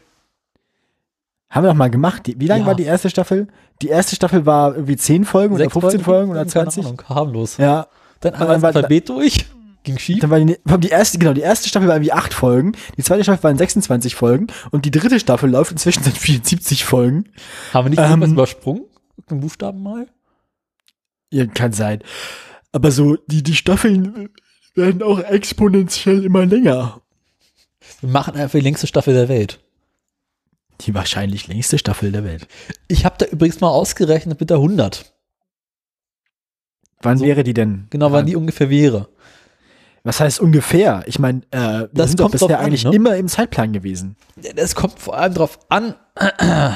Speaker 2: Haben wir doch mal gemacht. Die, wie lang
Speaker 1: Ja.
Speaker 2: war die erste Staffel? Die erste Staffel war irgendwie 10 Folgen oder 15 Folgen, oder
Speaker 1: Keine
Speaker 2: 20?
Speaker 1: Ahnung, harmlos.
Speaker 2: Ja,
Speaker 1: Dann einmal das Alphabet durch. Ging schief.
Speaker 2: Dann war die, die erste, genau, die erste Staffel war irgendwie acht Folgen, die zweite Staffel waren 26 Folgen und die dritte Staffel läuft inzwischen seit 74 Folgen.
Speaker 1: Haben wir nicht
Speaker 2: Ähm,
Speaker 1: irgendwas übersprungen? Irgendeinen Buchstaben mal?
Speaker 2: Ja, kann sein. Aber so, die, die Staffeln werden auch exponentiell immer länger.
Speaker 1: Wir machen einfach die längste Staffel der Welt.
Speaker 2: Die wahrscheinlich längste Staffel der Welt.
Speaker 1: Ich habe da übrigens mal ausgerechnet mit der 100.
Speaker 2: Wann
Speaker 1: So.
Speaker 2: wäre die denn?
Speaker 1: Genau, wann die ungefähr wäre.
Speaker 2: Was heißt ungefähr? Ich meine, äh, wir
Speaker 1: Das
Speaker 2: sind doch
Speaker 1: kommt drauf
Speaker 2: bisher
Speaker 1: an,
Speaker 2: eigentlich
Speaker 1: ne?
Speaker 2: immer im Zeitplan gewesen.
Speaker 1: Das kommt vor allem darauf an, äh,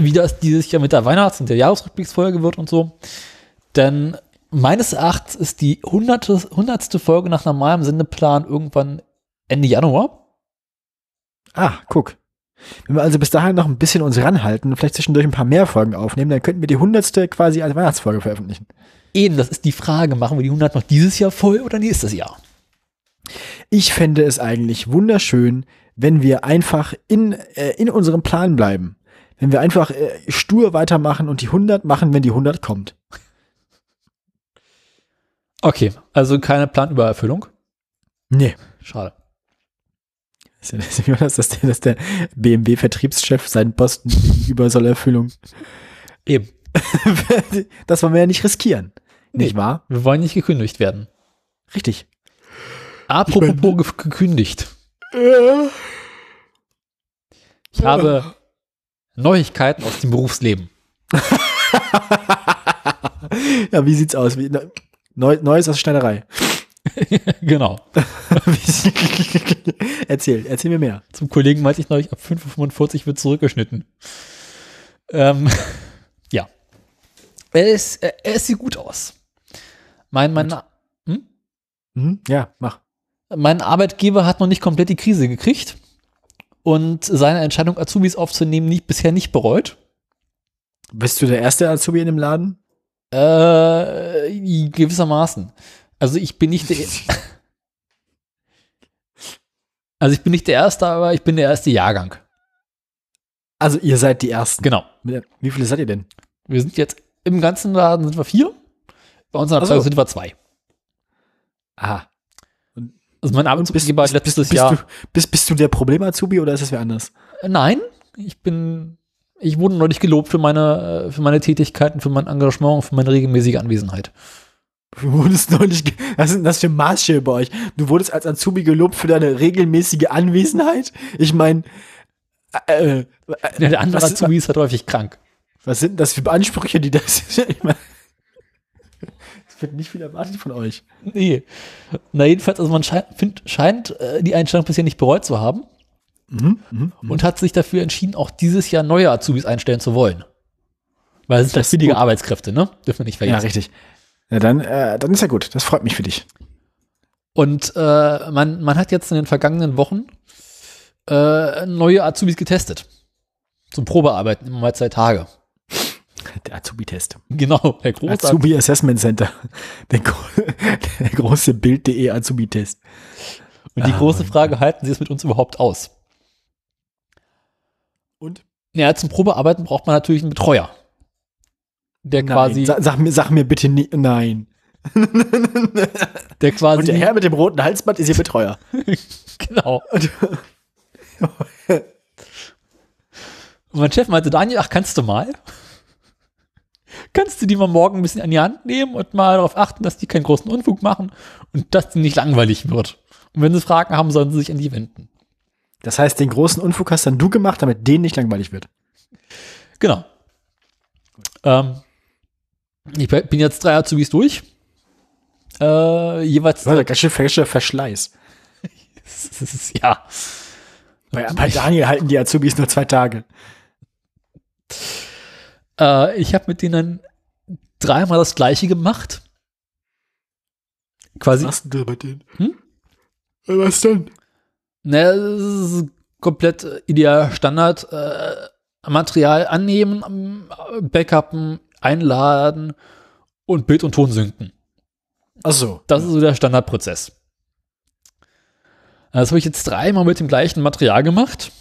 Speaker 1: wie das dieses Jahr mit der Weihnachts- und der Jahresrückblicksfolge wird und so. Denn meines Erachtens ist die hundertste, Folge nach normalem Sendeplan irgendwann Ende Januar.
Speaker 2: Ah, guck. Wenn wir also bis dahin noch ein bisschen uns ranhalten und vielleicht zwischendurch ein paar mehr Folgen aufnehmen, dann könnten wir die hundertste quasi als Weihnachtsfolge veröffentlichen.
Speaker 1: Eben, das ist die Frage, machen wir die 100 noch dieses Jahr voll oder nächstes Jahr?
Speaker 2: Ich fände es eigentlich wunderschön, wenn wir einfach in, äh, in unserem Plan bleiben. Wenn wir einfach äh, stur weitermachen und die 100 machen, wenn die 100 kommt.
Speaker 1: Okay, also keine Planübererfüllung.
Speaker 2: Nee.
Speaker 1: Schade.
Speaker 2: Ist ja das, dass der, dass der BMW-Vertriebschef seinen Posten gegenüber soll Erfüllung.
Speaker 1: Eben.
Speaker 2: das wollen wir ja nicht riskieren. Nicht wahr?
Speaker 1: Wir wollen nicht gekündigt werden.
Speaker 2: Richtig.
Speaker 1: Apropos ge gekündigt. Ich habe Neuigkeiten aus dem Berufsleben.
Speaker 2: Ja, wie sieht's aus? Wie, ne- neu, Neues aus Schneiderei.
Speaker 1: genau.
Speaker 2: erzähl, erzähl mir mehr.
Speaker 1: Zum Kollegen meinte ich neulich, ab 5.45 Uhr wird zurückgeschnitten. Ähm, ja. Es, es sieht gut aus. Mein, mein, hm?
Speaker 2: Mhm. Ja, mach.
Speaker 1: mein Arbeitgeber hat noch nicht komplett die Krise gekriegt und seine Entscheidung, Azubis aufzunehmen, nicht, bisher nicht bereut.
Speaker 2: Bist du der erste Azubi in dem Laden?
Speaker 1: Äh, gewissermaßen. Also ich bin nicht der. also ich bin nicht der Erste, aber ich bin der erste Jahrgang.
Speaker 2: Also ihr seid die Ersten.
Speaker 1: Genau.
Speaker 2: Wie viele seid ihr denn?
Speaker 1: Wir sind jetzt im ganzen Laden sind wir vier. Bei uns in der
Speaker 2: Ach so.
Speaker 1: Abteilung sind wir zwei.
Speaker 2: Aha.
Speaker 1: Also mein Arbeitsgeber hat letztes
Speaker 2: bist,
Speaker 1: Jahr.
Speaker 2: Du, bist, bist du der Problem-Azubi oder ist das wer anders?
Speaker 1: Nein, ich bin. Ich wurde neulich gelobt für meine, äh, für meine Tätigkeiten, für mein Engagement und für meine regelmäßige Anwesenheit.
Speaker 2: Du wurdest neulich, was sind das für Maßstäbe bei euch? Du wurdest als Azubi gelobt für deine regelmäßige Anwesenheit? Ich meine, äh, äh,
Speaker 1: Ja, der andere
Speaker 2: was,
Speaker 1: Azubi ist halt häufig krank.
Speaker 2: was sind das für Ansprüche, die das, ich meine, es wird nicht viel erwartet von euch.
Speaker 1: Nee. Na, jedenfalls, also man scheint, find, scheint äh, die Einstellung bisher nicht bereut zu haben
Speaker 2: Mhm, mhm.
Speaker 1: und hat sich dafür entschieden, auch dieses Jahr neue Azubis einstellen zu wollen. Weil es sind
Speaker 2: Das
Speaker 1: halt billige
Speaker 2: gut.
Speaker 1: Arbeitskräfte, ne? Dürfen wir nicht
Speaker 2: Ja,
Speaker 1: vergessen.
Speaker 2: richtig. Ja, dann, äh, dann ist ja gut. Das freut mich für dich.
Speaker 1: Und äh, man, man hat jetzt in den vergangenen Wochen äh, neue Azubis getestet. Zum Probearbeiten immer mal zwei Tage.
Speaker 2: Der Azubi-Test.
Speaker 1: Genau, der große
Speaker 2: Azubi Assessment Center. Der, der große Bild.de Azubi-Test.
Speaker 1: Und die
Speaker 2: Ah,
Speaker 1: große Frage, halten sie es mit uns überhaupt aus?
Speaker 2: Und?
Speaker 1: Ja, zum Probearbeiten braucht man natürlich einen Betreuer. Der quasi,
Speaker 2: Nein, sag, sag, mir, sag mir bitte nie, nein.
Speaker 1: der quasi,
Speaker 2: Und der Herr mit dem roten Halsband ist Ihr Betreuer.
Speaker 1: genau. Und mein Chef meinte, Daniel, ach, kannst du mal? Kannst du die mal morgen ein bisschen an die Hand nehmen und mal darauf achten, dass die keinen großen Unfug machen und dass die nicht langweilig wird? Und wenn sie Fragen haben, sollen sie sich an die wenden.
Speaker 2: Das heißt, den großen Unfug hast dann du gemacht, damit denen nicht langweilig wird.
Speaker 1: Genau. Ähm, ich bin jetzt drei Azubis durch. Äh, jeweils,
Speaker 2: Das war ganz schön frischer Verschleiß.
Speaker 1: ja.
Speaker 2: Bei, bei Daniel halten die Azubis nur zwei Tage.
Speaker 1: Äh, ich habe mit denen dreimal das Gleiche gemacht. Quasi,
Speaker 2: Was denn bei denen?
Speaker 1: Hm?
Speaker 2: Was denn?
Speaker 1: Ne, das ist komplett äh, ideal Standard. Äh, Material annehmen, ähm, Backuppen, einladen und Bild und Ton synken.
Speaker 2: Ach so.
Speaker 1: Das ist so der Standardprozess. Das habe ich jetzt dreimal mit dem gleichen Material gemacht,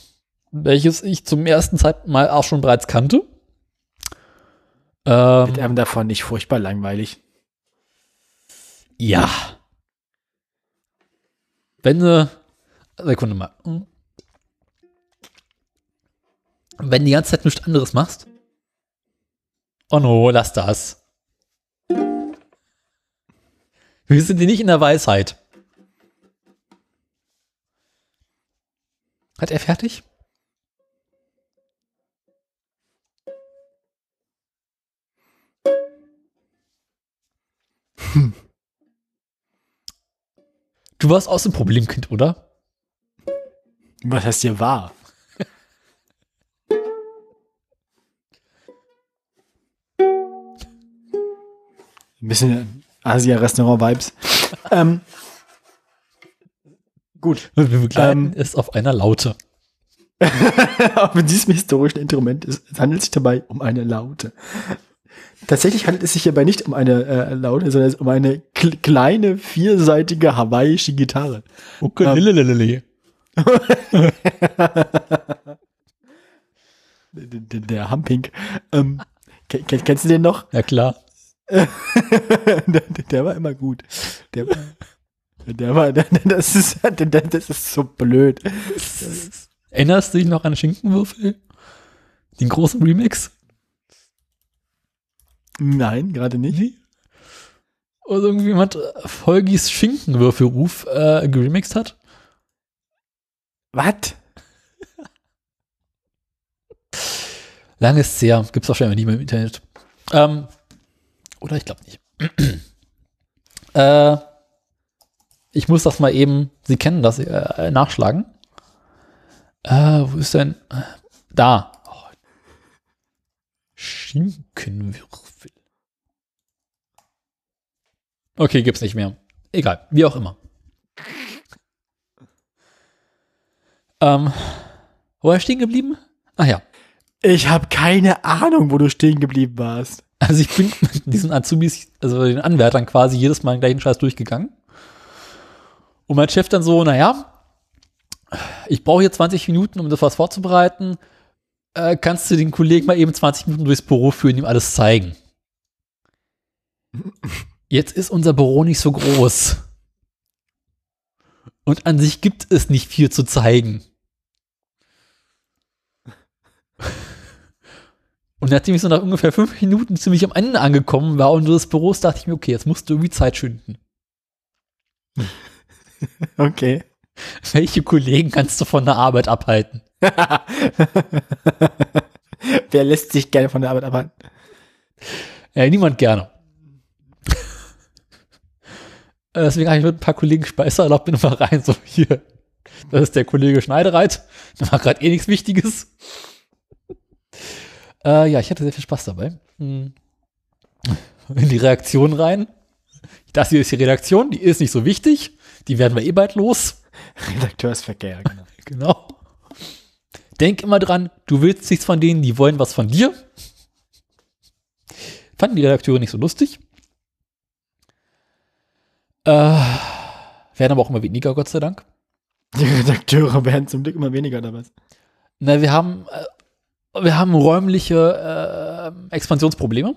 Speaker 1: welches ich zum ersten mal auch schon bereits kannte. Ähm,
Speaker 2: Wird einem davon nicht furchtbar langweilig.
Speaker 1: ja. Wenn du, Sekunde mal. Wenn du die ganze Zeit nichts anderes machst. Oh no, lass das. Wir sind hier nicht in der Weisheit. Hat er fertig? Du warst auch so ein Problemkind, oder?
Speaker 2: Was heißt hier wahr? Ein bisschen Asia-Restaurant-Vibes. ähm, gut.
Speaker 1: Wir begleiten
Speaker 2: Ähm.
Speaker 1: es auf einer Laute.
Speaker 2: Mit diesem historischen Instrument es, es handelt sich dabei um eine Laute. Tatsächlich handelt es sich hierbei nicht um eine äh, Laute, sondern es um eine kl kleine vierseitige hawaiische Gitarre.
Speaker 1: Ukulele.
Speaker 2: Der, der, der Humping. Ähm, ken- ken- kennst du den noch?
Speaker 1: Ja klar.
Speaker 2: der, der, war immer gut. Der war, der war, der, das ist, das ist so blöd.
Speaker 1: Erinnerst du dich noch an Schinkenwürfel? Den großen Remix?
Speaker 2: Nein, gerade nicht.
Speaker 1: Oder irgendjemand äh, Folgis Schinkenwürfelruf äh, geremixt hat?
Speaker 2: Was?
Speaker 1: Lange ist es her. Gibt's wahrscheinlich nicht mehr im Internet. Ähm, oder ich glaube nicht. äh, ich muss das mal eben, Sie kennen das, äh, nachschlagen. Äh, wo ist denn? Äh, Da. Oh. Schinkenwürfel. Okay, gibt's nicht mehr. Egal, wie auch immer. Ähm, wo war ich stehen geblieben? Ach ja.
Speaker 2: Ich habe keine Ahnung, wo du stehen geblieben warst.
Speaker 1: Also ich bin mit diesen Azubis, also den Anwärtern quasi jedes Mal den gleichen Scheiß durchgegangen. Und mein Chef dann so, naja, ich brauche hier 20 Minuten, um das was vorzubereiten. Äh, kannst du den Kollegen mal eben 20 Minuten durchs Büro führen, ihm alles zeigen? Jetzt ist unser Büro nicht so groß. Und an sich gibt es nicht viel zu zeigen. Und nachdem ich so nach ungefähr fünf Minuten ziemlich am Ende angekommen war unseres Büros, dachte ich mir, okay, jetzt musst du irgendwie Zeit schinden.
Speaker 2: Okay.
Speaker 1: Welche Kollegen kannst du von der Arbeit abhalten?
Speaker 2: Wer lässt sich gerne von der Arbeit abhalten?
Speaker 1: Ja, niemand gerne. Äh, Deswegen habe ich mit ein paar Kollegen Speiser erlaubt, bin mal rein, so hier. Das ist der Kollege Schneidereit. Der macht gerade eh nichts Wichtiges. Äh, ja, ich hatte sehr viel Spaß dabei. Hm. In die Reaktion rein. Das hier ist die Redaktion, die ist nicht so wichtig. Die werden wir eh bald los.
Speaker 2: Redakteursverkehr, genau.
Speaker 1: Genau. Denk immer dran, du willst nichts von denen, die wollen was von dir. Fanden die Redakteure nicht so lustig. Äh, werden aber auch immer weniger, Gott sei Dank.
Speaker 2: Die Redakteure werden zum Glück immer weniger dabei.
Speaker 1: Na, wir haben, äh, wir haben räumliche äh, Expansionsprobleme.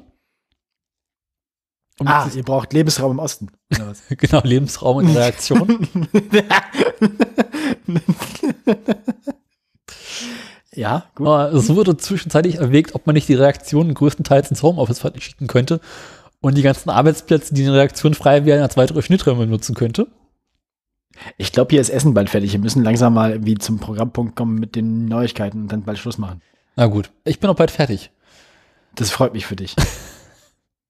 Speaker 1: Und
Speaker 2: Ah, ihr braucht Lebensraum im Osten.
Speaker 1: Genau, Lebensraum und Reaktion.
Speaker 2: ja, gut.
Speaker 1: Aber es wurde zwischenzeitlich erwägt, ob man nicht die Reaktionen größtenteils ins Homeoffice verschicken könnte und die ganzen Arbeitsplätze, die in Reaktion frei wären, als weitere Schnitträume nutzen könnte.
Speaker 2: Ich glaube, hier ist Essen bald fertig. Wir müssen langsam mal irgendwie zum Programmpunkt kommen mit den Neuigkeiten und dann bald Schluss machen.
Speaker 1: Na gut, ich bin auch bald fertig.
Speaker 2: Das freut mich für dich.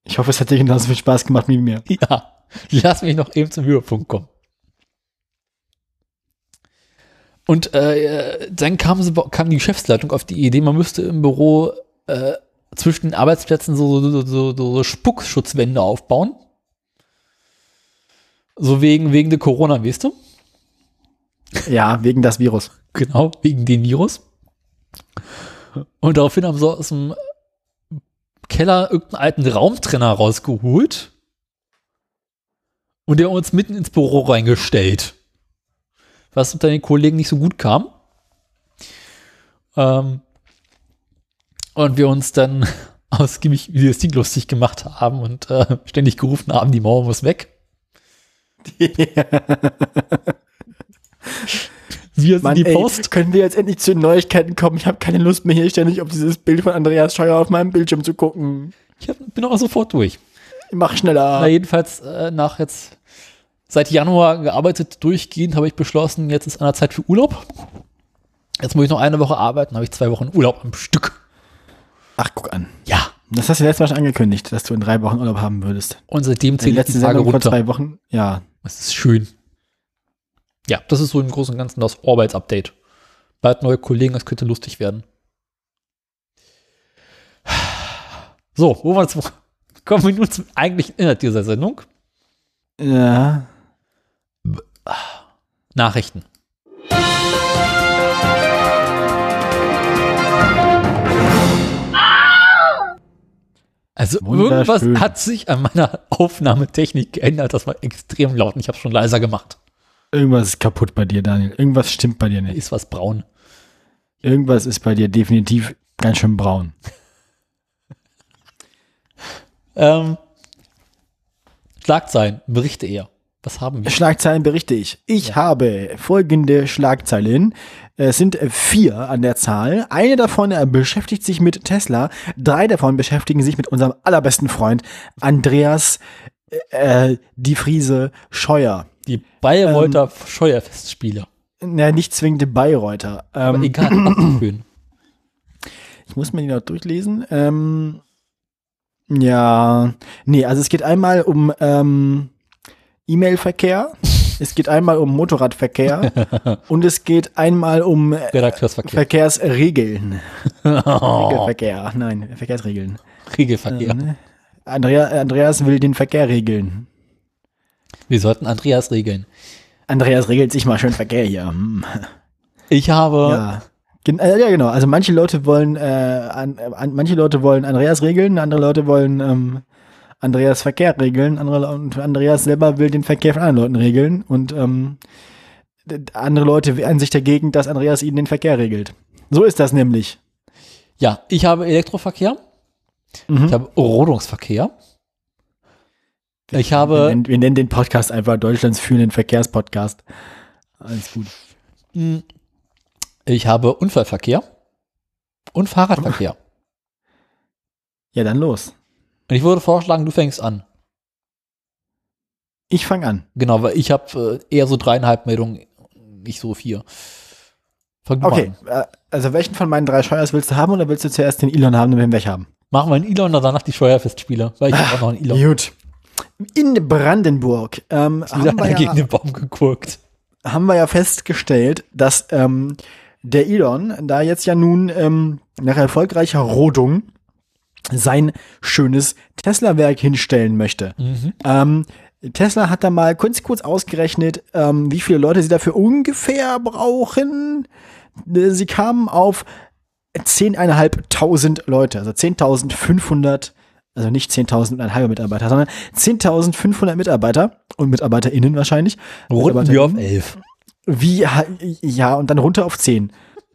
Speaker 2: Ich hoffe, es hat dir genauso viel Spaß gemacht wie mir.
Speaker 1: Ja, lass mich noch eben zum Höhepunkt kommen. Und äh, dann kam, sie, kam die Geschäftsleitung auf die Idee, man müsste im Büro äh, zwischen den Arbeitsplätzen so, so, so, so Spuckschutzwände aufbauen. So wegen, wegen der Corona, weißt du?
Speaker 2: Ja, wegen das Virus.
Speaker 1: Genau, wegen dem Virus. Und daraufhin haben sie aus dem Keller irgendeinen alten Raumtrenner rausgeholt und der uns mitten ins Büro reingestellt. Was unter den Kollegen nicht so gut kam. Ähm, und wir uns dann ausgiebig wie das Ding lustig gemacht haben und äh, ständig gerufen haben, die Mauer muss weg. Wir sind
Speaker 2: Mann,
Speaker 1: die
Speaker 2: ey,
Speaker 1: Post.
Speaker 2: können wir jetzt endlich zu den Neuigkeiten kommen? Ich habe keine Lust mehr, hier ständig auf dieses Bild von Andreas Scheuer auf meinem Bildschirm zu gucken.
Speaker 1: Ich hab, bin auch sofort durch.
Speaker 2: Mach schneller.
Speaker 1: Na, jedenfalls äh, nach jetzt seit Januar gearbeitet, durchgehend, habe ich beschlossen, jetzt ist an der Zeit für Urlaub. Jetzt muss ich noch eine Woche arbeiten, habe ich zwei Wochen Urlaub am Stück.
Speaker 2: Ach, guck an.
Speaker 1: Ja.
Speaker 2: Das hast du letztes Mal schon angekündigt, dass du in drei Wochen Urlaub haben würdest.
Speaker 1: Und seitdem
Speaker 2: Die
Speaker 1: zähle ich
Speaker 2: letzte
Speaker 1: die Tage
Speaker 2: Sendung vor
Speaker 1: runter.
Speaker 2: zwei Wochen, ja.
Speaker 1: Das ist schön. Ja, das ist so im Großen und Ganzen das Arbeitsupdate. Bald neue Kollegen, das könnte lustig werden. So, wo wir jetzt, kommen wir nun zum eigentlichen Inhalt dieser Sendung.
Speaker 2: Ja.
Speaker 1: Nachrichten. Also irgendwas hat sich an meiner Aufnahmetechnik geändert. Das war extrem laut und ich habe schon leiser gemacht.
Speaker 2: Irgendwas ist kaputt bei dir, Daniel. Irgendwas stimmt bei dir nicht.
Speaker 1: ist was braun.
Speaker 2: Irgendwas ist bei dir definitiv ganz schön braun.
Speaker 1: Ähm, Schlagzeilen, Berichte eher. Was haben wir?
Speaker 2: Schlagzeilen berichte ich. Ich habe folgende Schlagzeilen. Es sind vier an der Zahl. Eine davon äh, beschäftigt sich mit Tesla. Drei davon beschäftigen sich mit unserem allerbesten Freund Andreas äh, die Friese Scheuer.
Speaker 1: Die Bayreuther Scheuerfestspiele.
Speaker 2: Na, nicht zwingend die Bayreuther.
Speaker 1: Aber
Speaker 2: Ähm,
Speaker 1: egal, abgefüllen.
Speaker 2: ich muss mir die noch durchlesen. Ähm, ja, nee, also es geht einmal um ähm, E-Mail-Verkehr. Es geht einmal um Motorradverkehr und es geht einmal um äh,
Speaker 1: Redakteursverkehr.
Speaker 2: Verkehrsregeln.
Speaker 1: Oh,
Speaker 2: Regelverkehr. Nein, Verkehrsregeln.
Speaker 1: Regelverkehr.
Speaker 2: Ähm, Andrea, Andreas will den Verkehr regeln.
Speaker 1: Wir sollten Andreas regeln.
Speaker 2: Andreas regelt sich mal schön Verkehr hier. Hm.
Speaker 1: Ich habe
Speaker 2: Ja. Gen äh, ja, genau. Also manche Leute wollen, äh, an, an, manche Leute wollen Andreas regeln, andere Leute wollen ähm, Andreas Verkehr regeln, andere und Andreas selber will den Verkehr von anderen Leuten regeln und ähm, andere Leute wehren sich dagegen, dass Andreas ihnen den Verkehr regelt. So ist das nämlich.
Speaker 1: Ja, ich habe Elektroverkehr,
Speaker 2: Mhm.
Speaker 1: ich habe Rodungsverkehr. Ich
Speaker 2: wir,
Speaker 1: habe,
Speaker 2: nennen, wir nennen den Podcast einfach Deutschlands führenden Verkehrspodcast. Alles gut.
Speaker 1: mh, ich habe Unfallverkehr und Fahrradverkehr.
Speaker 2: Ja, dann los.
Speaker 1: Und ich würde vorschlagen, du fängst an.
Speaker 2: Ich fange an.
Speaker 1: Genau, weil ich habe äh, eher so dreieinhalb Meldungen, nicht so vier. Fang
Speaker 2: Okay,
Speaker 1: an.
Speaker 2: äh, also welchen von meinen drei Scheuers willst du haben oder willst du zuerst den Elon haben, damit wir ihn weg haben?
Speaker 1: Machen wir einen Elon und danach die Steuerfestspiele, weil ich habe auch noch einen Elon.
Speaker 2: Gut. In Brandenburg ähm, haben, wir
Speaker 1: gegen
Speaker 2: ja,
Speaker 1: den Baum geguckt.
Speaker 2: haben wir ja festgestellt, dass ähm, der Elon da jetzt ja nun ähm, nach erfolgreicher Rodung sein schönes Tesla-Werk hinstellen möchte.
Speaker 1: Mhm.
Speaker 2: Ähm, Tesla hat da mal kurz, kurz ausgerechnet, ähm, wie viele Leute sie dafür ungefähr brauchen. Äh, Sie kamen auf 10.500 Leute, also 10.500, also nicht 10.000 Mitarbeiter, sondern 10.500 Mitarbeiter und MitarbeiterInnen wahrscheinlich.
Speaker 1: Runden wir auf elf.
Speaker 2: Wie, ha- ja, und dann runter auf 10.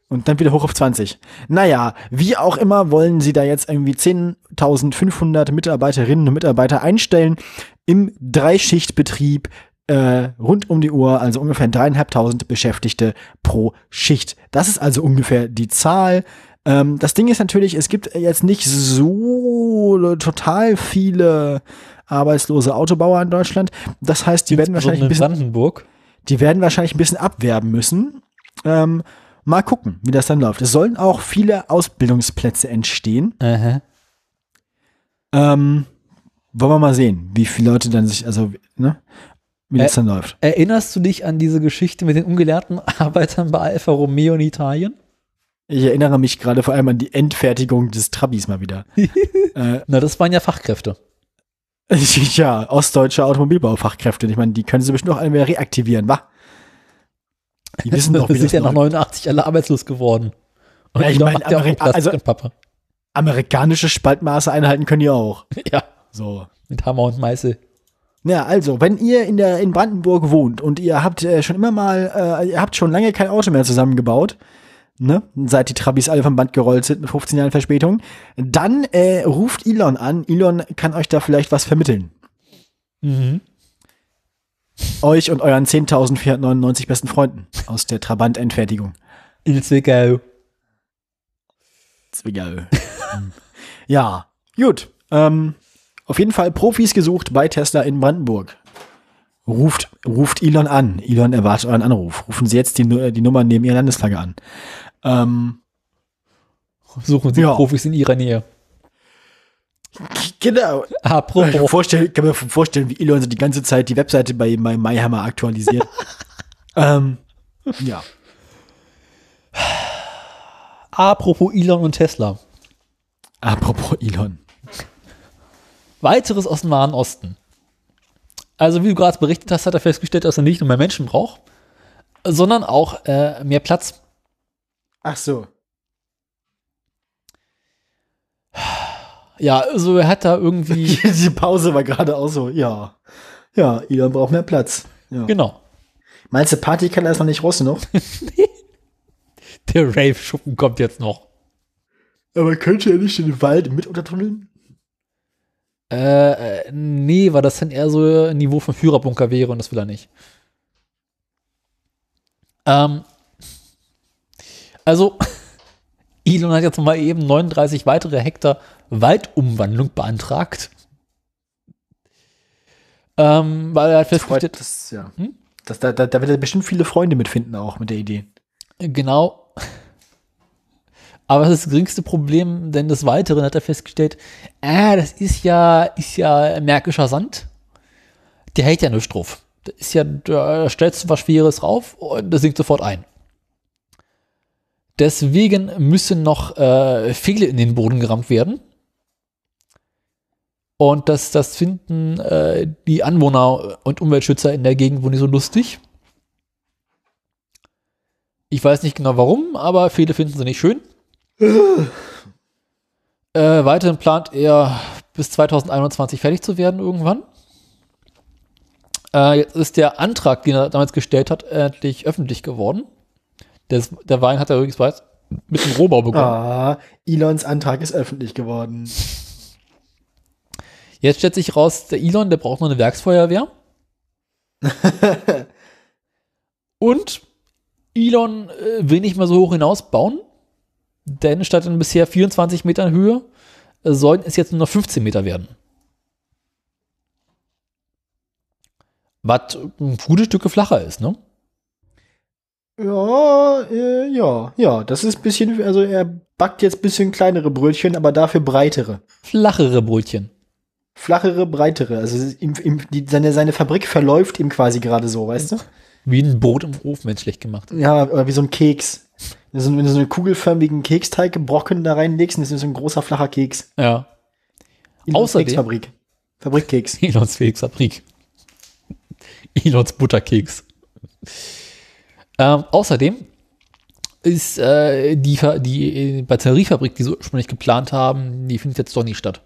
Speaker 2: Und dann wieder hoch auf 20. Naja, wie auch immer wollen sie da jetzt irgendwie 10.500 Mitarbeiterinnen und Mitarbeiter einstellen im Dreischichtbetrieb äh, rund um die Uhr, also ungefähr dreieinhalbtausend Beschäftigte pro Schicht. Das ist also ungefähr die Zahl. Ähm, das Ding ist natürlich, es gibt jetzt nicht so total viele arbeitslose Autobauer in Deutschland. Das heißt, die werden wahrscheinlich ein bisschen
Speaker 1: Brandenburg.
Speaker 2: die werden wahrscheinlich ein bisschen abwerben müssen. Ähm, mal gucken, wie das dann läuft. Es sollen auch viele Ausbildungsplätze entstehen.
Speaker 1: Aha.
Speaker 2: Ähm, wollen wir mal sehen, wie viele Leute dann sich, also, ne, wie das
Speaker 1: Äh,
Speaker 2: dann läuft.
Speaker 1: Erinnerst du dich an diese Geschichte mit den ungelehrten Arbeitern bei Alfa Romeo in Italien?
Speaker 2: Ich erinnere mich gerade vor allem an die Endfertigung des Trabis mal wieder. äh,
Speaker 1: Na, das waren ja Fachkräfte.
Speaker 2: ja, ostdeutsche Automobilbaufachkräfte. Ich meine, die können sie bestimmt auch alle wieder reaktivieren, wa? Die wissen doch,
Speaker 1: Wir
Speaker 2: wie
Speaker 1: sind
Speaker 2: das
Speaker 1: ja nach
Speaker 2: läuft.
Speaker 1: 89 alle arbeitslos geworden. Und
Speaker 2: Ja, ich meine, Ameri- also-. Amerikanische Spaltmaße einhalten können die auch.
Speaker 1: Ja,
Speaker 2: So.
Speaker 1: mit Hammer und Meißel.
Speaker 2: Ja, also, wenn ihr in der in Brandenburg wohnt und ihr habt äh, schon immer mal, äh, ihr habt schon lange kein Auto mehr zusammengebaut, ne, seit die Trabis alle vom Band gerollt sind mit 15 Jahren Verspätung, dann äh, ruft Elon an. Elon kann euch da vielleicht was vermitteln.
Speaker 1: Mhm.
Speaker 2: Euch und euren 10.499 besten Freunden aus der Trabant-Endfertigung.
Speaker 1: In Zwickau.
Speaker 2: Zwickau. ja, gut. Ähm, auf jeden Fall Profis gesucht bei Tesla in Brandenburg. Ruft, ruft Elon an. Elon erwartet euren Anruf. Rufen Sie jetzt die, die Nummer neben Ihrer Landesflagge an. Ähm,
Speaker 1: Suchen Sie
Speaker 2: Ja.
Speaker 1: Profis in Ihrer Nähe.
Speaker 2: genau. Ich kann, mir
Speaker 1: Apropos.
Speaker 2: vorstellen, kann mir vorstellen, wie Elon so die ganze Zeit die Webseite bei, bei MyHammer aktualisiert. ähm, ja.
Speaker 1: Apropos Elon und Tesla.
Speaker 2: Apropos Elon.
Speaker 1: Weiteres aus dem Nahen Osten. Also, wie du gerade berichtet hast, hat er festgestellt, dass er nicht nur mehr Menschen braucht, sondern auch äh, mehr Platz.
Speaker 2: Ach so.
Speaker 1: Ja, also er hat da irgendwie.
Speaker 2: die Pause war gerade auch so, ja. Ja, Elon braucht mehr Platz. Ja.
Speaker 1: genau.
Speaker 2: Meinst du, Partykeller ist noch nicht groß genug?
Speaker 1: Der Rave-Schuppen kommt jetzt noch.
Speaker 2: Aber könnte er nicht den Wald mit untertunneln?
Speaker 1: Äh, äh, nee, weil das dann eher so ein Niveau von Führerbunker wäre und das will er nicht. Ähm, also, Elon hat jetzt mal eben 39 weitere Hektar Waldumwandlung beantragt. Ähm, weil er hat festgestellt,
Speaker 2: das, ja.
Speaker 1: Hm?
Speaker 2: Das, da, da, da wird er bestimmt viele Freunde mitfinden, auch mit der Idee.
Speaker 1: Genau. Aber das ist das geringste Problem, denn des Weiteren hat er festgestellt, äh, das ist ja, ist ja märkischer Sand. Der hält ja nicht drauf. Da ist ja, da stellst du was Schweres rauf und das sinkt sofort ein. Deswegen müssen noch äh, Pfähle in den Boden gerammt werden. Und das, das finden äh, die Anwohner und Umweltschützer in der Gegend wohl nicht so lustig. Ich weiß nicht genau warum, aber viele finden sie nicht schön. äh, weiterhin plant er bis 2021 fertig zu werden irgendwann. Äh, jetzt ist der Antrag, den er damals gestellt hat, endlich öffentlich geworden. Der, der Wein hat er übrigens weiß, mit dem Rohbau bekommen.
Speaker 2: Ah, Elons Antrag ist öffentlich geworden.
Speaker 1: Jetzt stellt sich raus, der Elon, der braucht noch eine Werksfeuerwehr. Und Elon äh, will nicht mehr so hoch hinaus bauen, denn statt in bisher 24 Metern Höhe äh, sollen es jetzt nur noch 15 Meter werden. Was ein gutes Stück flacher ist, ne?
Speaker 2: Ja, äh, ja, ja, das ist ein bisschen, also er backt jetzt ein bisschen kleinere Brötchen, aber dafür breitere.
Speaker 1: Flachere Brötchen.
Speaker 2: Flachere, breitere. Also ihm, ihm, die, seine, seine Fabrik verläuft ihm quasi gerade so, weißt du?
Speaker 1: Wie ein Brot im Ofen, wenn schlecht gemacht.
Speaker 2: Ja, oder wie so ein Keks. Also, wenn du so einen kugelförmigen Keksteig gebrochen da reinlegst, dann ist das so ein großer flacher Keks.
Speaker 1: Ja.
Speaker 2: Elons
Speaker 1: Außerdem-
Speaker 2: Keksfabrik. Fabrikkeks.
Speaker 1: Elons Keksfabrik. Elons Butterkeks. Ähm, außerdem ist äh, die, die äh, Batteriefabrik, die sie ursprünglich geplant haben, die findet jetzt doch nicht statt.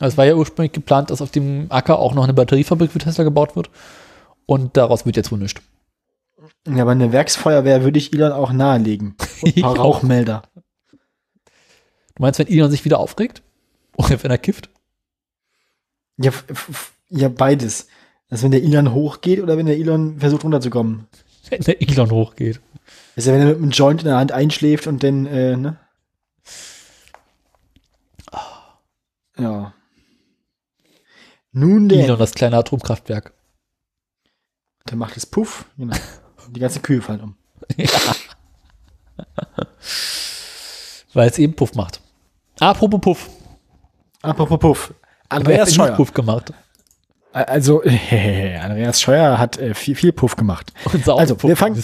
Speaker 1: Also es war ja ursprünglich geplant, dass auf dem Acker auch noch eine Batteriefabrik für Tesla gebaut wird. Und daraus wird jetzt wohl nichts.
Speaker 2: Ja, aber eine Werksfeuerwehr würde ich Elon auch nahelegen. Und ein paar
Speaker 1: auch.
Speaker 2: Rauchmelder.
Speaker 1: Du meinst, wenn Elon sich wieder aufregt? Oder wenn er kifft?
Speaker 2: Ja, ja, beides. Also wenn der Elon hochgeht oder wenn der Elon versucht runterzukommen.
Speaker 1: Wenn der Elon hochgeht.
Speaker 2: Also wenn er mit einem Joint in der Hand einschläft und dann, äh, ne? Ja. Nun denn,
Speaker 1: Elon, das kleine Atomkraftwerk.
Speaker 2: dann macht es Puff. Genau. Die ganze Kühe fallen um.
Speaker 1: Weil es eben Puff macht. Apropos Puff.
Speaker 2: Apropos Puff.
Speaker 1: Er
Speaker 2: Andreas Scheuer.
Speaker 1: Puff gemacht.
Speaker 2: Also, Andreas Scheuer hat äh, viel, viel Puff gemacht.
Speaker 1: Unser
Speaker 2: Also, wir fangen-.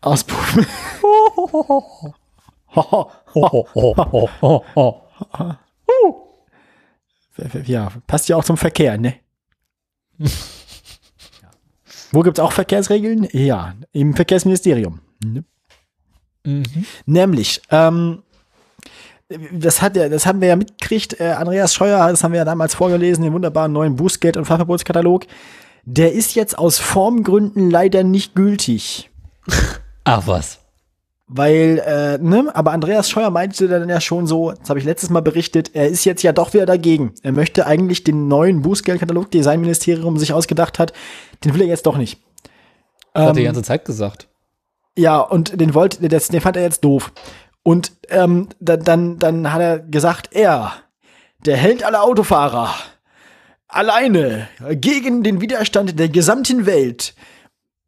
Speaker 2: Aus Puff. Ja, passt ja auch zum Verkehr, ne? Wo gibt's auch Verkehrsregeln? Ja, im Verkehrsministerium. Ne?
Speaker 1: Mhm.
Speaker 2: Nämlich, ähm, das, hat ja, das haben wir ja mitgekriegt, äh, Andreas Scheuer, das haben wir ja damals vorgelesen, den wunderbaren neuen Bußgeld- und Fahrverbotskatalog. Der ist jetzt aus Formgründen leider nicht gültig.
Speaker 1: Ach was.
Speaker 2: Weil, äh, ne, aber Andreas Scheuer meinte dann ja schon so, das habe ich letztes Mal berichtet, er ist jetzt ja doch wieder dagegen. Er möchte eigentlich den neuen Bußgeldkatalog, den sein Ministerium sich ausgedacht hat, den will er jetzt doch nicht.
Speaker 1: Das hat er die
Speaker 2: Ähm,
Speaker 1: ganze Zeit gesagt.
Speaker 2: ja, und den wollte, den fand er jetzt doof. Und ähm, dann, dann, dann hat er gesagt, er, der Held aller Autofahrer, alleine gegen den Widerstand der gesamten Welt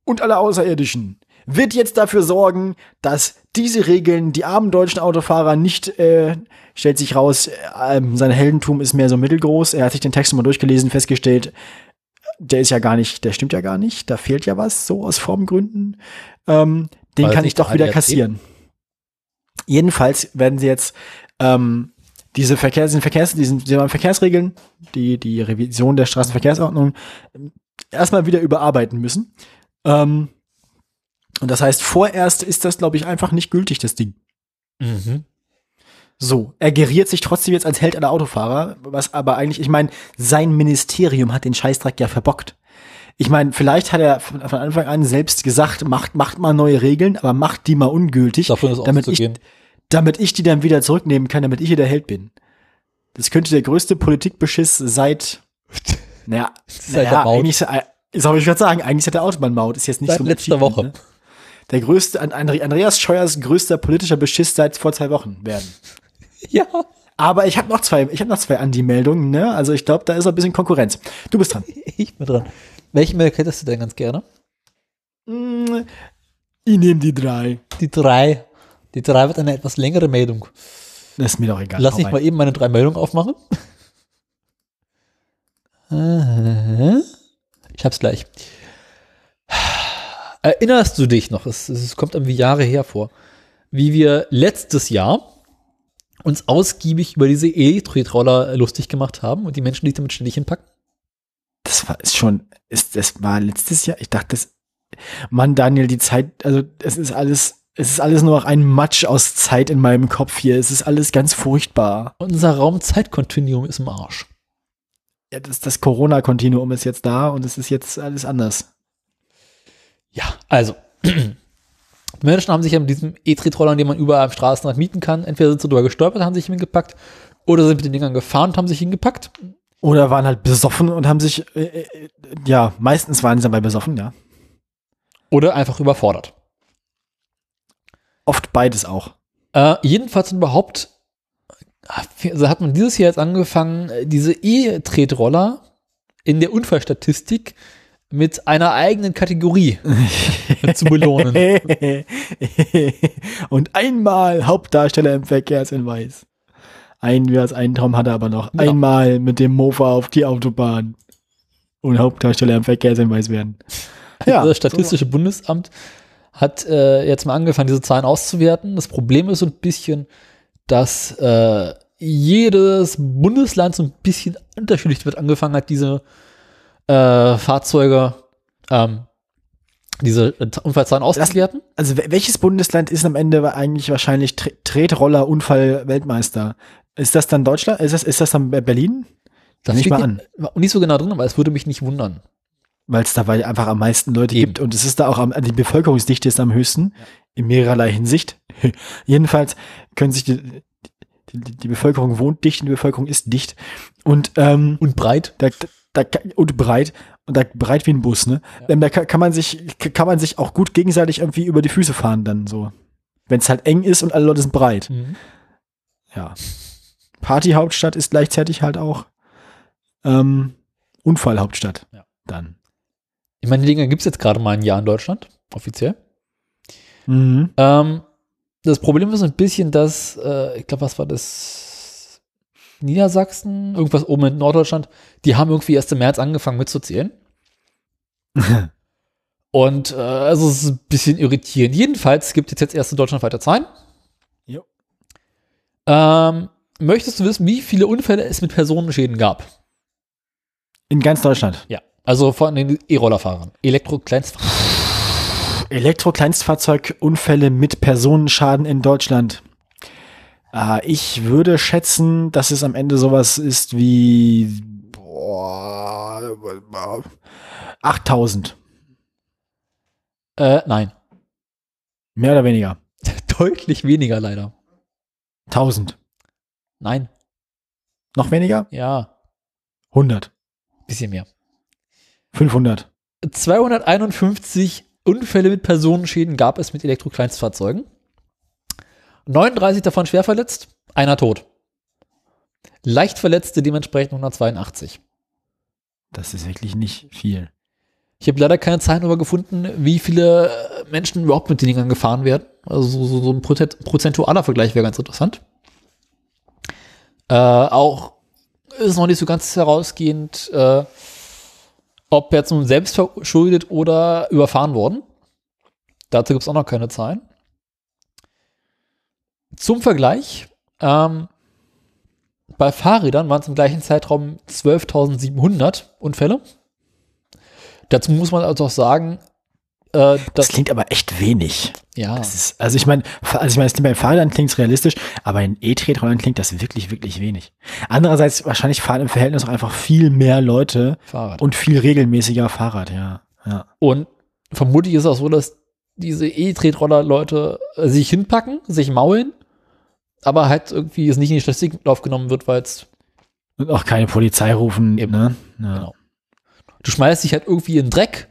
Speaker 2: und aller Außerirdischen, wird jetzt dafür sorgen, dass diese Regeln die armen deutschen Autofahrer nicht, äh, stellt sich raus, ähm, sein Heldentum ist mehr so mittelgroß. Er hat sich den Text mal durchgelesen, festgestellt, der ist ja gar nicht, der stimmt ja gar nicht, da fehlt ja was, so aus Formgründen. Ähm, den
Speaker 1: das
Speaker 2: kann ich doch wieder kassieren. Jedenfalls werden sie jetzt ähm, diese Verkehrs, diesen Verkehrs, diesen, diese Verkehrsregeln, die, die Revision der Straßenverkehrsordnung ähm, erstmal wieder überarbeiten müssen. Ähm, und das heißt, vorerst ist das, glaube ich, einfach nicht gültig, das Ding.
Speaker 1: Mhm.
Speaker 2: So, er geriert sich trotzdem jetzt als Held aller Autofahrer, was aber eigentlich, ich meine, sein Ministerium hat den Scheißdreck ja verbockt. Ich meine, vielleicht hat er von, von Anfang an selbst gesagt, macht, macht mal neue Regeln, aber macht die mal ungültig,
Speaker 1: Davon ist
Speaker 2: damit ich,
Speaker 1: auszugehen.
Speaker 2: Damit ich die dann wieder zurücknehmen kann, damit ich hier der Held bin. Das könnte der größte Politikbeschiss seit, naja,
Speaker 1: Seit der
Speaker 2: naja
Speaker 1: Maut.
Speaker 2: eigentlich, äh, soll ich gerade sagen, eigentlich seit der Autobahnmaut ist jetzt nicht
Speaker 1: Seit
Speaker 2: so
Speaker 1: letzter Woche.
Speaker 2: Ne? Der größte, An- Andre- Andreas Scheuers größter politischer Beschiss seit vor zwei Wochen werden.
Speaker 1: Ja.
Speaker 2: Aber ich habe noch zwei, ich habe noch zwei Andi-Meldungen, ne? Also ich glaube, da ist ein bisschen Konkurrenz. Du bist dran.
Speaker 1: Ich bin dran. Welche Mail hättest du denn ganz gerne?
Speaker 2: Mm, Ich nehme die drei.
Speaker 1: Die drei. Die drei wird eine etwas längere Meldung.
Speaker 2: Das ist mir doch egal.
Speaker 1: Lass mich mal eben meine drei Meldungen aufmachen. Ich hab's gleich. Erinnerst du dich noch, es, es kommt irgendwie Jahre her vor, wie wir letztes Jahr uns ausgiebig über diese E-Tretroller lustig gemacht haben und die Menschen, die damit ständig hinpacken?
Speaker 2: Das war ist schon, ist, das war letztes Jahr, ich dachte, das, Mann, Daniel, die Zeit, also es ist alles, es ist alles nur noch ein Matsch aus Zeit in meinem Kopf hier. Es ist alles ganz furchtbar.
Speaker 1: Unser Raumzeitkontinuum ist im Arsch.
Speaker 2: Ja, das, das Corona-Kontinuum ist jetzt da und es ist jetzt alles anders.
Speaker 1: Ja, also. Menschen haben sich ja mit diesem E-Tretroller, den man überall am Straßenrand mieten kann, entweder sind sie drüber gestolpert, haben sich hingepackt, oder sind mit den Dingern gefahren und haben sich hingepackt.
Speaker 2: Oder waren halt besoffen und haben sich, äh, äh, ja, meistens waren sie dabei besoffen, ja.
Speaker 1: Oder einfach überfordert.
Speaker 2: Oft beides auch.
Speaker 1: Äh, jedenfalls überhaupt also hat man dieses Jahr jetzt angefangen, äh, diese E-Tretroller in der Unfallstatistik mit einer eigenen Kategorie zu belohnen.
Speaker 2: und einmal Hauptdarsteller im Verkehrshinweis. Ein, wer einen Traum hatte aber noch.
Speaker 1: Genau.
Speaker 2: Einmal mit dem Mofa auf die Autobahn und Hauptdarsteller im Verkehrshinweis werden.
Speaker 1: das Statistische Bundesamt hat äh, jetzt mal angefangen, diese Zahlen auszuwerten. Das Problem ist so ein bisschen, dass äh, jedes Bundesland so ein bisschen unterschiedlich wird angefangen hat, diese äh, Fahrzeuge, ähm, diese Unfallzahlen auszuwerten.
Speaker 2: Also wel- welches Bundesland ist am Ende eigentlich wahrscheinlich Tre Tretroller-Unfall-Weltmeister? Ist das dann Deutschland? Ist das, ist das dann Berlin?
Speaker 1: Das steht
Speaker 2: mal an.
Speaker 1: nicht, nicht so genau drin, aber es würde mich nicht wundern.
Speaker 2: Weil es dabei einfach am meisten Leute
Speaker 1: Eben.
Speaker 2: gibt und es ist da auch am, die Bevölkerungsdichte ist am höchsten in mehrerlei Hinsicht. Jedenfalls können sich die, die, die, Bevölkerung wohnt dicht und die Bevölkerung ist dicht und ähm,
Speaker 1: Und breit.
Speaker 2: da, da, und breit und da breit wie ein Bus, ne? Ähm, Da kann, kann man sich kann man sich auch gut gegenseitig irgendwie über die Füße fahren dann so. Wenn es halt eng ist und alle Leute sind breit.
Speaker 1: Mhm.
Speaker 2: Ja. Partyhauptstadt ist gleichzeitig halt auch ähm, Unfallhauptstadt.
Speaker 1: Ja.
Speaker 2: Dann.
Speaker 1: Ich meine, die Dinger gibt es jetzt gerade mal ein Jahr in Deutschland, offiziell.
Speaker 2: Mhm.
Speaker 1: Ähm, das Problem ist ein bisschen, dass, äh, ich glaube, was war das? Niedersachsen, irgendwas oben in Norddeutschland, die haben irgendwie erst im März angefangen mitzuzählen. Und äh, also es ist ein bisschen irritierend. Jedenfalls gibt es jetzt erste deutschlandweite Zahlen.
Speaker 2: Jo.
Speaker 1: Ähm, möchtest du wissen, wie viele Unfälle es mit Personenschäden gab?
Speaker 2: In ganz Deutschland.
Speaker 1: Ja. Also von den E-Rollerfahrern, Elektro-Kleinstfahrern.
Speaker 2: Elektro-Kleinstfahrzeugunfälle mit Personenschaden in Deutschland. Äh, ich würde schätzen, dass es am Ende sowas ist wie boah, 8000.
Speaker 1: Äh, nein.
Speaker 2: Mehr oder weniger.
Speaker 1: Deutlich weniger leider.
Speaker 2: 1000.
Speaker 1: Nein.
Speaker 2: Noch weniger?
Speaker 1: Ja.
Speaker 2: 100.
Speaker 1: Bisschen mehr.
Speaker 2: 500.
Speaker 1: 251 Unfälle mit Personenschäden gab es mit Elektro-Kleinstfahrzeugen. 39 davon schwer verletzt, einer tot. Leicht Verletzte dementsprechend 182.
Speaker 2: Das ist wirklich nicht viel.
Speaker 1: Ich habe leider keine Zahlen darüber gefunden, wie viele äh, Menschen überhaupt mit den Dingern gefahren werden. Also so, so, so ein Prozent- prozentualer Vergleich wäre ganz interessant. Äh, auch ist noch nicht so ganz herausgehend, äh, ob jetzt nun selbst verschuldet oder überfahren worden. Dazu gibt es auch noch keine Zahlen. Zum Vergleich, ähm, bei Fahrrädern waren es im gleichen Zeitraum 12.700 Unfälle. Dazu muss man also auch sagen, äh,
Speaker 2: Das
Speaker 1: dass,
Speaker 2: klingt aber echt wenig.
Speaker 1: ja,
Speaker 2: Das ist, also ich meine, also ich meine, es klingt bei Fahrrädern klingt es realistisch, aber in E-Tretrollern klingt das wirklich, wirklich wenig. Andererseits wahrscheinlich fahren im Verhältnis auch einfach viel mehr Leute
Speaker 1: Fahrrad.
Speaker 2: und viel regelmäßiger Fahrrad, ja. ja.
Speaker 1: Und vermutlich ist es auch so, dass diese E-Tretroller-Leute äh, sich hinpacken, sich maulen, aber halt irgendwie es nicht in die Statistik aufgenommen wird, weil es,
Speaker 2: Und auch keine Polizei rufen,
Speaker 1: Eben.
Speaker 2: ne? Ja.
Speaker 1: Genau. du schmeißt dich halt irgendwie in den Dreck,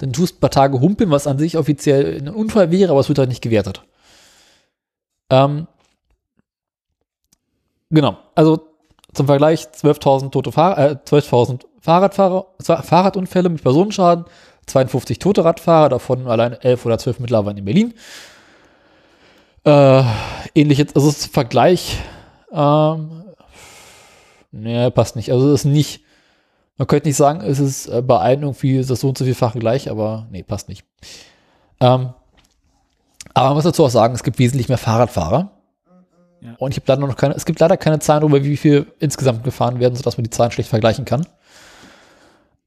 Speaker 1: dann tust ein paar Tage humpeln, was an sich offiziell ein Unfall wäre, aber es wird halt nicht gewertet. Ähm, genau, also zum Vergleich 12.000 tote Fahr äh, 12.000 Fahrradfahrer, Fa- Fahrradunfälle mit Personenschaden, 52 tote Radfahrer, davon allein 11 oder 12 mittlerweile in Berlin. Äh, ähnlich jetzt, also das Vergleich, ähm, nee, passt nicht. Also es ist nicht, man könnte nicht sagen, es ist äh, bei allen irgendwie das so und so vielfache gleich, aber nee, passt nicht. Ähm, aber man muss dazu auch sagen, es gibt wesentlich mehr Fahrradfahrer.
Speaker 2: Ja.
Speaker 1: Und ich habe leider noch keine, es gibt leider keine Zahlen darüber, wie viel insgesamt gefahren werden, sodass man die Zahlen schlecht vergleichen kann.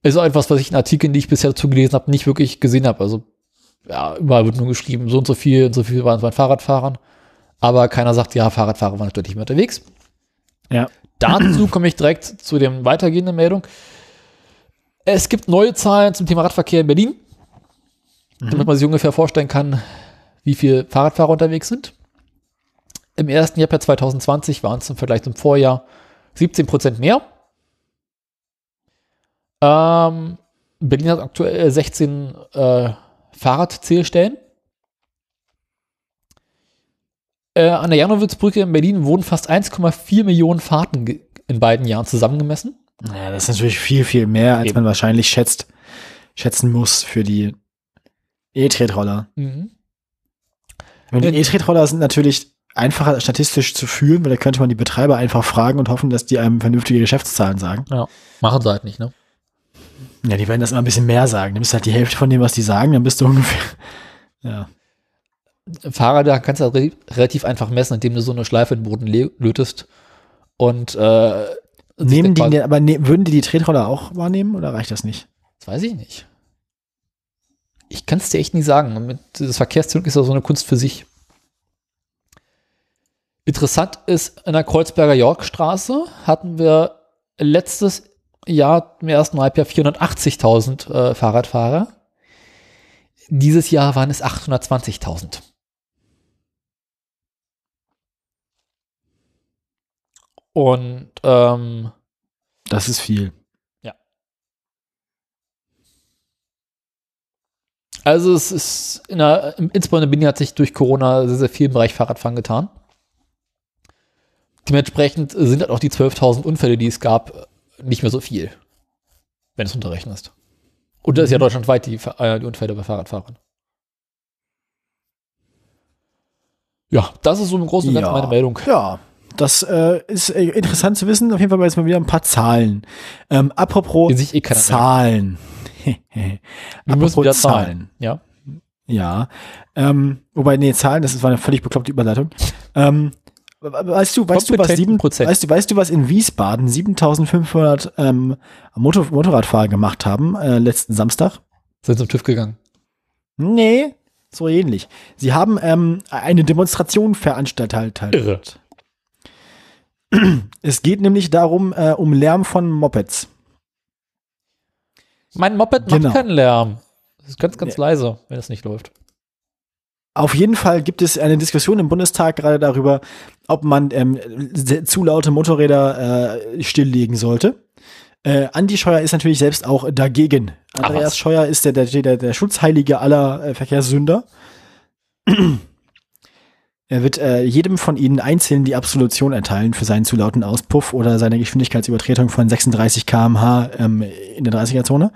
Speaker 1: Ist auch etwas, was ich in Artikeln, die ich bisher dazu gelesen habe, nicht wirklich gesehen habe. Also, ja, überall wird nur geschrieben, so und so viel und so viel waren es bei Fahrradfahrern. Aber keiner sagt, ja, Fahrradfahrer waren deutlich mehr unterwegs.
Speaker 2: Ja.
Speaker 1: Dazu komme ich direkt zu dem weitergehenden Meldung. Es gibt neue Zahlen zum Thema Radverkehr in Berlin, damit man sich ungefähr vorstellen kann, wie viele Fahrradfahrer unterwegs sind. Im ersten Jahr per 2020 waren es im Vergleich zum Vorjahr 17 Prozent mehr. Ähm, Berlin hat aktuell 16 äh, Fahrradzählstellen. Äh, an der Janowitzbrücke in Berlin wurden fast 1,4 Millionen Fahrten in beiden Jahren zusammengemessen.
Speaker 2: Ja, das ist natürlich viel, viel mehr, als
Speaker 1: Eben.
Speaker 2: man wahrscheinlich schätzt, schätzen muss für die E-Tretroller.
Speaker 1: Mhm.
Speaker 2: Die
Speaker 1: Ja.
Speaker 2: E-Tretroller sind natürlich einfacher statistisch zu führen, weil da könnte man die Betreiber einfach fragen und hoffen, dass die einem vernünftige Geschäftszahlen sagen.
Speaker 1: Ja, machen sie halt nicht, ne?
Speaker 2: Ja, die werden das immer ein bisschen mehr sagen. Nimmst halt die Hälfte von dem, was die sagen, dann bist du ungefähr. Ja.
Speaker 1: Fahrräder kannst du halt re relativ einfach messen, indem du so eine Schleife in den Boden lötest. Und äh,
Speaker 2: Nehmen die, denn- aber ne, würden die die Tretroller auch wahrnehmen oder reicht das nicht?
Speaker 1: Das weiß ich nicht. Ich kann es dir echt nie sagen. Das Verkehrszug ist ja so eine Kunst für sich. Interessant ist, in der Kreuzberger Yorkstraße hatten wir letztes Jahr im ersten Halbjahr 480.000 äh, Fahrradfahrer. Dieses Jahr waren es 820.000. Und ähm,
Speaker 2: Das ist viel.
Speaker 1: Also es ist in der, im- insbesondere in Berlin hat sich durch Corona sehr, sehr viel im Bereich Fahrradfahren getan. Dementsprechend sind halt auch die 12.000 Unfälle, die es gab, nicht mehr so viel, wenn es unterrechnest. Und das ist ja deutschlandweit die, äh, die Unfälle bei Fahrradfahrern. Ja, das ist so im Großen und Ganzen
Speaker 2: Ja.
Speaker 1: meine Meldung.
Speaker 2: Ja, das äh, ist äh, interessant zu wissen. Auf jeden Fall jetzt mal wieder ein paar Zahlen. Ähm, apropos
Speaker 1: eh.
Speaker 2: Zahlen.
Speaker 1: Wir müssen wieder zahlen.
Speaker 2: Zahlen.
Speaker 1: Ja.
Speaker 2: Ja. Ähm, wobei, nee, Zahlen, das war eine völlig bekloppte Überleitung. Ähm, we- weißt du, weißt du, was sieben, weißt du, weißt du, was in Wiesbaden 7500 ähm, Motor, Motorradfahrer gemacht haben äh, letzten Samstag?
Speaker 1: Sind zum TÜV gegangen.
Speaker 2: Nee, so ähnlich. Sie haben ähm, eine Demonstration veranstaltet. Halt.
Speaker 1: Irre.
Speaker 2: Es geht nämlich darum, äh, um Lärm von Mopeds.
Speaker 1: Mein Moped
Speaker 2: Genau.
Speaker 1: macht keinen Lärm. Das ist ganz, ganz leise, wenn es nicht läuft.
Speaker 2: Auf jeden Fall gibt es eine Diskussion im Bundestag gerade darüber, ob man ähm, zu laute Motorräder äh, stilllegen sollte. Äh, Andi Scheuer ist natürlich selbst auch dagegen. Andreas. Scheuer ist der, der, der, der Schutzheilige aller äh, Verkehrssünder. Er wird äh, jedem von ihnen einzeln die Absolution erteilen für seinen zu lauten Auspuff oder seine Geschwindigkeitsübertretung von 36 km/h ähm, in der 30er-Zone.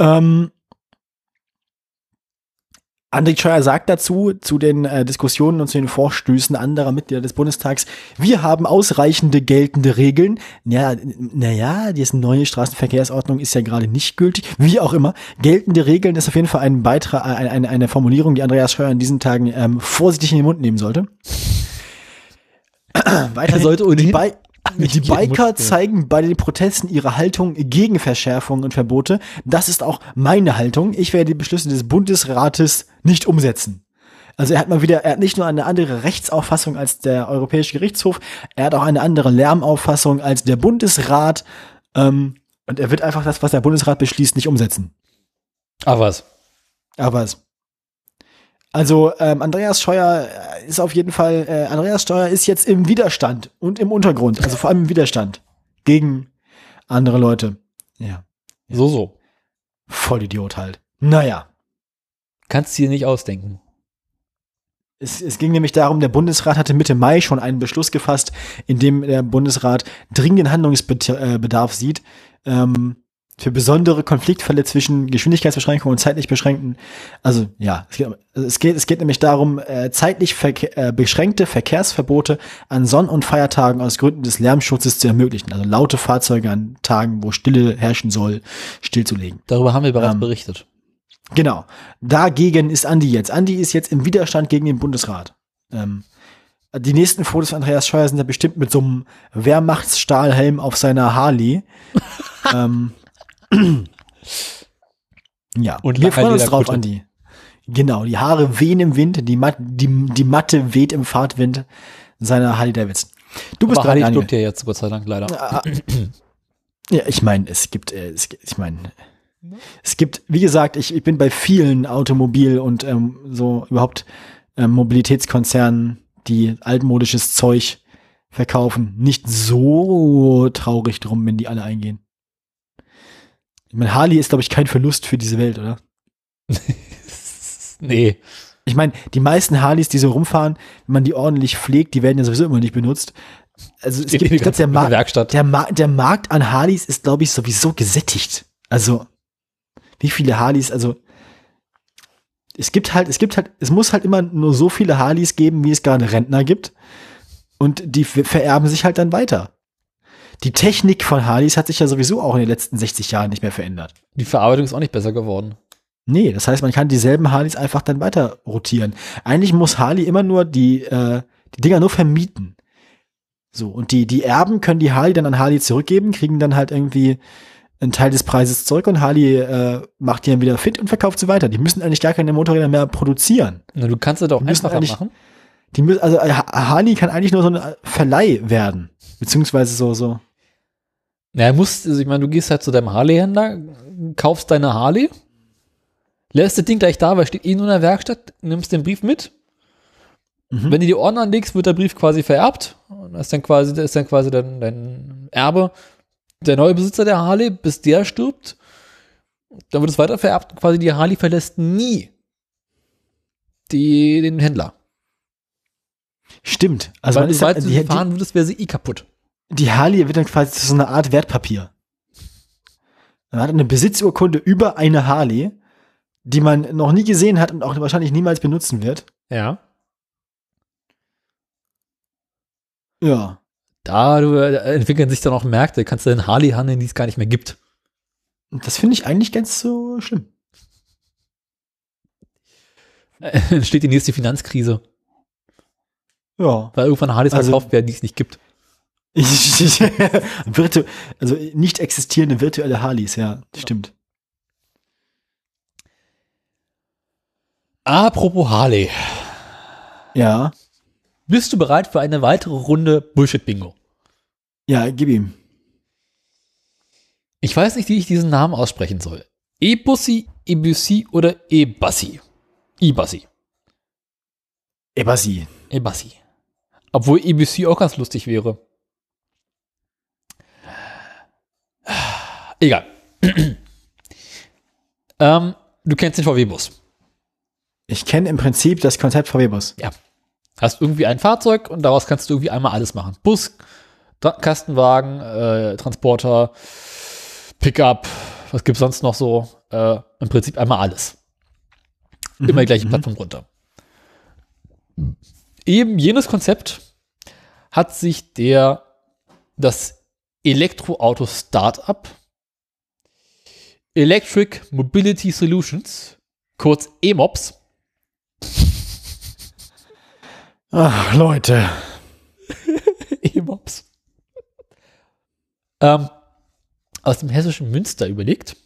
Speaker 2: Ähm, André Scheuer sagt dazu, zu den äh, Diskussionen und zu den Vorstößen anderer Mitglieder des Bundestags, wir haben ausreichende geltende Regeln. Ja, naja, die neue Straßenverkehrsordnung ist ja gerade nicht gültig. Wie auch immer, geltende Regeln ist auf jeden Fall ein Beitrag, äh, eine, eine, eine Formulierung, die Andreas Scheuer in diesen Tagen ähm, vorsichtig in den Mund nehmen sollte. Weiterhin,
Speaker 1: sollte ohnehin
Speaker 2: die Biker
Speaker 1: nehmen.
Speaker 2: zeigen bei den Protesten ihre Haltung gegen Verschärfungen und Verbote. Das ist auch meine Haltung. Ich werde die Beschlüsse des Bundesrates nicht umsetzen. Also er hat mal wieder, er hat nicht nur eine andere Rechtsauffassung als der Europäische Gerichtshof, er hat auch eine andere Lärmauffassung als der Bundesrat. Ähm, und er wird einfach das, was der Bundesrat beschließt, nicht umsetzen.
Speaker 1: Ach was.
Speaker 2: Aber es. Also ähm, Andreas Scheuer äh, ist auf jeden Fall, äh, Andreas Scheuer ist jetzt im Widerstand und im Untergrund, also vor allem im Widerstand gegen andere Leute. Ja,
Speaker 1: So, so.
Speaker 2: Vollidiot halt. Naja,
Speaker 1: Kannst du dir nicht ausdenken.
Speaker 2: es, es ging nämlich darum, der Bundesrat hatte Mitte Mai schon einen Beschluss gefasst, in dem der Bundesrat dringenden Handlungsbedarf sieht, ähm, für besondere Konfliktfälle zwischen Geschwindigkeitsbeschränkungen und zeitlich beschränkten, also ja, es geht, es geht, es geht nämlich darum, äh, zeitlich verke äh, beschränkte Verkehrsverbote an Sonn- und Feiertagen aus Gründen des Lärmschutzes zu ermöglichen, also laute Fahrzeuge an Tagen, wo Stille herrschen soll, stillzulegen.
Speaker 1: Darüber haben wir bereits
Speaker 2: Ähm,
Speaker 1: berichtet.
Speaker 2: Genau. Dagegen ist Andi jetzt. Andi ist jetzt im Widerstand gegen den Bundesrat. Ähm, die nächsten Fotos von Andreas Scheuer sind ja bestimmt mit so einem Wehrmachtsstahlhelm auf seiner Harley. ähm, Ja,
Speaker 1: Und
Speaker 2: wir freuen uns drauf, Andi. Genau, die Haare wehen im Wind, die, Mat die, die Matte weht im Fahrtwind seiner Harley Davidson. Du bist
Speaker 1: Aber
Speaker 2: dran,
Speaker 1: Harley stirbt ja jetzt, Gott sei Dank, leider.
Speaker 2: Ah, Ja, ich meine, es gibt, äh, es, ich meine, es gibt, wie gesagt, ich, ich bin bei vielen Automobil- und ähm, so überhaupt ähm, Mobilitätskonzernen, die altmodisches Zeug verkaufen, nicht so traurig drum, wenn die alle eingehen. Ich meine, Harley ist, glaube ich, kein Verlust für diese Welt, oder?
Speaker 1: nee.
Speaker 2: Ich meine, die meisten Harleys, die so rumfahren, wenn man die ordentlich pflegt, die werden ja sowieso immer nicht benutzt. Also es
Speaker 1: Die
Speaker 2: gibt, ich der, Mar
Speaker 1: Werkstatt.
Speaker 2: der, Mar der Markt an Harleys ist, glaube ich, sowieso gesättigt. Also, wie viele Harleys, also es gibt halt, es gibt halt, es muss halt immer nur so viele Harleys geben, wie es gerade Rentner gibt. Und die ver- vererben sich halt dann weiter. Die Technik von Harleys hat sich ja sowieso auch in den letzten 60 Jahren nicht mehr verändert.
Speaker 1: Die Verarbeitung ist auch nicht besser geworden.
Speaker 2: Nee, das heißt, man kann dieselben Harleys einfach dann weiter rotieren. Eigentlich muss Harley immer nur die, äh, die Dinger nur vermieten. So, und die, die Erben können die Harley dann an Harley zurückgeben, kriegen dann halt irgendwie einen Teil des Preises zurück und Harley äh, macht die dann wieder fit und verkauft sie weiter. Die müssen eigentlich gar keine Motorräder mehr produzieren.
Speaker 1: Na, du kannst es doch einfacher machen.
Speaker 2: Die müssen, also äh, Ha- Harley kann eigentlich nur so ein Verleih werden. Beziehungsweise so, so.
Speaker 1: Ja, musst, also ich meine, du gehst halt zu deinem Harley-Händler, kaufst deine Harley, lässt das Ding gleich da, weil steht eh nur in der Werkstatt, nimmst den Brief mit.
Speaker 2: Mhm.
Speaker 1: Wenn du die Ordner anlegst, wird der Brief quasi vererbt. Und das ist dann quasi, das ist dann quasi dein, dein Erbe, der neue Besitzer der Harley, bis der stirbt. Dann wird es weiter vererbt und quasi die Harley verlässt nie die, den Händler.
Speaker 2: Stimmt. Also
Speaker 1: Weil
Speaker 2: man ist
Speaker 1: sobald
Speaker 2: ja,
Speaker 1: du fahren würdest, wäre sie eh kaputt.
Speaker 2: die Harley wird dann quasi zu so einer Art Wertpapier. Man hat eine Besitzurkunde über eine Harley, die man noch nie gesehen hat und auch wahrscheinlich niemals benutzen wird.
Speaker 1: Ja.
Speaker 2: Ja.
Speaker 1: Da du, äh, entwickeln sich dann auch Märkte, kannst du den Harley handeln, die es gar nicht mehr gibt.
Speaker 2: Und das finde ich eigentlich ganz so schlimm.
Speaker 1: Entsteht die nächste Finanzkrise,
Speaker 2: Ja.
Speaker 1: weil irgendwann Harleys
Speaker 2: Also-
Speaker 1: verkauft werden, die es nicht gibt.
Speaker 2: Virtu also nicht existierende virtuelle Harleys, ja, stimmt.
Speaker 1: Apropos Harley.
Speaker 2: Ja.
Speaker 1: Bist du bereit für eine weitere Runde Bullshit-Bingo?
Speaker 2: Ja, gib ihm.
Speaker 1: Ich weiß nicht, wie ich diesen Namen aussprechen soll. E-Bussi, E-Bussi oder E-Bassi? E-Bassi.
Speaker 2: Ebasi.
Speaker 1: E-Bassi. Obwohl E-Bussi auch ganz lustig wäre. Egal. ähm, du kennst den VW-Bus.
Speaker 2: Ich kenne im Prinzip das Konzept VW-Bus.
Speaker 1: Hast irgendwie ein Fahrzeug und daraus kannst du irgendwie einmal alles machen. Bus, Kastenwagen, äh, Transporter, Pickup, was gibt's sonst noch so? Äh, Im Prinzip einmal alles. Immer die gleiche Plattform runter. Eben jenes Konzept hat sich der das Elektroauto Startup Electric Mobility Solutions, kurz EMOPS,
Speaker 2: Ach, Leute.
Speaker 1: E-Mops. ähm, aus dem hessischen Münster überlegt.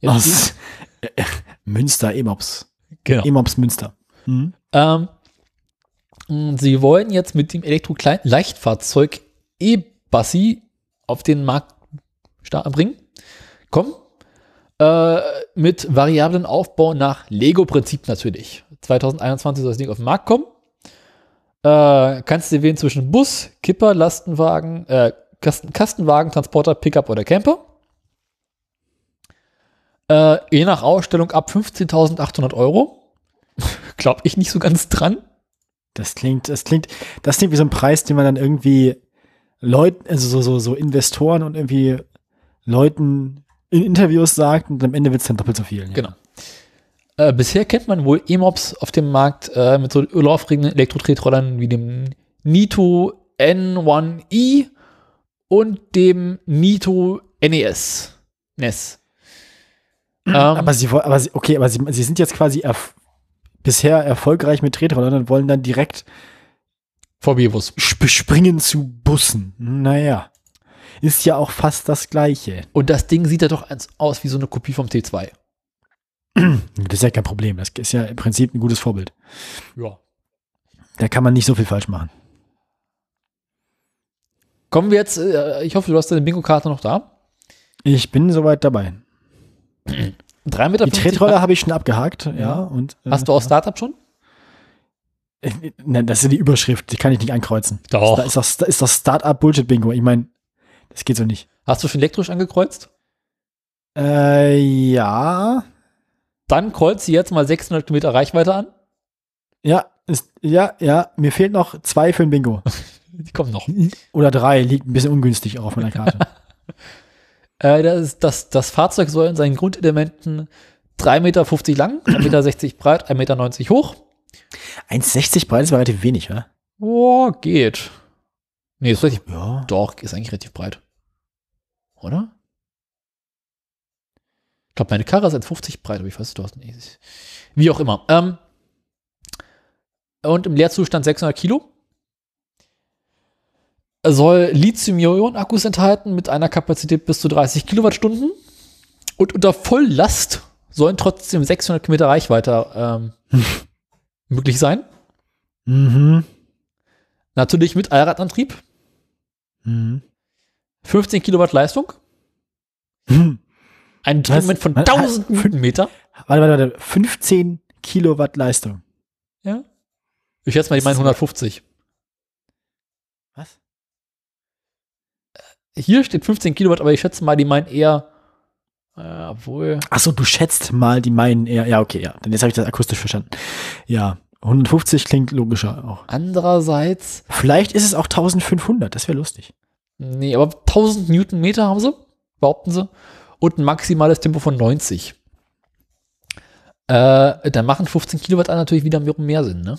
Speaker 1: Jetzt
Speaker 2: Aus äh, Münster, E-Mops.
Speaker 1: genau.
Speaker 2: E-Mops Münster. Mhm.
Speaker 1: Ähm, sie wollen jetzt mit dem Elektro-Leichtfahrzeug E-Bassi auf den Markt bringen. Kommen. Äh, mit variablen Aufbau nach Lego-Prinzip natürlich. 2021 soll das Ding auf den Markt kommen. Äh, kannst du wählen zwischen Bus, Kipper, Lastenwagen, äh, Kasten, Kastenwagen, Transporter, Pickup oder Camper. Äh, je nach Ausstellung ab 15.800 Euro. Glaube ich nicht so ganz dran.
Speaker 2: Das klingt, das klingt, das klingt wie so ein Preis, den man dann irgendwie Leuten, also so, so, so Investoren und irgendwie Leuten in Interviews sagt und am Ende wird es dann doppelt so viel. Ja.
Speaker 1: Genau. Äh, bisher kennt man wohl E-Mops auf dem Markt äh, mit so laufrigen Elektro-Tretrollern wie dem Nito N1i und dem Nito NES. NES. Ähm,
Speaker 2: Aber sie aber sie, okay, aber sie, sie sind jetzt quasi erf bisher erfolgreich mit Tretrollern und wollen dann direkt
Speaker 1: VW-Bus.
Speaker 2: sp springen zu Bussen. Naja. ist ja auch fast das Gleiche.
Speaker 1: Und das Ding sieht ja doch aus wie so eine Kopie vom T2.
Speaker 2: Das ist ja kein Problem. Das ist ja im Prinzip ein gutes Vorbild.
Speaker 1: Ja.
Speaker 2: Da kann man nicht so viel falsch machen.
Speaker 1: Kommen wir jetzt, äh, ich hoffe, du hast deine Bingo-Karte noch da.
Speaker 2: Ich bin soweit dabei.
Speaker 1: 3,50 Meter.
Speaker 2: Die Tretroller habe ich schon abgehakt, ja. und, äh,
Speaker 1: Hast du auch Startup schon?
Speaker 2: Nein, das ist die Überschrift, die kann ich nicht ankreuzen.
Speaker 1: Doch.
Speaker 2: Da ist doch, da ist doch Startup-Bullshit-Bingo. Ich meine, das geht so nicht.
Speaker 1: Hast du schon elektrisch angekreuzt?
Speaker 2: Äh, ja.
Speaker 1: Dann kreuze jetzt mal 600 Kilometer Reichweite an.
Speaker 2: Ja, ist, ja, ja. Mir fehlt noch zwei für ein Bingo.
Speaker 1: Die kommen noch.
Speaker 2: Oder drei, liegt ein bisschen ungünstig auch auf meiner Karte.
Speaker 1: Äh, das, das, das Fahrzeug soll in seinen Grundelementen 3,50 Meter lang, 1,60 Meter breit, 1,90 Meter hoch.
Speaker 2: 1,60 breit ist aber relativ wenig, oder?
Speaker 1: Oh, geht. Nee, ist relativ,
Speaker 2: Ja.
Speaker 1: doch, ist eigentlich relativ breit. Oder? Ich glaube, meine Karre ist 1,50 breit, aber ich weiß, nee, ist- Wie auch immer. Ähm, und im Leerzustand 600 Kilo. Soll Lithium-Ionen-Akkus enthalten mit einer Kapazität bis zu 30 Kilowattstunden. Und unter Volllast sollen trotzdem 600 Kilometer Reichweite ähm, möglich sein.
Speaker 2: Mhm.
Speaker 1: Natürlich mit Allradantrieb.
Speaker 2: Mhm.
Speaker 1: 15 Kilowatt Leistung.
Speaker 2: Hm.
Speaker 1: Ein Drehmoment von
Speaker 2: Was?
Speaker 1: 1000 Newtonmeter.
Speaker 2: Warte, warte, warte. 15 Kilowatt Leistung.
Speaker 1: Ja. Ich schätze mal, die meinen 150. Hier steht 15 Kilowatt, aber ich schätze mal, die meinen eher, äh, obwohl,
Speaker 2: Achso, du schätzt mal die meinen eher. Ja, okay, ja. Dann jetzt habe ich das akustisch verstanden. Ja. 150 klingt logischer auch.
Speaker 1: andererseits,
Speaker 2: Vielleicht ist es auch 1500, das wäre lustig.
Speaker 1: nee, aber 1000 Newtonmeter haben sie, behaupten sie, und ein maximales Tempo von 90. Äh, dann machen 15 Kilowatt natürlich wieder mehr Sinn, ne?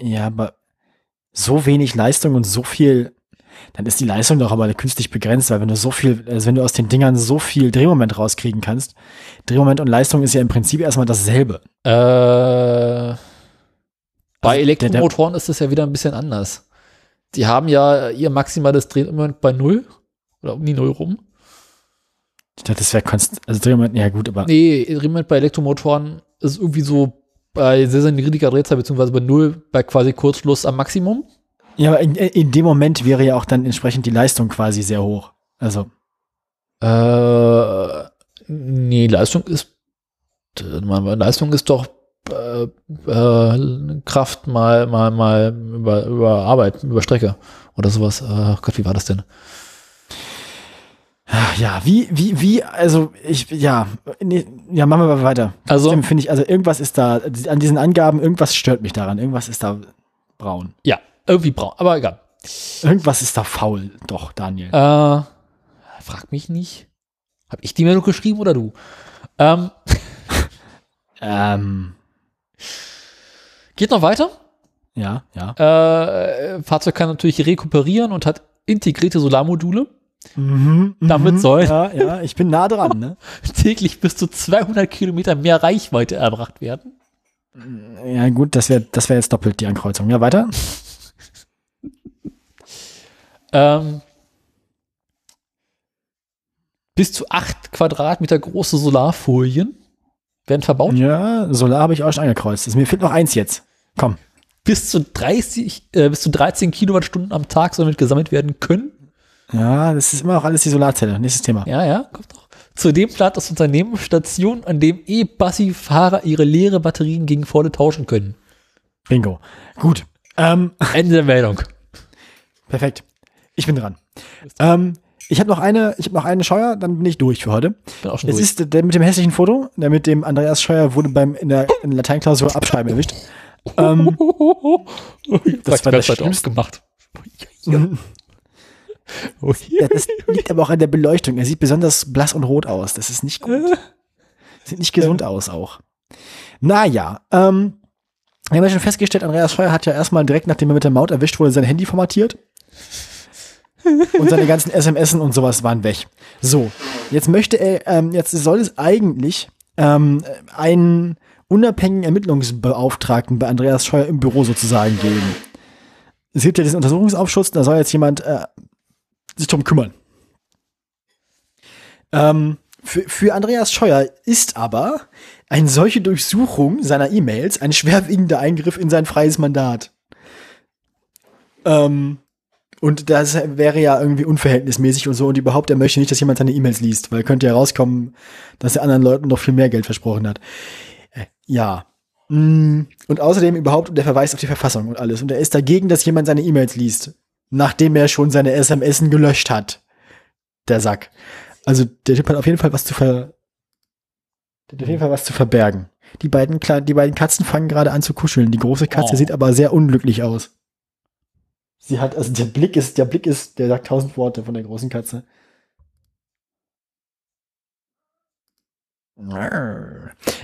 Speaker 2: Ja, aber so wenig Leistung und so viel, dann ist die Leistung doch aber künstlich begrenzt, weil wenn du so viel, also wenn du aus den Dingern so viel Drehmoment rauskriegen kannst, Drehmoment und Leistung ist ja im Prinzip erstmal dasselbe.
Speaker 1: Äh, bei
Speaker 2: der-
Speaker 1: Elektromotoren ist das ja wieder ein bisschen anders. Die haben ja ihr maximales Drehmoment bei Null oder um die Null rum.
Speaker 2: Ich dachte, das wäre konst, also Drehmoment, ja gut, aber
Speaker 1: Nee, Drehmoment bei Elektromotoren ist irgendwie so bei sehr, sehr niedriger Drehzahl, beziehungsweise bei Null bei quasi Kurzschluss am Maximum.
Speaker 2: Ja, aber in, in dem Moment wäre ja auch dann entsprechend die Leistung quasi sehr hoch. Also,
Speaker 1: Äh, nee, Leistung ist, äh, Leistung ist doch äh, äh, Kraft mal, mal, mal über, über Arbeit, über Strecke oder sowas. Äh, Gott, wie war das denn?
Speaker 2: ja, wie, wie, wie, also ich, ja, nee, ja, machen wir mal weiter.
Speaker 1: Also-
Speaker 2: finde ich, also irgendwas ist da, an diesen Angaben, irgendwas stört mich daran, irgendwas ist da braun.
Speaker 1: Ja, irgendwie braun, aber egal.
Speaker 2: Irgendwas ist da faul, doch, Daniel.
Speaker 1: Äh, frag mich nicht. Hab ich die Meldung geschrieben oder du? Ähm,
Speaker 2: Ähm,
Speaker 1: geht noch weiter.
Speaker 2: ja, ja.
Speaker 1: Äh, Fahrzeug kann natürlich rekuperieren und hat integrierte Solarmodule.
Speaker 2: Mhm,
Speaker 1: Damit
Speaker 2: mhm,
Speaker 1: soll-
Speaker 2: Ja, ja, ich bin nah dran, ne?
Speaker 1: Täglich bis zu 200 Kilometer mehr Reichweite erbracht werden.
Speaker 2: Ja, gut, das wäre das wär jetzt doppelt die Ankreuzung. Ja, weiter?
Speaker 1: Ähm, bis zu 8 Quadratmeter große Solarfolien werden verbaut.
Speaker 2: Ja, Solar habe ich auch schon angekreuzt. Also, mir fehlt noch eins jetzt. Komm.
Speaker 1: Bis zu 30, äh, bis zu 13 Kilowattstunden am Tag sollen gesammelt werden können.
Speaker 2: Ja, das ist immer noch alles die Solarzelle. Nächstes Thema.
Speaker 1: Ja, ja, kommt doch. Zudem plant das Unternehmen Stationen, an dem E-Bassi-Fahrer ihre leere Batterien gegen volle tauschen können.
Speaker 2: Bingo. Gut. Ähm,
Speaker 1: Ende der Meldung.
Speaker 2: perfekt. Ich bin dran. Ähm, ich habe noch eine, ich habe noch eine Scheuer, dann bin ich durch für heute.
Speaker 1: Bin auch schon
Speaker 2: Es
Speaker 1: durch.
Speaker 2: ist der mit dem hässlichen Foto, der mit dem Andreas Scheuer wurde beim in der, in der Lateinklausur abschreiben erwischt. Ähm,
Speaker 1: das
Speaker 2: war das Schlimmste.
Speaker 1: gemacht.
Speaker 2: ja, das liegt aber auch an der Beleuchtung. Er sieht besonders blass und rot aus. Das ist nicht gut. Sieht nicht gesund aus auch. Naja, ähm, wir haben ja schon festgestellt, Andreas Scheuer hat ja erstmal direkt, nachdem er mit der Maut erwischt wurde, sein Handy formatiert. Und seine ganzen SMS und sowas waren weg. So, jetzt möchte er, ähm, jetzt soll es eigentlich ähm, einen unabhängigen Ermittlungsbeauftragten bei Andreas Scheuer im Büro sozusagen geben. Es gibt ja diesen Untersuchungsausschuss, da soll jetzt jemand äh, sich drum kümmern. Ähm, für, für Andreas Scheuer ist aber eine solche Durchsuchung seiner E-Mails ein schwerwiegender Eingriff in sein freies Mandat. Ähm, und das wäre ja irgendwie unverhältnismäßig und so. Und überhaupt, er möchte nicht, dass jemand seine E-Mails liest, weil könnte ja rauskommen, dass er anderen Leuten noch viel mehr Geld versprochen hat. Äh, ja. Mm, Und außerdem überhaupt der Verweis auf die Verfassung und alles. Und er ist dagegen, dass jemand seine E-Mails liest, nachdem er schon seine SMS gelöscht hat. Der Sack. Also der Typ hat auf jeden Fall was zu ver der hat auf jeden Fall was zu verbergen. Die beiden, die beiden Katzen fangen gerade an zu kuscheln. Die große Katze
Speaker 1: Oh.
Speaker 2: sieht aber sehr unglücklich aus. Sie hat, also der Blick ist, der Blick ist, der sagt tausend Worte von der großen Katze.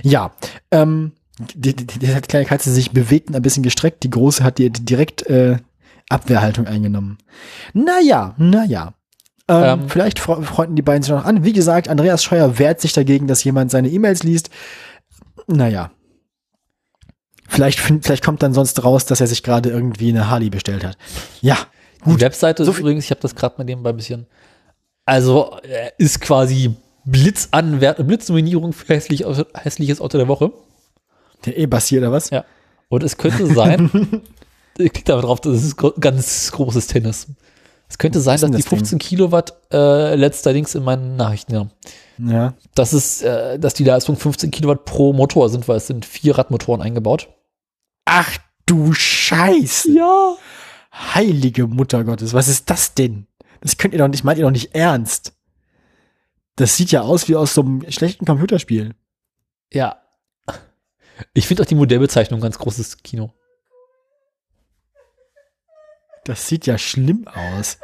Speaker 2: Ja, ähm, die, die, die hat kleine Katze sich bewegt und ein bisschen gestreckt. Die große hat die, die direkt äh, Abwehrhaltung eingenommen. Naja, naja. Ähm,
Speaker 1: Ähm.
Speaker 2: vielleicht fre- freunden die beiden sich noch an. Wie gesagt, Andreas Scheuer wehrt sich dagegen, dass jemand seine E-Mails liest. Naja. Vielleicht, vielleicht kommt dann sonst raus, dass er sich gerade irgendwie eine Harley bestellt hat. Ja,
Speaker 1: Die Webseite
Speaker 2: So
Speaker 1: ist übrigens, ich habe das gerade mal nebenbei ein bisschen. Also äh, ist quasi Blitzanwert, Blitznominierung für hässlich, hässliches Auto der Woche.
Speaker 2: der E-Bassi oder was?
Speaker 1: Ja. Und es könnte sein, ich klick da drauf, das ist ganz großes Tennis. Es könnte sein, dass
Speaker 2: denn
Speaker 1: die
Speaker 2: das Ding?
Speaker 1: 15 Kilowatt äh, letzterdings in meinen Nachrichten haben.
Speaker 2: Ja.
Speaker 1: Das ist, äh, dass die Leistung 15 Kilowatt pro Motor sind, weil es sind vier Radmotoren eingebaut.
Speaker 2: Ach du Scheiße.
Speaker 1: Ja.
Speaker 2: Heilige Mutter Gottes, was ist das denn? Das könnt ihr doch nicht, meint ihr doch nicht ernst. Das sieht ja aus wie aus so einem schlechten Computerspiel.
Speaker 1: Ja. Ich finde auch die Modellbezeichnung ganz großes Kino.
Speaker 2: Das sieht ja schlimm aus.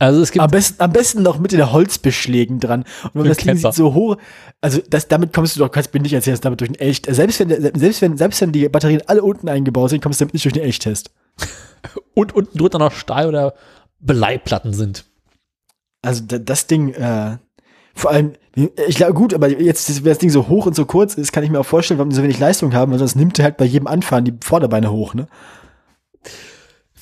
Speaker 1: Also es gibt
Speaker 2: Am besten, am besten noch mit den Holzbeschlägen dran. Und wenn das Ding sieht so hoch, also das, damit kommst du doch, kannst mir nicht erzählen, dass damit durch den Elch, selbst wenn, selbst wenn, selbst wenn die Batterien alle unten eingebaut sind, kommst du damit nicht durch den Elchtest.
Speaker 1: und unten drunter noch Stahl- oder Bleiplatten sind.
Speaker 2: Also da, das Ding, äh, vor allem, ich glaube, gut, aber jetzt, wenn das Ding so hoch und so kurz ist, kann ich mir auch vorstellen, warum die so wenig Leistung haben, weil das nimmt halt bei jedem Anfahren die Vorderbeine hoch, ne?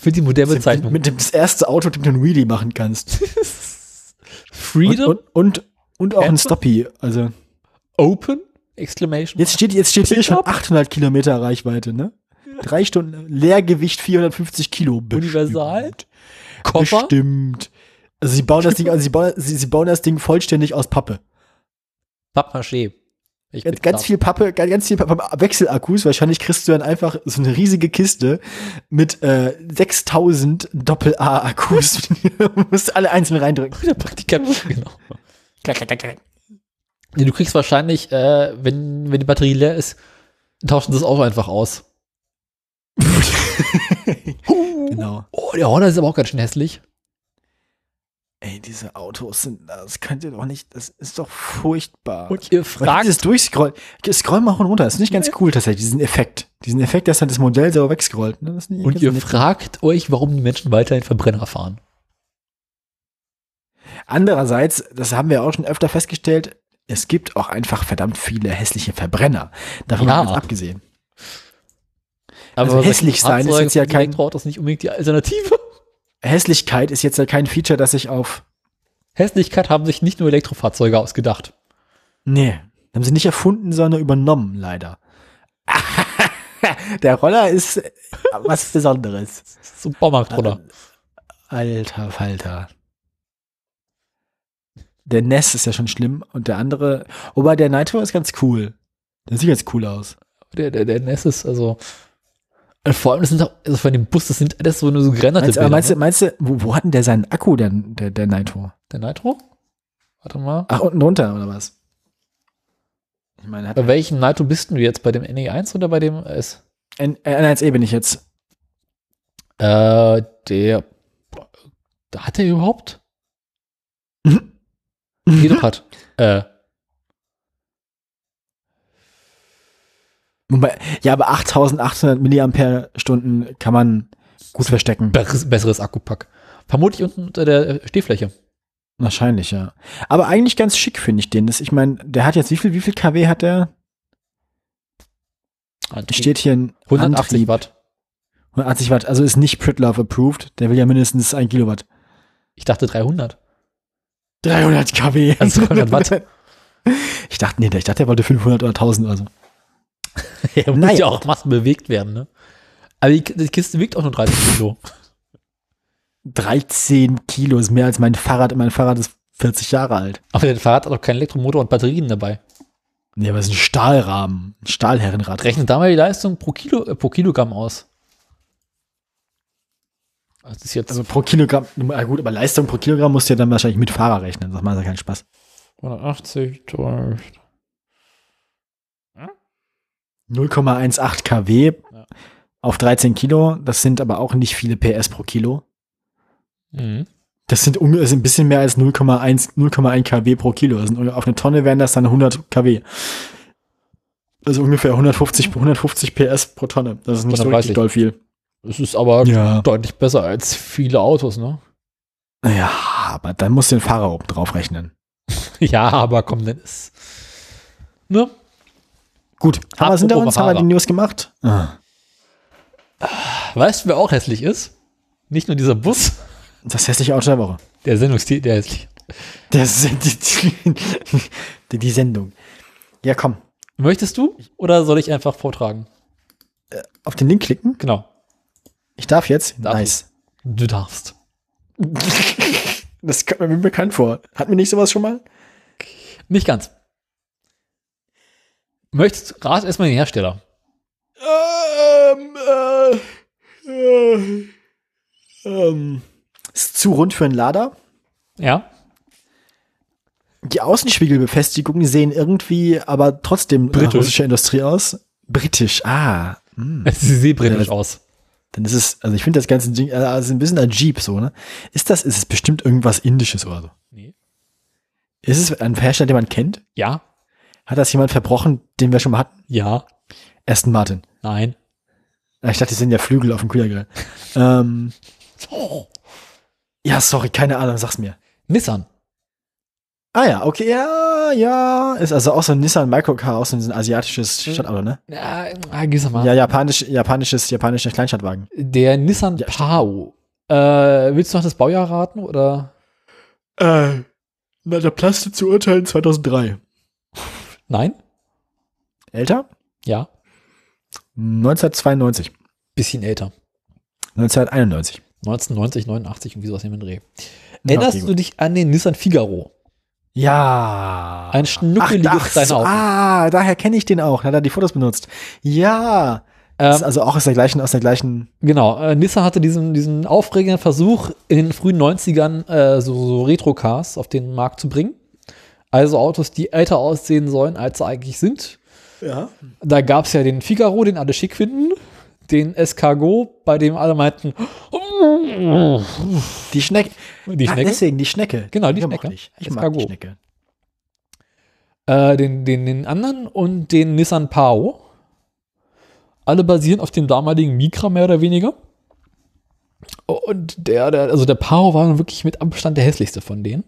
Speaker 1: Für die Modellbezeichnung.
Speaker 2: Mit dem das erste Auto, mit dem du einen Wheelie machen kannst. Und,
Speaker 1: Freedom,
Speaker 2: und, und, und auch ein? Stoppie. Also,
Speaker 1: Open, Exclamation.
Speaker 2: jetzt steht, jetzt steht hier schon
Speaker 1: Pickup?
Speaker 2: 800 Kilometer Reichweite, ne? Drei Stunden, Leergewicht 450 Kilo. bestimmt.
Speaker 1: Universal? Koffer.
Speaker 2: Bestimmt. Also sie bauen das Ding, also sie bauen, sie, sie bauen das Ding vollständig aus Pappe.
Speaker 1: Pappmaché. Ich
Speaker 2: Ganz, ganz viel Pappe, ganz, ganz viel Pappe, Wechselakkus. Wahrscheinlich kriegst du dann einfach so eine riesige Kiste mit äh, 6000 Doppel-A-Akkus. du musst alle einzeln reindrücken.
Speaker 1: Der Praktikant, genau.
Speaker 2: Klack, klack, klack, klack.
Speaker 1: Nee, du kriegst wahrscheinlich, äh, wenn, wenn die Batterie leer ist, tauschen sie das Auto einfach aus.
Speaker 2: Genau.
Speaker 1: Oh, der Honda ist aber auch ganz schön hässlich.
Speaker 2: Ey, diese Autos sind, das könnt ihr doch nicht, das ist doch furchtbar.
Speaker 1: Und ihr fragt,
Speaker 2: dieses Durchscrollen, scroll mal runter, das ist nicht ganz cool tatsächlich, diesen Effekt. Diesen Effekt, dass dann das Modell selber wegscrollt. Ne?
Speaker 1: Und ihr
Speaker 2: nett.
Speaker 1: fragt euch, warum die Menschen weiterhin Verbrenner fahren.
Speaker 2: Andererseits, das haben wir auch schon öfter festgestellt, es gibt auch einfach verdammt viele hässliche Verbrenner. Davon
Speaker 1: Ja.
Speaker 2: mal ganz abgesehen.
Speaker 1: Aber
Speaker 2: Also hässlich sein ist jetzt ja kein-
Speaker 1: Elektroautos nicht unbedingt die Alternative.
Speaker 2: Hässlichkeit ist jetzt ja kein Feature, das sich auf.
Speaker 1: Hässlichkeit haben sich nicht nur Elektrofahrzeuge ausgedacht.
Speaker 2: Nee, haben sie nicht erfunden, sondern übernommen, leider. Der Roller ist was Besonderes.
Speaker 1: So ein Baumarktroller.
Speaker 2: Alter Falter. Der Ness ist ja schon schlimm und der andere, wobei der Nitro ist ganz cool. Der sieht ganz cool aus.
Speaker 1: Der, der, der NES ist also. Äh, Vor allem, das sind auch, also von dem Bus, das sind alles so nur so gerenderte
Speaker 2: Meinst,
Speaker 1: Bilder,
Speaker 2: meinst, du,
Speaker 1: ne?
Speaker 2: meinst du, wo, wo hat denn der seinen Akku, der, der, der Nitro?
Speaker 1: Der Nitro? Warte mal.
Speaker 2: Ach, unten drunter, oder was? Ich meine,
Speaker 1: Bei welchem Nitro bist du jetzt? Bei dem NE1 oder bei dem S?
Speaker 2: N, N1E bin ich jetzt.
Speaker 1: Äh, der. Hat er überhaupt? Jeder hat. Äh,
Speaker 2: Wobei, ja, aber 8800 Milliampere-Stunden kann man gut verstecken.
Speaker 1: besseres, besseres Akkupack. Vermutlich unten unter der Stehfläche.
Speaker 2: Wahrscheinlich, ja. Aber eigentlich ganz schick finde ich den. Das, ich meine, der hat jetzt, wie viel, wie viel kW hat der?
Speaker 1: Antrieb.
Speaker 2: Steht hier ein
Speaker 1: 180
Speaker 2: Antrieb.
Speaker 1: Watt.
Speaker 2: 180 Watt, also ist nicht Pritlove approved. Der will ja mindestens ein Kilowatt.
Speaker 1: Ich dachte 300.
Speaker 2: 300 kW.
Speaker 1: Also 300 Watt.
Speaker 2: Ich dachte, nee, ich dachte, der wollte 500 oder 1000 oder so.
Speaker 1: Ja, muss
Speaker 2: Naja.
Speaker 1: ja auch Massen bewegt werden, ne? Aber die, die Kiste wiegt auch nur 30 Kilo.
Speaker 2: 13 Kilo ist mehr als mein Fahrrad und mein Fahrrad ist 40 Jahre alt.
Speaker 1: Aber der Fahrrad hat auch keinen Elektromotor und Batterien dabei.
Speaker 2: Nee, aber es ist ein Stahlrahmen. Ein Stahlherrenrad.
Speaker 1: Rechnet da mal die Leistung pro, Kilo, äh, pro Kilogramm aus. Das ist jetzt
Speaker 2: Also pro Kilogramm, na gut, aber Leistung pro Kilogramm musst du ja dann wahrscheinlich mit Fahrer rechnen. Das macht ja keinen Spaß.
Speaker 1: 180 durch
Speaker 2: 0,18 kW
Speaker 1: Ja.
Speaker 2: auf 13 Kilo. Das sind aber auch nicht viele PS pro Kilo.
Speaker 1: Mhm.
Speaker 2: Das sind, das sind ein bisschen mehr als 0,1 0,1 kW pro Kilo. Das sind, auf eine Tonne wären das dann 100 kW. Also ungefähr 150, 150 PS pro Tonne. Das ist nicht so
Speaker 1: 130.
Speaker 2: richtig doll viel.
Speaker 1: Es ist aber
Speaker 2: Ja.
Speaker 1: deutlich besser als viele Autos, ne?
Speaker 2: Ja, aber dann musst du den Fahrer oben drauf rechnen.
Speaker 1: Ja, aber komm, dann ist. Ne?
Speaker 2: Gut, aber sind wir uns, haben wir die. News gemacht? Ah,
Speaker 1: Weißt du, wer auch hässlich ist? Nicht nur dieser Bus,
Speaker 2: das hässliche Auto der Woche.
Speaker 1: der Sendungsstil, der hässlich.
Speaker 2: Sind die, die, Sendung. Ja, komm.
Speaker 1: Möchtest du oder soll ich einfach vortragen?
Speaker 2: Auf den Link klicken.
Speaker 1: Genau.
Speaker 2: Ich darf jetzt.
Speaker 1: Darf
Speaker 2: nice.
Speaker 1: Du darfst.
Speaker 2: Das kommt mir bekannt vor. Hatten wir nicht sowas schon mal?
Speaker 1: Nicht ganz. Möchtest rat erstmal den Hersteller.
Speaker 2: Ähm, äh, äh, ähm. Ist zu rund für einen Lader.
Speaker 1: Ja?
Speaker 2: Die Außenspiegelbefestigungen sehen irgendwie aber trotzdem
Speaker 1: Britisch.
Speaker 2: russischer Industrie aus. Britisch, ah. hm.
Speaker 1: Sie sieht britisch aus.
Speaker 2: Dann ist es, also ich finde das ganze Ding, also ein bisschen ein Jeep so, ne? Ist das, ist es bestimmt irgendwas Indisches oder so?
Speaker 1: Nee.
Speaker 2: Ist es ein Hersteller, den man kennt?
Speaker 1: Ja?
Speaker 2: Hat das jemand verbrochen, den wir schon mal hatten?
Speaker 1: Ja?
Speaker 2: Aston Martin.
Speaker 1: Nein?
Speaker 2: Ah, Ich dachte, das sind ja Flügel auf dem Kühlergrill. ähm,
Speaker 1: Oh.
Speaker 2: ja, sorry, keine Ahnung, sag's mir.
Speaker 1: Nissan.
Speaker 2: Ah ja, okay, ja, ja. Ist also auch so ein Nissan Microcar, auch so ein asiatisches Stadtauto, ne?
Speaker 1: Ja, ah, mal.
Speaker 2: Ja, japanisch, japanisches, japanischer Kleinstadtwagen.
Speaker 1: Der Nissan
Speaker 2: Ja,
Speaker 1: Pao. Äh, willst du noch das Baujahr raten oder?
Speaker 2: Äh, na, der Plaste zu urteilen 2003.
Speaker 1: Nein?
Speaker 2: Älter?
Speaker 1: Ja?
Speaker 2: 1992.
Speaker 1: Bisschen älter.
Speaker 2: 1991.
Speaker 1: 1990, 89, irgendwie sowas in dem Dreh. Erinnerst du dich an den Nissan Figaro?
Speaker 2: Ja.
Speaker 1: Ein schnuckeliges
Speaker 2: so,
Speaker 1: Auto.
Speaker 2: Ah, daher kenne ich den auch. Da hat er die Fotos benutzt. Ja.
Speaker 1: Ähm,
Speaker 2: also auch aus der gleichen, aus der gleichen.
Speaker 1: genau, äh, Nissan hatte diesen, diesen aufregenden Versuch, in den frühen 90ern äh, so, so Retro-Cars auf den Markt zu bringen. Also Autos, die älter aussehen sollen, als sie eigentlich sind.
Speaker 2: Ja.
Speaker 1: Da gab es ja den Figaro, den alle schick finden. Den Escargot, bei dem alle meinten,
Speaker 2: Die Schnecke.
Speaker 1: die
Speaker 2: Ah,
Speaker 1: Schnecke.
Speaker 2: deswegen die Schnecke.
Speaker 1: Genau, die
Speaker 2: mochte
Speaker 1: Schnecke.
Speaker 2: Ich, ich mag die. Schnecke.
Speaker 1: äh, den, den, den anderen und den Nissan Pao. Alle basieren auf dem damaligen Micra mehr oder weniger. Und der, der, also der Pao war wirklich mit Abstand der hässlichste von denen.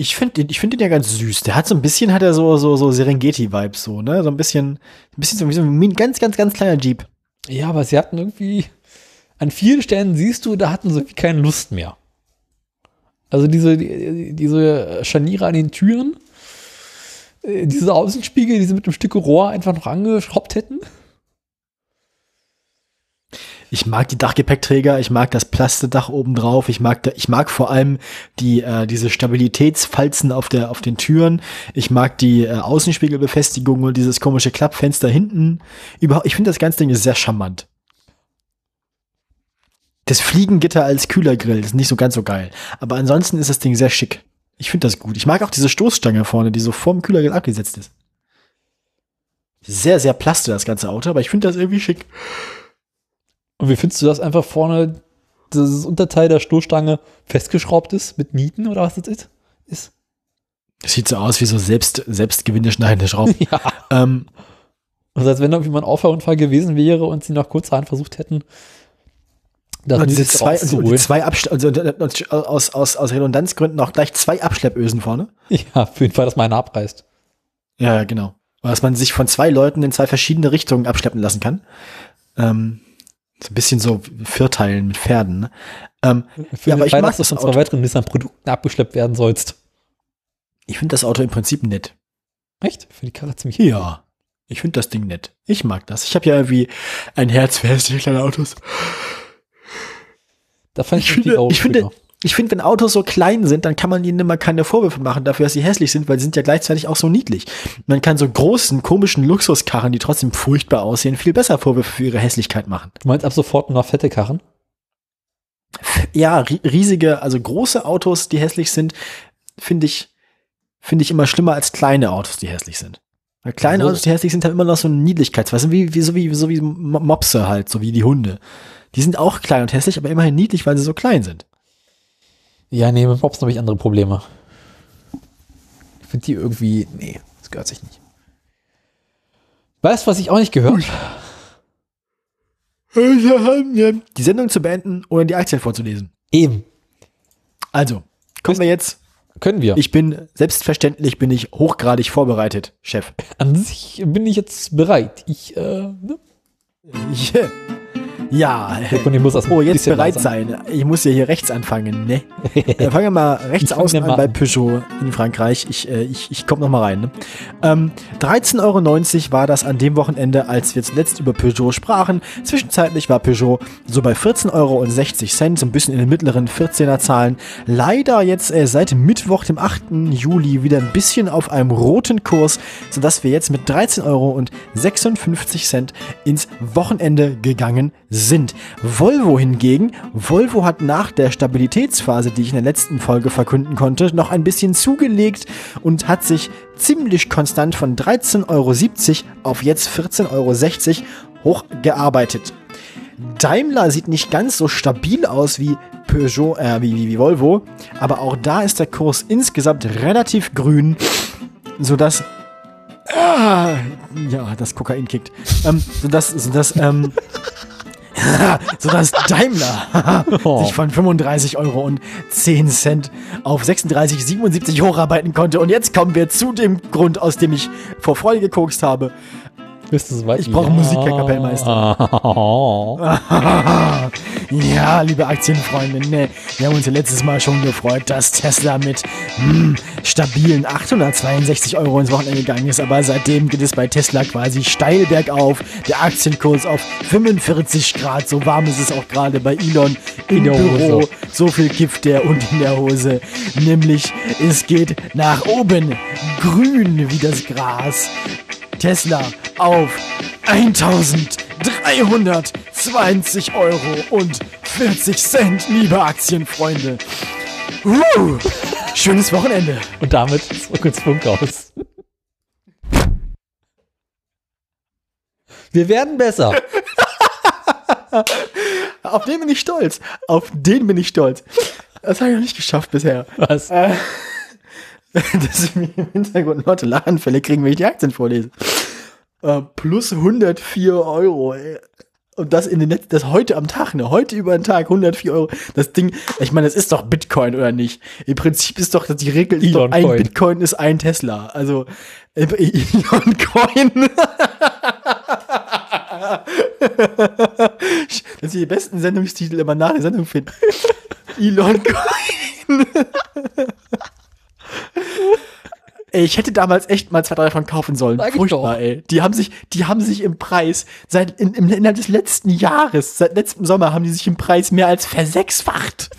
Speaker 2: Ich finde ich find den ja ganz süß. Der hat so ein bisschen, hat er so, so, so Serengeti-Vibes, so, ne? So ein bisschen, ein bisschen so wie so ein ganz, ganz, ganz kleiner Jeep.
Speaker 1: Ja, aber sie hatten irgendwie, an vielen Stellen siehst du, da hatten sie keine Lust mehr. Also diese, die, diese Scharniere an den Türen, äh, diese Außenspiegel, die sie mit einem Stück Rohr einfach noch angeschraubt hätten.
Speaker 2: Ich mag die Dachgepäckträger, ich mag das Plastedach oben drauf, ich mag, ich mag vor allem die, äh, diese Stabilitätsfalzen auf, der, auf den Türen, ich mag die äh, Außenspiegelbefestigung und dieses komische Klappfenster hinten. Überhaupt, ich finde das ganze Ding ist sehr charmant. Das Fliegengitter als Kühlergrill ist nicht so ganz so geil, aber ansonsten ist das Ding sehr schick. Ich finde das gut. Ich mag auch diese Stoßstange vorne, die so vorm Kühlergrill abgesetzt ist. Sehr, sehr plaste das ganze Auto, aber ich finde das irgendwie schick.
Speaker 1: Und wie findest du das einfach vorne, dieses Unterteil der Stoßstange festgeschraubt ist mit Nieten oder was das ist? ist?
Speaker 2: Das sieht so aus wie so selbst, selbst gewindeschneidende Schrauben.
Speaker 1: Ja.
Speaker 2: ähm,
Speaker 1: Also als wenn da irgendwie mal ein Auffahrunfall gewesen wäre und sie nach kurzerhand versucht hätten, das
Speaker 2: und diese zwei, und die zwei Abschle also, aus, aus, aus Redundanzgründen auch gleich zwei Abschleppösen vorne.
Speaker 1: Ja, auf jeden Fall, dass meine abreißt.
Speaker 2: Ja, genau. Und dass man sich von zwei Leuten in zwei verschiedene Richtungen abschleppen lassen kann. Ähm, so ein bisschen so Vierteilen mit Pferden. Ne? Ähm,
Speaker 1: Für
Speaker 2: Ja, aber ich mag das Auto.
Speaker 1: zwei weiteren Nissan-Produkten abgeschleppt werden sollst.
Speaker 2: ich finde das Auto im Prinzip nett.
Speaker 1: Echt? Für die Karre ziemlich.
Speaker 2: Ja. Ich finde das Ding nett. Ich mag das. Ich habe ja irgendwie ein Herz für hässliche kleine Autos.
Speaker 1: Da fand ich,
Speaker 2: Ich
Speaker 1: die
Speaker 2: finde,
Speaker 1: Augen
Speaker 2: ich finde. Ich finde, wenn Autos so klein sind, dann kann man ihnen immer keine Vorwürfe machen dafür, dass sie hässlich sind, weil sie sind ja gleichzeitig auch so niedlich. Man kann so großen, komischen Luxuskarren, die trotzdem furchtbar aussehen, viel besser Vorwürfe für ihre Hässlichkeit machen.
Speaker 1: Du meinst ab sofort nur noch fette Karren?
Speaker 2: Ja, ri riesige, also große Autos, die hässlich sind, finde ich, finde ich immer schlimmer als kleine Autos, die hässlich sind. Weil kleine
Speaker 1: So.
Speaker 2: Autos, die hässlich sind, haben immer noch so eine Niedlichkeitsweise, wie, wie, so wie, so wie Mo- Mopse halt, so wie die Hunde. Die sind auch klein und hässlich, aber immerhin niedlich, weil sie so klein sind.
Speaker 1: Ja, nee, mit Mopsen habe ich andere Probleme. Ich finde die irgendwie. Nee, das gehört sich nicht. Weißt du, was ich auch nicht gehört?
Speaker 2: Die Sendung zu beenden oder die Aktien vorzulesen.
Speaker 1: Eben.
Speaker 2: Also, kommen wir jetzt.
Speaker 1: Können wir.
Speaker 2: Ich bin, selbstverständlich bin ich hochgradig vorbereitet, Chef.
Speaker 1: An sich bin ich jetzt bereit. Ich, äh, ne?
Speaker 2: Yeah. Ja,
Speaker 1: Und ich muss das
Speaker 2: Oh, jetzt bereit sein. Ich muss ja hier rechts anfangen, ne? Dann fangen wir mal rechts außen an
Speaker 1: mal
Speaker 2: bei. Peugeot in Frankreich. Ich, äh, ich, ich komme noch mal rein. Ne? Ähm, 13,90 Euro war das an dem Wochenende, als wir zuletzt über Peugeot sprachen. Zwischenzeitlich war Peugeot so bei 14,60 Euro, so ein bisschen in den mittleren 14er Zahlen. Leider jetzt äh, seit Mittwoch, dem 8. Juli, wieder ein bisschen auf einem roten Kurs, sodass wir jetzt mit 13,56 Euro ins Wochenende gegangen sind. Volvo hingegen, Volvo hat nach der Stabilitätsphase, die ich in der letzten Folge verkünden konnte, noch ein bisschen zugelegt und hat sich ziemlich konstant von 13,70 Euro auf jetzt 14,60 Euro hochgearbeitet. Daimler sieht nicht ganz so stabil aus wie Peugeot, äh, wie, wie, wie Volvo, aber auch da ist der Kurs insgesamt relativ grün, sodass ah, ja, das Kokain kickt. Ähm, sodass, sodass, ähm, sodass Daimler
Speaker 1: Oh.
Speaker 2: sich von 35 Euro und 10 Cent auf 36,77 hocharbeiten konnte. Und jetzt kommen wir zu dem Grund, aus dem ich vor Freude gekokst habe.
Speaker 1: Bist du soweit?
Speaker 2: Ich brauche Musik, Herr Kapellmeister. Ja, liebe Aktienfreunde, ne, wir haben uns ja letztes Mal schon gefreut, dass Tesla mit hm, stabilen 862 Euro ins Wochenende gegangen ist, aber seitdem geht es bei Tesla quasi steil bergauf. Der Aktienkurs auf 45 Grad, so warm ist es auch gerade bei Elon im
Speaker 1: In der
Speaker 2: Büro.
Speaker 1: Hose.
Speaker 2: So viel kifft er und in der Hose. Nämlich, es geht nach oben, grün wie das Gras. Tesla auf 1320 Euro und 40 Cent, liebe Aktienfreunde. Uh, schönes Wochenende.
Speaker 1: Und damit zurück ins Funkhaus. Wir werden besser.
Speaker 2: Auf den bin ich stolz. Auf den bin ich stolz. Das habe ich noch nicht geschafft bisher.
Speaker 1: Was?
Speaker 2: Äh, dass wir im Hintergrund Leute Lachanfälle kriegen, wenn ich die Aktien vorlese. Äh, plus 104 Euro. Ey. Und das in den Netz, das heute am Tag, ne? Heute über den Tag 104 Euro. Das Ding, ich meine, das ist doch Bitcoin oder nicht? Im Prinzip ist doch die Regel, ist doch ein
Speaker 1: Coin.
Speaker 2: Bitcoin ist ein Tesla. Also äh, Elon Coin. dass sie die besten Sendungstitel immer nach der Sendung finden. Elon Coin. Ey, ich hätte damals echt mal zwei, drei davon kaufen sollen.
Speaker 1: Sag
Speaker 2: Furchtbar, ey. Die haben sich, die haben sich im Preis seit in, im innerhalb des letzten Jahres, seit letztem Sommer haben die sich im Preis mehr als versechsfacht.